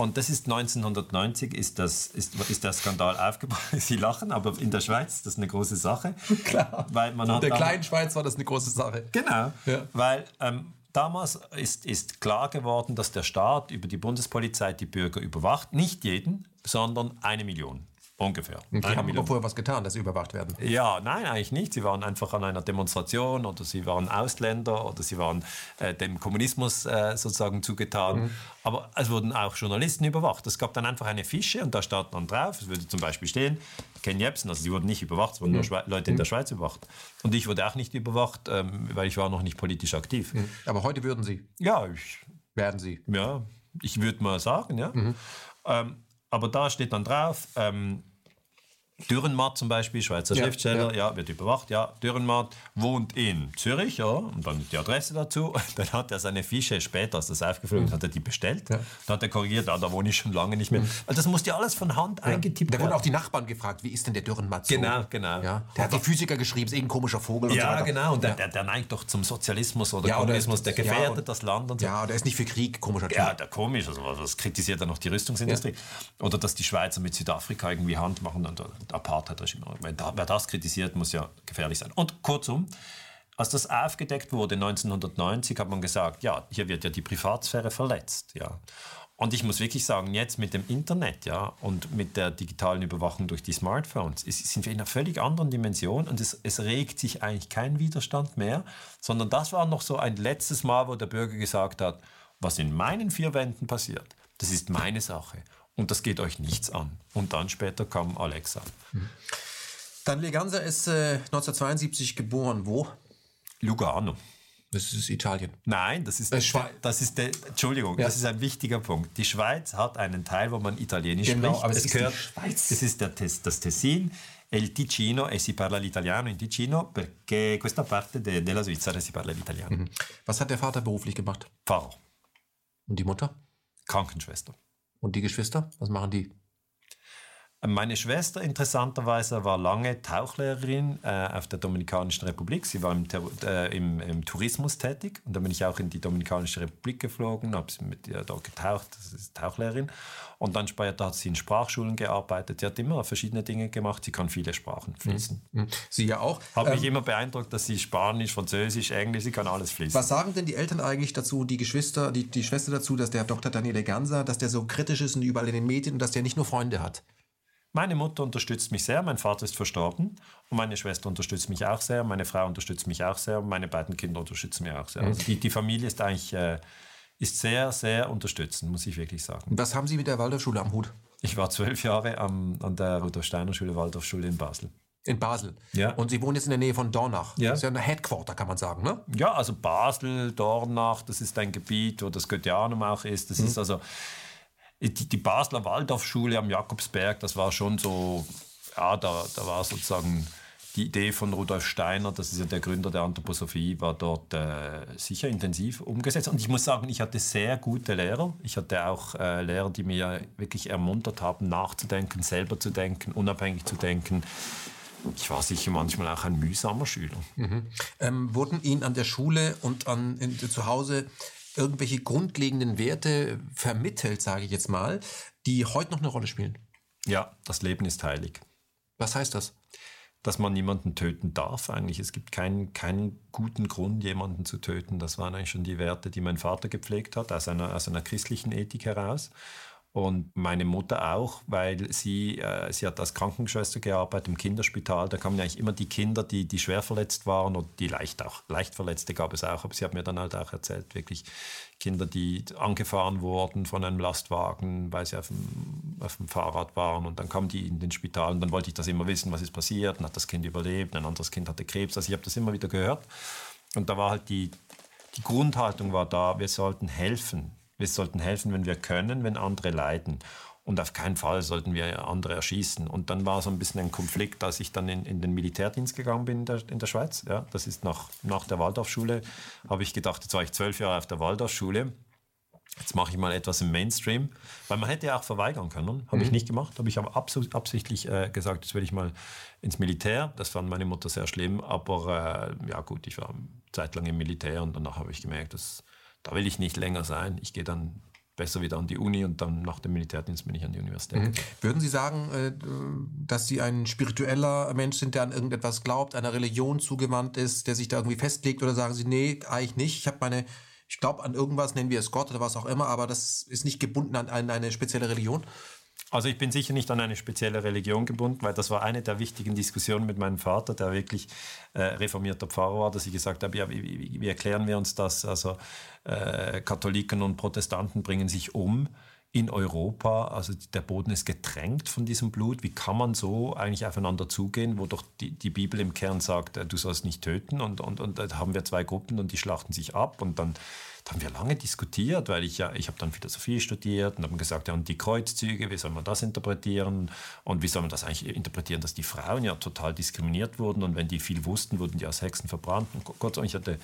und das ist 1990 ist, das, ist, ist der Skandal aufgebrochen. Sie lachen, aber in der Schweiz ist das eine große Sache. Klar. Weil man in der kleinen Schweiz war das eine große Sache. Genau. Ja. Weil ähm, damals ist, ist klar geworden, dass der Staat über die Bundespolizei die Bürger überwacht. Nicht jeden, sondern eine Million. Ungefähr. Und die haben aber vorher was getan, dass sie überwacht werden? Ja, nein, eigentlich nicht. Sie waren einfach an einer Demonstration oder sie waren Ausländer oder sie waren äh, dem Kommunismus äh, sozusagen zugetan. Mhm. Aber es wurden auch Journalisten überwacht. Es gab dann einfach eine Fische und da stand dann drauf, es würde zum Beispiel stehen, Ken Jebsen, also sie wurden nicht überwacht, es wurden mhm. nur Leute in der mhm. Schweiz überwacht. Und ich wurde auch nicht überwacht, ähm, weil ich war noch nicht politisch aktiv. Mhm. Aber heute würden Sie? Ja, ich, werden Sie? Ja, ich würde mal sagen, ja. Mhm. Ähm, aber da steht dann drauf, ähm, Dürrenmatt zum Beispiel, Schweizer ja, Schriftsteller, ja. ja. wird überwacht, ja. Dürrenmatt wohnt in Zürich, ja, und dann die Adresse dazu. Dann hat er seine Fische später, als das aufgeflogen ist, mhm. hat er die bestellt. Ja. Dann hat er korrigiert, ah, da wohne ich schon lange nicht mehr. Mhm. Also das musste ja alles von Hand eingetippt werden. Da wurden auch die Nachbarn gefragt, wie ist denn der Dürrenmatt so? Genau, genau. Ja. Der hat die Physiker geschrieben, ist irgendein komischer Vogel ja, so genau. Und der, der, der, neigt doch zum Sozialismus oder Kommunismus, der gefährdet das Land und so. Ja, der ist nicht für Krieg, komischer Typ. Ja, der komisch, also was kritisiert er noch die Rüstungsindustrie. Oder dass die Schweizer mit Südafrika irgendwie Hand machen und Apartheid-Regime wer das kritisiert, muss ja gefährlich sein. Und kurzum, als das aufgedeckt wurde 1990, hat man gesagt, ja, hier wird ja die Privatsphäre verletzt. Ja. Und ich muss wirklich sagen, jetzt mit dem Internet ja, und mit der digitalen Überwachung durch die Smartphones sind wir in einer völlig anderen Dimension und es, es, regt sich eigentlich kein Widerstand mehr, sondern das war noch so ein letztes Mal, wo der Bürger gesagt hat, was in meinen vier Wänden passiert, das ist meine Sache und das geht euch nichts an. Und dann später kam Alexa. Mhm. Dan Leganza ist äh, 1972 geboren. Wo? Lugano. Das ist Italien. Nein, das ist, äh, der, das ist der, Entschuldigung, ja. das ist ein wichtiger Punkt. Die Schweiz hat einen Teil, wo man Italienisch genau, spricht. aber es, es gehört, die Schweiz. Das ist der, das Tessin, il Ticino e si parla l'italiano in Ticino perché questa parte de, della Svizzera si parla l'italiano. Mhm. Was hat der Vater beruflich gemacht? Pfarrer. Und die Mutter? Krankenschwester. Und die Geschwister? Was machen die? Meine Schwester interessanterweise war lange Tauchlehrerin äh, auf der Dominikanischen Republik. Sie war im, äh, im, im, Tourismus tätig und dann bin ich auch in die Dominikanische Republik geflogen, habe mit ihr dort getaucht, das ist Tauchlehrerin. Und dann später hat sie in Sprachschulen gearbeitet. Sie hat immer verschiedene Dinge gemacht. Sie kann viele Sprachen fließen. Mhm. mhm. Sie ja auch. Habe ähm, mich immer beeindruckt, dass sie Spanisch, Französisch, Englisch, sie kann alles fließen. Was sagen denn die Eltern eigentlich dazu, die Geschwister, die, die Schwester dazu, dass der Dr. Daniele Ganser, dass der so kritisch ist und überall in den Medien und dass der nicht nur Freunde hat? Meine Mutter unterstützt mich sehr, mein Vater ist verstorben und meine Schwester unterstützt mich auch sehr, meine Frau unterstützt mich auch sehr und meine beiden Kinder unterstützen mich auch sehr. Also die, die Familie ist eigentlich äh, ist sehr, sehr unterstützend, muss ich wirklich sagen. Was haben Sie mit der Waldorfschule am Hut? Ich war zwölf Jahre am, an der Rudolf Steiner Schule, Waldorfschule in Basel. In Basel. Ja. Und Sie wohnen jetzt in der Nähe von Dornach. Ja. Das ist ja ein Headquarter, kann man sagen, ne? Ja, also Basel, Dornach, das ist ein Gebiet, wo das Goetheanum auch ist. Das mhm. ist also die, die Basler Waldorfschule am Jakobsberg, das war schon so, ja, da, da war sozusagen die Idee von Rudolf Steiner, das ist ja der Gründer der Anthroposophie, war dort äh, sicher intensiv umgesetzt. Und ich muss sagen, ich hatte sehr gute Lehrer. Ich hatte auch äh, Lehrer, die mir wirklich ermuntert haben, nachzudenken, selber zu denken, unabhängig zu denken. Ich war sicher manchmal auch ein mühsamer Schüler. Mhm. Ähm, wurden Ihnen an der Schule und an, in, zu Hause irgendwelche grundlegenden Werte vermittelt, sage ich jetzt mal, die heute noch eine Rolle spielen? Ja, das Leben ist heilig. Was heißt das? Dass man niemanden töten darf eigentlich. Es gibt keinen, keinen guten Grund, jemanden zu töten. Das waren eigentlich schon die Werte, die mein Vater gepflegt hat, aus einer, aus einer christlichen Ethik heraus. Und meine Mutter auch, weil sie, äh, sie hat als Krankenschwester gearbeitet im Kinderspital. Da kamen eigentlich immer die Kinder, die, die schwer verletzt waren und die leicht auch, leicht Verletzte gab es auch. Aber sie hat mir dann halt auch erzählt, wirklich Kinder, die angefahren wurden von einem Lastwagen, weil sie auf dem, auf dem Fahrrad waren. Und dann kamen die in den Spital und dann wollte ich das immer wissen, was ist passiert. Dann hat das Kind überlebt, ein anderes Kind hatte Krebs. Also ich habe das immer wieder gehört. Und da war halt die, die Grundhaltung war da, wir sollten helfen wir sollten helfen, wenn wir können, wenn andere leiden. Und auf keinen Fall sollten wir andere erschießen. Und dann war so ein bisschen ein Konflikt, als ich dann in, in den Militärdienst gegangen bin in der, in der Schweiz. Ja, das ist nach, nach der Waldorfschule, habe ich gedacht, jetzt war ich zwölf Jahre auf der Waldorfschule. Jetzt mache ich mal etwas im Mainstream, weil man hätte ja auch verweigern können. Habe mhm. ich nicht gemacht. Habe ich aber absichtlich äh, gesagt, jetzt will ich mal ins Militär. Das fand meine Mutter sehr schlimm. Aber äh, ja gut, ich war zeitlang im Militär und danach habe ich gemerkt, dass da will ich nicht länger sein. Ich gehe dann besser wieder an die Uni und dann nach dem Militärdienst bin ich an die Universität. Mhm. Würden Sie sagen, äh, dass Sie ein spiritueller Mensch sind, der an irgendetwas glaubt, einer Religion zugewandt ist, der sich da irgendwie festlegt oder sagen Sie, nee, eigentlich nicht. Ich habe meine, ich glaube an irgendwas, nennen wir es Gott oder was auch immer, aber das ist nicht gebunden an eine spezielle Religion? Also ich bin sicher nicht an eine spezielle Religion gebunden, weil das war eine der wichtigen Diskussionen mit meinem Vater, der wirklich äh, reformierter Pfarrer war, dass ich gesagt habe, ja, wie, wie erklären wir uns das? Also äh, Katholiken und Protestanten bringen sich um in Europa. Also der Boden ist getränkt von diesem Blut. Wie kann man so eigentlich aufeinander zugehen, wo doch die, die Bibel im Kern sagt, äh, du sollst nicht töten und, und, und da haben wir zwei Gruppen und die schlachten sich ab und dann Da haben wir lange diskutiert, weil ich ja, ich habe dann Philosophie studiert und haben gesagt, ja, und die Kreuzzüge, wie soll man das interpretieren? Und wie soll man das eigentlich interpretieren, dass die Frauen ja total diskriminiert wurden und wenn die viel wussten, wurden die als Hexen verbrannt. Und Gott sei Dank, ich hatte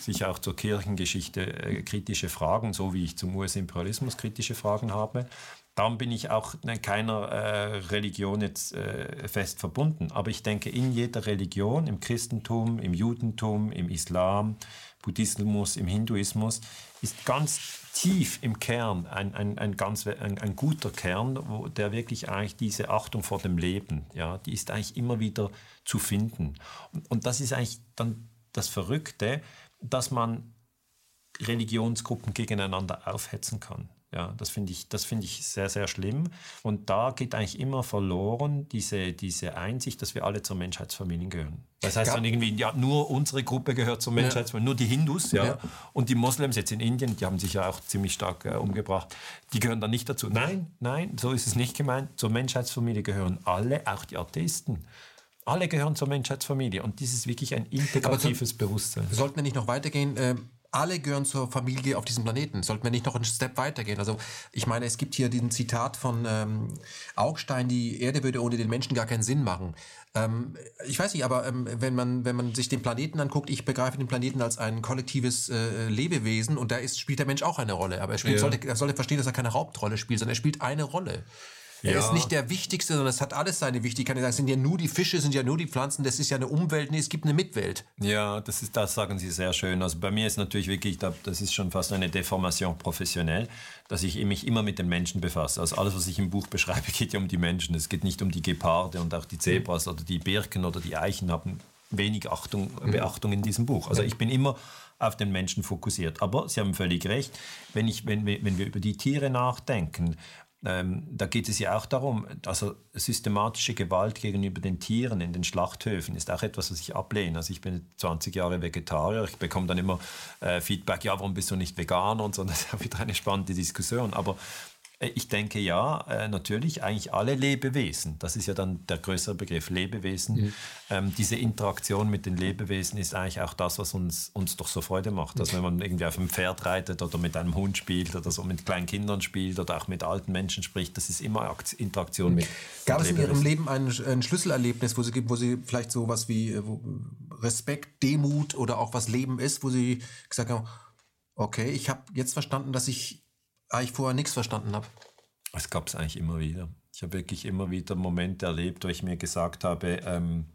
sicher auch zur Kirchengeschichte äh, kritische Fragen, so wie ich zum US-Imperialismus kritische Fragen habe. Darum bin ich auch keiner äh, Religion jetzt äh, fest verbunden. Aber ich denke, in jeder Religion, im Christentum, im Judentum, im Islam, Buddhismus, im Hinduismus, ist ganz tief im Kern ein, ein, ein, ganz, ein, ein guter Kern, wo, der wirklich eigentlich diese Achtung vor dem Leben, ja, die ist eigentlich immer wieder zu finden. Und, und das ist eigentlich dann das Verrückte, dass man Religionsgruppen gegeneinander aufhetzen kann. Ja, das finde ich, das ich sehr, sehr schlimm. Und da geht eigentlich immer verloren diese, diese Einsicht, dass wir alle zur Menschheitsfamilie gehören. Das heißt ja. dann irgendwie, ja, nur unsere Gruppe gehört zur Menschheitsfamilie, ja. nur die Hindus, ja. ja. Und die Moslems jetzt in Indien, die haben sich ja auch ziemlich stark äh, umgebracht, die gehören dann nicht dazu. Nein, nein, so ist es nicht gemeint. Zur Menschheitsfamilie gehören alle, auch die Atheisten. Alle gehören zur Menschheitsfamilie und das ist wirklich ein integratives so, Bewusstsein. Sollten wir nicht noch weitergehen? Ähm alle gehören zur Familie auf diesem Planeten. Sollten wir nicht noch einen Step weitergehen? Also ich meine, es gibt hier diesen Zitat von ähm, Augstein, die Erde würde ohne den Menschen gar keinen Sinn machen. Ähm, ich weiß nicht, aber ähm, wenn, man, wenn man sich den Planeten anguckt, ich begreife den Planeten als ein kollektives äh, Lebewesen und da ist, spielt der Mensch auch eine Rolle. Aber er, spielt, ja. sollte, er sollte verstehen, dass er keine Hauptrolle spielt, sondern er spielt eine Rolle. Er ja. ist nicht der Wichtigste, sondern es hat alles seine Wichtigkeit. Es sind ja nur die Fische, sind ja nur die Pflanzen, das ist ja eine Umwelt, nee, es gibt eine Mitwelt. Ja, das, ist, das sagen Sie sehr schön. Also bei mir ist natürlich wirklich, das ist schon fast eine Deformation professionell, dass ich mich immer mit den Menschen befasse. Also alles, was ich im Buch beschreibe, geht ja um die Menschen. Es geht nicht um die Geparde und auch die Zebras mhm. oder die Birken oder die Eichen haben wenig Achtung, mhm. Beachtung in diesem Buch. Also ich bin immer auf den Menschen fokussiert. Aber Sie haben völlig recht, wenn, ich, wenn, wenn wir über die Tiere nachdenken ähm, da geht es ja auch darum, also systematische Gewalt gegenüber den Tieren in den Schlachthöfen ist auch etwas, was ich ablehne. Also ich bin 20 Jahre Vegetarier, ich bekomme dann immer äh, Feedback, ja, warum bist du nicht Veganer und so, das ist auch wieder eine spannende Diskussion. Aber ich denke ja, äh, natürlich eigentlich alle Lebewesen, das ist ja dann der größere Begriff Lebewesen. Mhm. Ähm, diese Interaktion mit den Lebewesen ist eigentlich auch das, was uns, uns doch so Freude macht. Also wenn man irgendwie auf einem Pferd reitet oder mit einem Hund spielt oder so mit kleinen Kindern spielt oder auch mit alten Menschen spricht, das ist immer Interaktion mhm. mit. Gab es in Ihrem Leben ein, ein, Schlüsselerlebnis, wo Sie, wo Sie vielleicht so was wie äh, Respekt, Demut oder auch was Leben ist, wo Sie gesagt haben, okay, ich habe jetzt verstanden, dass ich eigentlich vorher nichts verstanden habe. Es gab es eigentlich immer wieder. Ich habe wirklich immer wieder Momente erlebt, wo ich mir gesagt habe, ähm,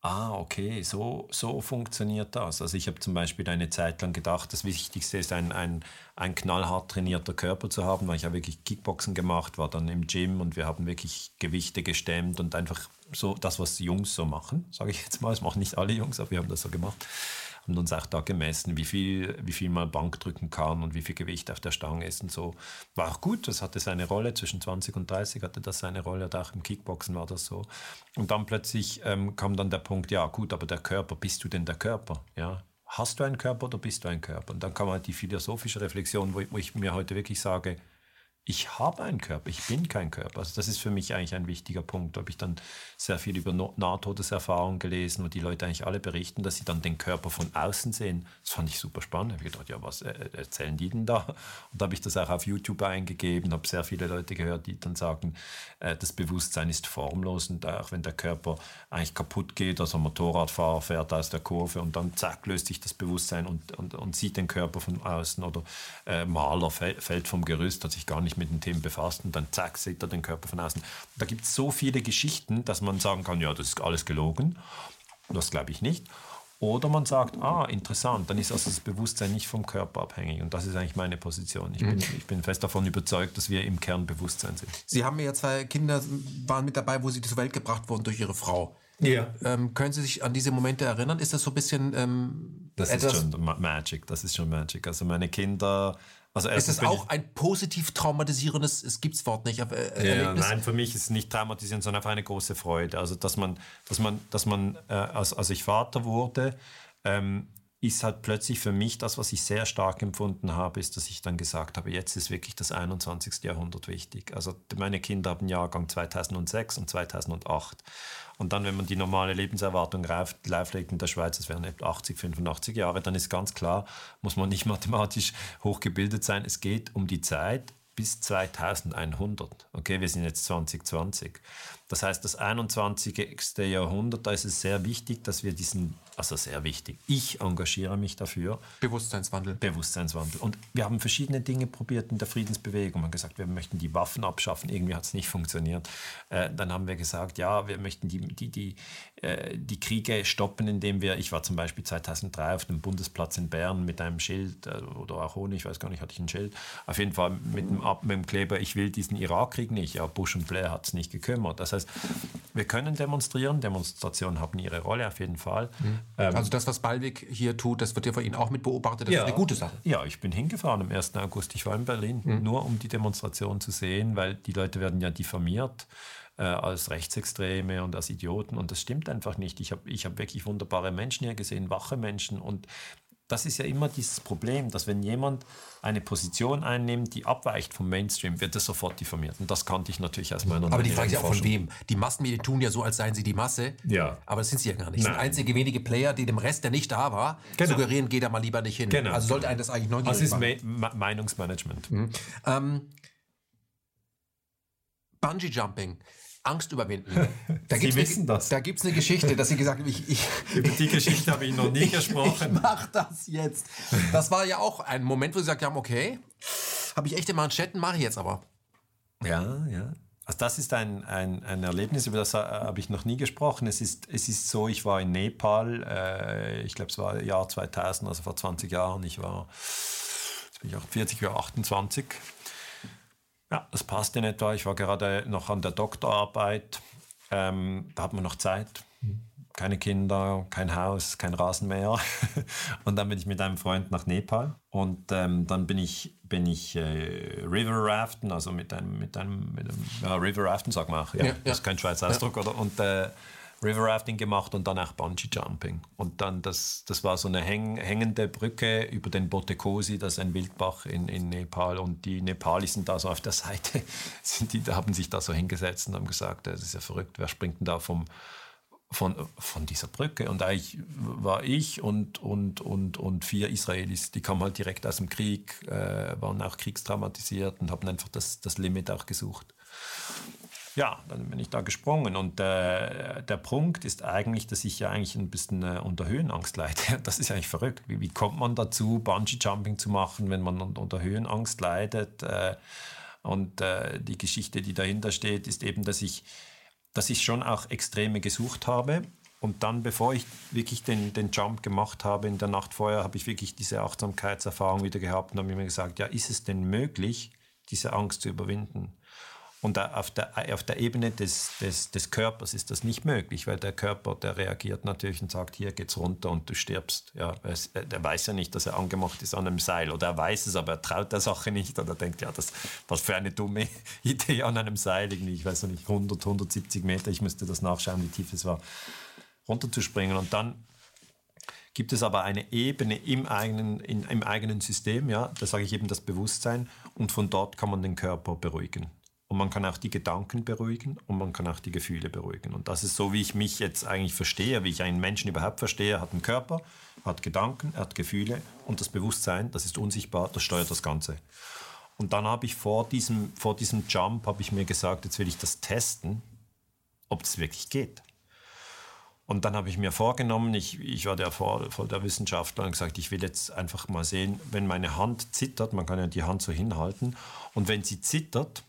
ah, okay, so, so funktioniert das. Also ich habe zum Beispiel eine Zeit lang gedacht, das Wichtigste ist, ein, ein, ein knallhart trainierter Körper zu haben, weil ich habe wirklich Kickboxen gemacht, war dann im Gym und wir haben wirklich Gewichte gestemmt und einfach so das, was Jungs so machen, sage ich jetzt mal. Das machen nicht alle Jungs, aber wir haben das so gemacht haben uns auch da gemessen, wie viel, wie viel man Bank drücken kann und wie viel Gewicht auf der Stange ist und so. War auch gut, das hatte seine Rolle, zwischen 20 und 30 hatte das seine Rolle, und auch im Kickboxen war das so. Und dann plötzlich ähm, kam dann der Punkt, ja gut, aber der Körper, bist du denn der Körper? Ja, hast du einen Körper oder bist du ein Körper? Und dann kam halt die philosophische Reflexion, wo ich, wo ich mir heute wirklich sage, ich habe einen Körper, ich bin kein Körper. Also das ist für mich eigentlich ein wichtiger Punkt. Da habe ich dann sehr viel über Nahtodeserfahrungen gelesen, wo die Leute eigentlich alle berichten, dass sie dann den Körper von außen sehen. Das fand ich super spannend. Ich habe gedacht, ja, was äh, erzählen die denn da? Und da habe ich das auch auf YouTube eingegeben, habe sehr viele Leute gehört, die dann sagen, äh, das Bewusstsein ist formlos und auch wenn der Körper eigentlich kaputt geht, also ein Motorradfahrer fährt aus der Kurve und dann zack, löst sich das Bewusstsein und, und, und sieht den Körper von außen oder äh, Maler fällt vom Gerüst, hat sich gar nicht mit den Themen befasst und dann zack, sieht er den Körper von außen. Da gibt es so viele Geschichten, dass man sagen kann, ja, das ist alles gelogen. Das glaube ich nicht. Oder man sagt, ah, interessant, dann ist also das Bewusstsein nicht vom Körper abhängig. Und das ist eigentlich meine Position. Ich, mhm. bin, ich bin fest davon überzeugt, dass wir im Kern Bewusstsein sind. Sie haben ja zwei Kinder, waren mit dabei, wo sie zur Welt gebracht wurden durch ihre Frau. Ja. Ähm, können Sie sich an diese Momente erinnern? Ist das so ein bisschen. Ähm, das ist schon Magic, das ist schon Magic. Also meine Kinder also ist es auch ein positiv traumatisierendes, es gibt das Wort nicht, aber äh, ja, Nein, für mich ist es nicht traumatisierend, sondern einfach eine große Freude. Also dass man, dass man, dass man, äh, als, als ich Vater wurde, ähm, ist halt plötzlich für mich das, was ich sehr stark empfunden habe, ist, dass ich dann gesagt habe, jetzt ist wirklich das 21. Jahrhundert wichtig. Also meine Kinder haben Jahrgang 2006 und 2008. Und dann, wenn man die normale Lebenserwartung live in der Schweiz, das wären etwa 80, 85 Jahre, dann ist ganz klar, muss man nicht mathematisch hochgebildet sein. Es geht um die Zeit bis 2100. Okay, wir sind jetzt 2020. Das heißt, das 21. Jahrhundert, da ist es sehr wichtig, dass wir diesen also sehr wichtig. Ich engagiere mich dafür. Bewusstseinswandel. Bewusstseinswandel. Und wir haben verschiedene Dinge probiert in der Friedensbewegung. Wir haben gesagt, wir möchten die Waffen abschaffen. Irgendwie hat es nicht funktioniert. Äh, dann haben wir gesagt, ja, wir möchten die, die, die, äh, die Kriege stoppen, indem wir, ich war zum Beispiel 2003 auf dem Bundesplatz in Bern mit einem Schild äh, oder auch ohne, ich weiß gar nicht, hatte ich ein Schild. Auf jeden Fall mit dem, mit dem Kleber, ich will diesen Irakkrieg nicht. Ja, Bush und Blair hat es nicht gekümmert. Das heißt, wir können demonstrieren. Demonstrationen haben ihre Rolle auf jeden Fall. Mhm. Ähm, also das, was Balwig hier tut, das wird ja von Ihnen auch mit beobachtet. Das ja, ist eine gute Sache. Ja, ich bin hingefahren am 1. August. Ich war in Berlin, mhm. nur um die Demonstration zu sehen, weil die Leute werden ja diffamiert äh, als Rechtsextreme und als Idioten. Und das stimmt einfach nicht. Ich habe ich hab wirklich wunderbare Menschen hier gesehen, wache Menschen. Und das ist ja immer dieses Problem, dass wenn jemand eine Position einnimmt, die abweicht vom Mainstream, wird er sofort diffamiert. Und das kannte ich natürlich aus meiner Aber die Frage ist ja auch von wem. Die Massenmedien tun ja so, als seien sie die Masse. Ja. Aber das sind sie ja gar nicht. Das sind einzige wenige Player, die dem Rest, der nicht da war, genau. suggerieren, geht da mal lieber nicht hin. Genau. Also sollte einen das eigentlich neugierig machen. Das ist Ma Meinungsmanagement. Mhm. Ähm, Bungee Jumping. Angst überwinden. Da Sie wissen eine, das. Da gibt es eine Geschichte, dass Sie gesagt haben, ich, ich über die Geschichte habe ich noch nie gesprochen. Ich mach das jetzt. Das war ja auch ein Moment, wo Sie gesagt haben, okay, habe ich echte Manschetten, mache ich jetzt aber. Ja, ja. Also das ist ein, ein, ein Erlebnis, über das habe ich noch nie gesprochen. Es ist, es ist so, ich war in Nepal, äh, ich glaube es war Jahr 2000, also vor 20 Jahren. Ich war, jetzt bin ich auch 40 oder 28 ja, das passt in etwa. Ich war gerade noch an der Doktorarbeit. Ähm, da hat man noch Zeit. Keine Kinder, kein Haus, kein Rasenmäher. und dann bin ich mit einem Freund nach Nepal. Und ähm, dann bin ich, bin ich äh, River Raften, also mit einem, mit einem, mit einem ja, River Raften, sag mal. Ja, ja, das ist kein Schweizer Ausdruck. Oder? Und äh, River Rafting gemacht und dann auch Bungee Jumping. Und dann, das, das war so eine häng, hängende Brücke über den Botekosi, das ist ein Wildbach in, in Nepal. Und die Nepalis sind da so auf der Seite, sind die, haben sich da so hingesetzt und haben gesagt, das ist ja verrückt, wer springt denn da vom, von, von dieser Brücke. Und eigentlich war ich und, und, und, und vier Israelis, die kamen halt direkt aus dem Krieg, äh, waren auch kriegstraumatisiert und haben einfach das, das Limit auch gesucht. Ja, dann bin ich da gesprungen. Und äh, der Punkt ist eigentlich, dass ich ja eigentlich ein bisschen äh, unter Höhenangst leide. Das ist eigentlich verrückt. Wie, wie kommt man dazu, Bungee-Jumping zu machen, wenn man unter Höhenangst leidet? Äh, und äh, die Geschichte, die dahinter steht, ist eben, dass ich, dass ich schon auch Extreme gesucht habe. Und dann, bevor ich wirklich den, den Jump gemacht habe in der Nacht vorher, habe ich wirklich diese Achtsamkeitserfahrung wieder gehabt und habe mir gesagt, ja, ist es denn möglich, diese Angst zu überwinden? Und auf der, auf der Ebene des, des, des Körpers ist das nicht möglich, weil der Körper, der reagiert natürlich und sagt, hier geht's runter und du stirbst. Ja, es, der weiß ja nicht, dass er angemacht ist an einem Seil. Oder er weiß es, aber er traut der Sache nicht. Oder denkt, ja, das, was für eine dumme Idee an einem Seil, irgendwie, ich weiß nicht, 100, 170 Meter, ich müsste das nachschauen, wie tief es war, runterzuspringen. Und dann gibt es aber eine Ebene im eigenen, in, im eigenen System, ja, da sage ich eben das Bewusstsein, und von dort kann man den Körper beruhigen. Und man kann auch die Gedanken beruhigen und man kann auch die Gefühle beruhigen. Und das ist so, wie ich mich jetzt eigentlich verstehe, wie ich einen Menschen überhaupt verstehe. Er hat einen Körper, hat Gedanken, er hat Gefühle und das Bewusstsein, das ist unsichtbar, das steuert das Ganze. Und dann habe ich vor diesem, vor diesem Jump, habe ich mir gesagt, jetzt will ich das testen, ob das wirklich geht. Und dann habe ich mir vorgenommen, ich, ich war der voll der Wissenschaftler und gesagt, ich will jetzt einfach mal sehen, wenn meine Hand zittert, man kann ja die Hand so hinhalten, und wenn sie zittert,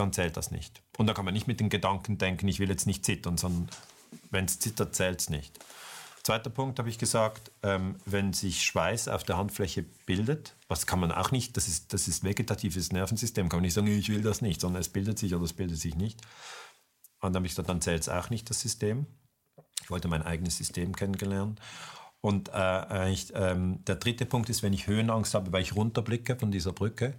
dann zählt das nicht. Und da kann man nicht mit den Gedanken denken, ich will jetzt nicht zittern, sondern wenn es zittert, zählt es nicht. Zweiter Punkt habe ich gesagt, ähm, wenn sich Schweiß auf der Handfläche bildet, was kann man auch nicht, das ist, das ist vegetatives Nervensystem, kann man nicht sagen, ich will das nicht, sondern es bildet sich oder es bildet sich nicht. Und dann habe ich gesagt, dann zählt es auch nicht, das System. Ich wollte mein eigenes System kennengelernt. Und äh, ich, ähm, der dritte Punkt ist, wenn ich Höhenangst habe, weil ich runterblicke von dieser Brücke,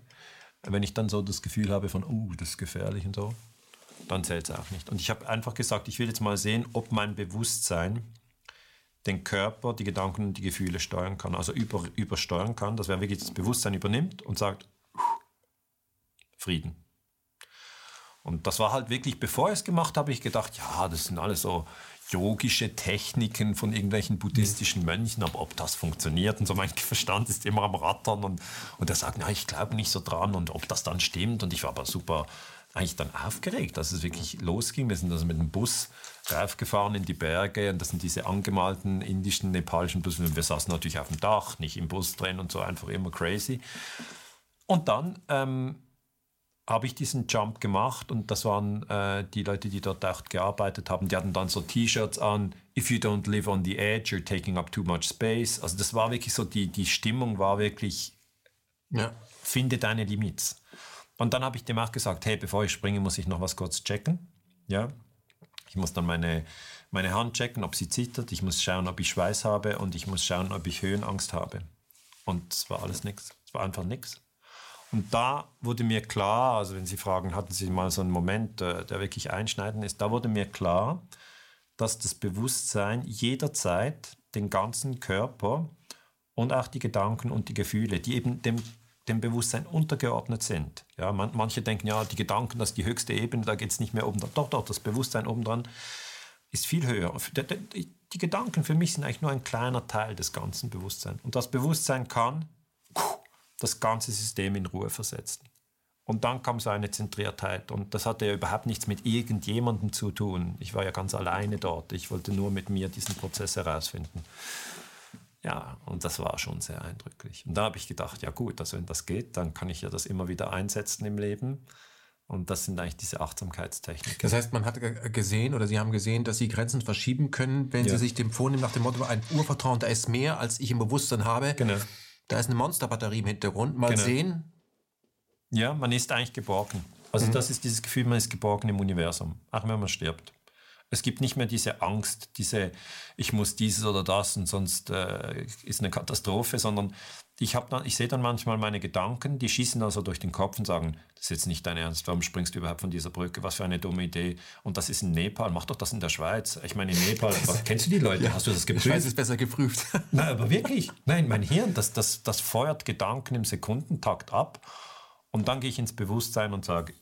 wenn ich dann so das Gefühl habe von, oh, das ist gefährlich und so, dann zählt es auch nicht. Und ich habe einfach gesagt, ich will jetzt mal sehen, ob mein Bewusstsein den Körper, die Gedanken und die Gefühle steuern kann, also über, übersteuern kann, dass er wirklich das Bewusstsein übernimmt und sagt, Frieden. Und das war halt wirklich, bevor ich es gemacht habe, ich gedacht, ja, das sind alles so yogische Techniken von irgendwelchen buddhistischen Mönchen, aber ob das funktioniert und so, mein Verstand ist immer am Rattern und, und er sagt, na, ich glaube nicht so dran und ob das dann stimmt und ich war aber super eigentlich dann aufgeregt, dass es wirklich losging. Wir sind also mit dem Bus raufgefahren in die Berge und das sind diese angemalten indischen, nepalischen Busse. Wir saßen natürlich auf dem Dach, nicht im Bus drin und so, einfach immer crazy. Und dann ähm, habe ich diesen Jump gemacht und das waren äh, die Leute, die dort auch gearbeitet haben, die hatten dann so T-Shirts an, if you don't live on the edge, you're taking up too much space. Also das war wirklich so, die, die Stimmung war wirklich, ja. finde deine Limits. Und dann habe ich dem auch gesagt, hey, bevor ich springe, muss ich noch was kurz checken. Ja, ich muss dann meine, meine Hand checken, ob sie zittert. Ich muss schauen, ob ich Schweiß habe und ich muss schauen, ob ich Höhenangst habe. Und es war alles nichts. Es war einfach nichts. Und da wurde mir klar, also wenn Sie fragen, hatten Sie mal so einen Moment, äh, der wirklich einschneidend ist, da wurde mir klar, dass das Bewusstsein jederzeit den ganzen Körper und auch die Gedanken und die Gefühle, die eben dem, dem Bewusstsein untergeordnet sind. Ja, man, manche denken, ja, die Gedanken, das ist die höchste Ebene, da geht es nicht mehr oben dran. Doch, doch, das Bewusstsein oben dran ist viel höher. Die, die Gedanken für mich sind eigentlich nur ein kleiner Teil des ganzen Bewusstseins. Und das Bewusstsein kann das ganze System in Ruhe versetzen. Und dann kam so eine Zentriertheit und das hatte ja überhaupt nichts mit irgendjemandem zu tun. Ich war ja ganz alleine dort. Ich wollte nur mit mir diesen Prozess herausfinden. Ja, und das war schon sehr eindrücklich. Und da habe ich gedacht, ja gut, also wenn das geht, dann kann ich ja das immer wieder einsetzen im Leben. Und das sind eigentlich diese Achtsamkeitstechniken. Das heißt, man hat gesehen oder Sie haben gesehen, dass Sie Grenzen verschieben können, wenn ja. Sie sich dem vornehmen nach dem Motto, ein Urvertrauen, da ist mehr, als ich im Bewusstsein habe. Genau. Da ist eine Monsterbatterie im Hintergrund. Mal genau. sehen. Ja, man ist eigentlich geborgen. Also mhm. das ist dieses Gefühl, man ist geborgen im Universum, auch wenn man stirbt. Es gibt nicht mehr diese Angst, diese ich muss dieses oder das und sonst äh, ist eine Katastrophe, sondern ich, dann, ich sehe dann manchmal meine Gedanken, die schießen also durch den Kopf und sagen, das ist jetzt nicht dein Ernst, warum springst du überhaupt von dieser Brücke, was für eine dumme Idee. Und das ist in Nepal, mach doch das in der Schweiz. Ich meine, in Nepal, was, kennst du die Leute? Ja, Hast du das geprüft? Die Schweiz ist besser geprüft. Nein, aber wirklich, nein, mein Hirn, das, das, das feuert Gedanken im Sekundentakt ab. Und dann gehe ich ins Bewusstsein und sage,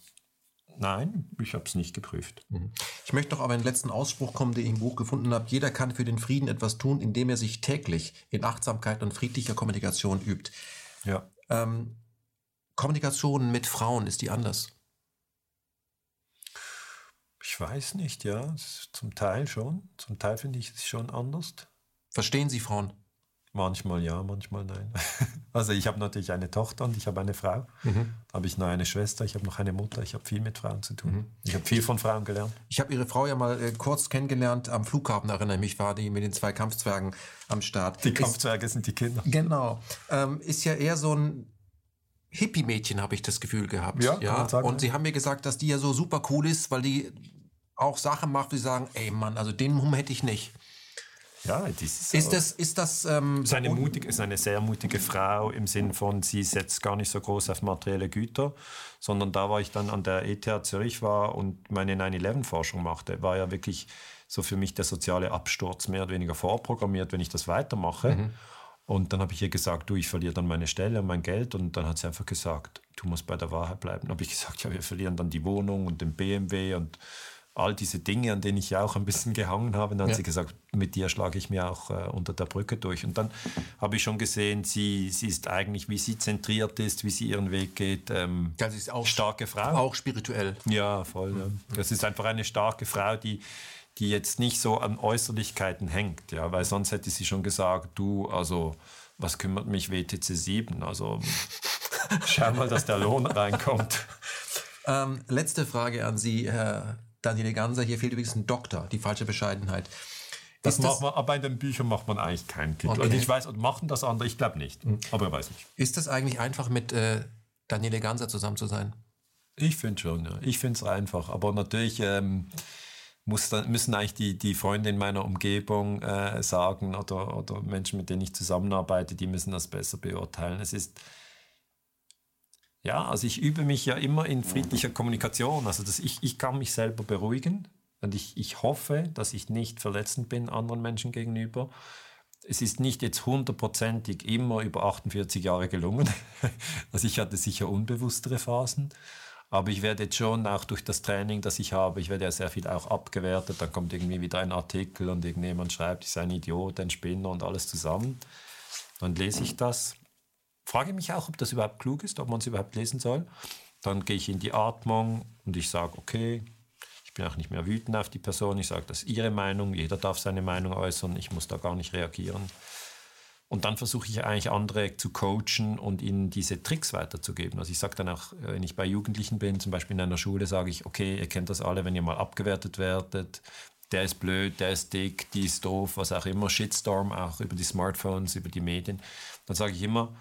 Nein, ich habe es nicht geprüft. Mhm. Ich möchte noch auf einen letzten Ausspruch kommen, den ich im Buch gefunden habe. Jeder kann für den Frieden etwas tun, indem er sich täglich in Achtsamkeit und friedlicher Kommunikation übt. Ja. Ähm, Kommunikation mit Frauen, ist die anders? Ich weiß nicht, ja. Zum Teil schon. Zum Teil finde ich es schon anders. Verstehen Sie Frauen? Manchmal ja, manchmal nein. Also ich habe natürlich eine Tochter und ich habe eine Frau. Mhm. Habe ich noch eine Schwester, ich habe noch eine Mutter. Ich habe viel mit Frauen zu tun. Mhm. Ich habe viel von Frauen gelernt. Ich habe Ihre Frau ja mal äh, kurz kennengelernt am Flughafen, erinnere ich mich, war die mit den zwei Kampfzwergen am Start. Die Kampfzwerge ist, sind die Kinder. Genau. Ähm, ist ja eher so ein Hippie-Mädchen, habe ich das Gefühl gehabt. Ja, ja. Sagen, und Sie haben mir gesagt, dass die ja so super cool ist, weil die auch Sachen macht, Sie sagen, ey Mann, also den Mumm hätte ich nicht. Ja, das ist, ist das, ist das ähm, ist, eine mutige, ist eine sehr mutige Frau im Sinn von, sie setzt gar nicht so groß auf materielle Güter, sondern da war ich dann an der ETH Zürich war und meine 9-11-Forschung machte, war ja wirklich so für mich der soziale Absturz mehr oder weniger vorprogrammiert, wenn ich das weitermache. Mhm. Und dann habe ich ihr gesagt, du, ich verliere dann meine Stelle und mein Geld. Und dann hat sie einfach gesagt, du musst bei der Wahrheit bleiben. Dann habe ich gesagt, ja, wir verlieren dann die Wohnung und den BMW und all diese Dinge, an denen ich ja auch ein bisschen gehangen habe. dann ja. hat sie gesagt, mit dir schlage ich mir auch äh, unter der Brücke durch. Und dann habe ich schon gesehen, sie, sie ist eigentlich, wie sie zentriert ist, wie sie ihren Weg geht. Ähm, das ist auch starke Frau. Auch spirituell. Ja, voll. Mhm. Ja. Das ist einfach eine starke Frau, die die jetzt nicht so an Äußerlichkeiten hängt, ja, weil sonst hätte sie schon gesagt, du, also was kümmert mich WTC 7? Also schau mal, dass der Lohn reinkommt. Ähm, letzte Frage an Sie, Herr Daniele Ganser, hier fehlt übrigens ein Doktor, die falsche Bescheidenheit. Das, das macht man, aber in den Büchern macht man eigentlich keinen Titel. Okay. Also ich weiß, und machen das andere, ich glaube nicht. Mhm. Aber ich weiß nicht. Ist das eigentlich einfach mit äh, Daniele Ganser zusammen zu sein? Ich finde schon, ja. Ich finde es einfach. Aber natürlich ähm, muss dann, müssen eigentlich die, die Freunde in meiner Umgebung äh, sagen oder, oder Menschen, mit denen ich zusammenarbeite, die müssen das besser beurteilen. Es ist ja, also ich übe mich ja immer in friedlicher Kommunikation. Also das, ich, ich kann mich selber beruhigen. Und ich, ich hoffe, dass ich nicht verletzend bin anderen Menschen gegenüber. Es ist nicht jetzt hundertprozentig immer über 48 Jahre gelungen. also ich hatte sicher unbewusstere Phasen. Aber ich werde jetzt schon auch durch das Training, das ich habe, ich werde ja sehr viel auch abgewertet. Da kommt irgendwie wieder ein Artikel und irgendjemand schreibt, ich sei ein Idiot, ein Spinner und alles zusammen. Dann lese ich das. Frage mich auch, ob das überhaupt klug ist, ob man es überhaupt lesen soll. Dann gehe ich in die Atmung und ich sage, okay, ich bin auch nicht mehr wütend auf die Person. Ich sage, das ist ihre Meinung. Jeder darf seine Meinung äußern. Ich muss da gar nicht reagieren. Und dann versuche ich eigentlich andere zu coachen und ihnen diese Tricks weiterzugeben. Also ich sage dann auch, äh, wenn ich bei Jugendlichen bin, zum Beispiel in einer Schule, sage ich, okay, ihr kennt das alle, wenn ihr mal abgewertet werdet, der ist blöd, der ist dick, die ist doof, was auch immer, Shitstorm, auch über die Smartphones, über die Medien. Dann sage ich immer,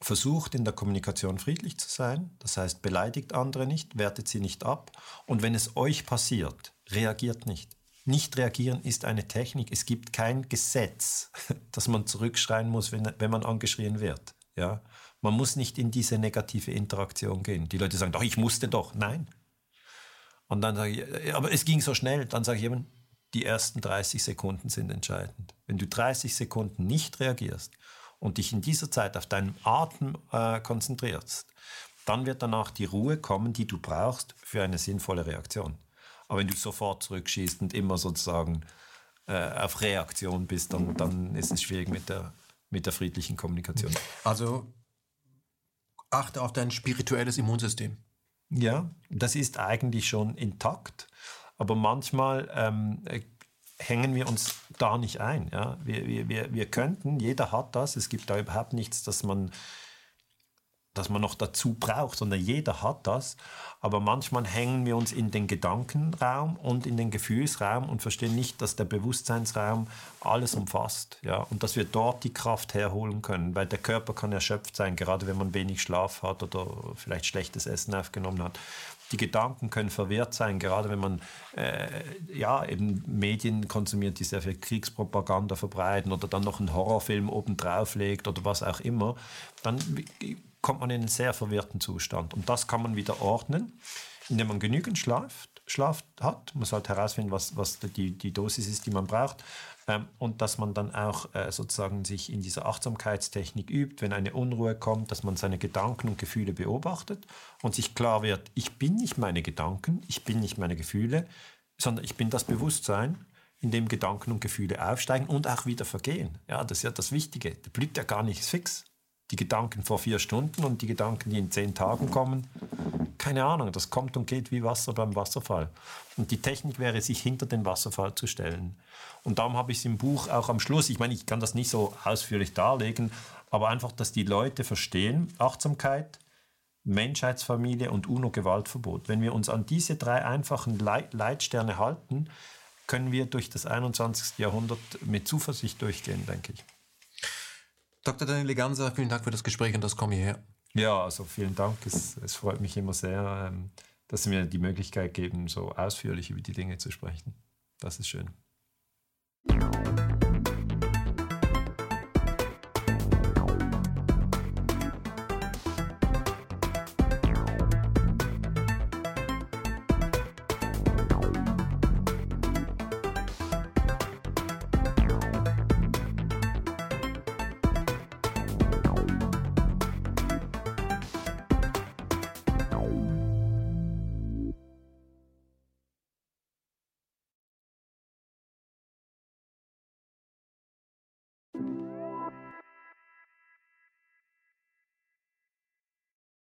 versucht in der Kommunikation friedlich zu sein, das heißt, beleidigt andere nicht, wertet sie nicht ab und wenn es euch passiert, reagiert nicht. Nicht reagieren ist eine Technik. Es gibt kein Gesetz, dass man zurückschreien muss, wenn, wenn man angeschrien wird. Ja? Man muss nicht in diese negative Interaktion gehen. Die Leute sagen, doch, ich musste doch. Nein. Und dann sage ich, aber es ging so schnell. Dann sage ich eben, die ersten 30 Sekunden sind entscheidend. Wenn du 30 Sekunden nicht reagierst und dich in dieser Zeit auf deinen Atem äh, konzentrierst, dann wird danach die Ruhe kommen, die du brauchst für eine sinnvolle Reaktion. Aber wenn du sofort zurückschießt und immer sozusagen äh, auf Reaktion bist, dann, dann ist es schwierig mit der, mit der friedlichen Kommunikation. Also achte auf dein spirituelles Immunsystem. Ja, das ist eigentlich schon intakt, aber manchmal ähm, hängen wir uns da nicht ein. Ja? Wir, wir, wir könnten, jeder hat das, es gibt da überhaupt nichts, dass man dass man noch dazu braucht, sondern jeder hat das. Aber manchmal hängen wir uns in den Gedankenraum und in den Gefühlsraum und verstehen nicht, dass der Bewusstseinsraum alles umfasst. Ja? Und dass wir dort die Kraft herholen können, weil der Körper kann erschöpft sein, gerade wenn man wenig Schlaf hat oder vielleicht schlechtes Essen aufgenommen hat. Die Gedanken können verwirrt sein, gerade wenn man äh, ja, eben Medien konsumiert, die sehr viel Kriegspropaganda verbreiten oder dann noch einen Horrorfilm obendrauf legt oder was auch immer. Dann kommt man in einen sehr verwirrten Zustand. Und das kann man wieder ordnen, indem man genügend Schlaf, Schlaf hat. Man sollte herausfinden, was, was die, die Dosis ist, die man braucht. Ähm, und dass man dann auch äh, sozusagen sich in dieser Achtsamkeitstechnik übt, wenn eine Unruhe kommt, dass man seine Gedanken und Gefühle beobachtet und sich klar wird, ich bin nicht meine Gedanken, ich bin nicht meine Gefühle, sondern ich bin das Bewusstsein, in dem Gedanken und Gefühle aufsteigen und auch wieder vergehen. Ja, das ist ja das Wichtige. Da blüht ja gar nichts fix die Gedanken vor vier Stunden und die Gedanken, die in zehn Tagen kommen. Keine Ahnung, das kommt und geht wie Wasser beim Wasserfall. Und die Technik wäre, sich hinter den Wasserfall zu stellen. Und darum habe ich es im Buch auch am Schluss, ich meine, ich kann das nicht so ausführlich darlegen, aber einfach, dass die Leute verstehen, Achtsamkeit, Menschheitsfamilie und UNO-Gewaltverbot. Wenn wir uns an diese drei einfachen Leitsterne halten, können wir durch das 21. Jahrhundert mit Zuversicht durchgehen, denke ich. Dr. Daniel Leganza, vielen Dank für das Gespräch und das Kommen hierher. Ja, also vielen Dank. Es, es freut mich immer sehr, ähm, dass Sie mir die Möglichkeit geben, so ausführlich über die Dinge zu sprechen. Das ist schön.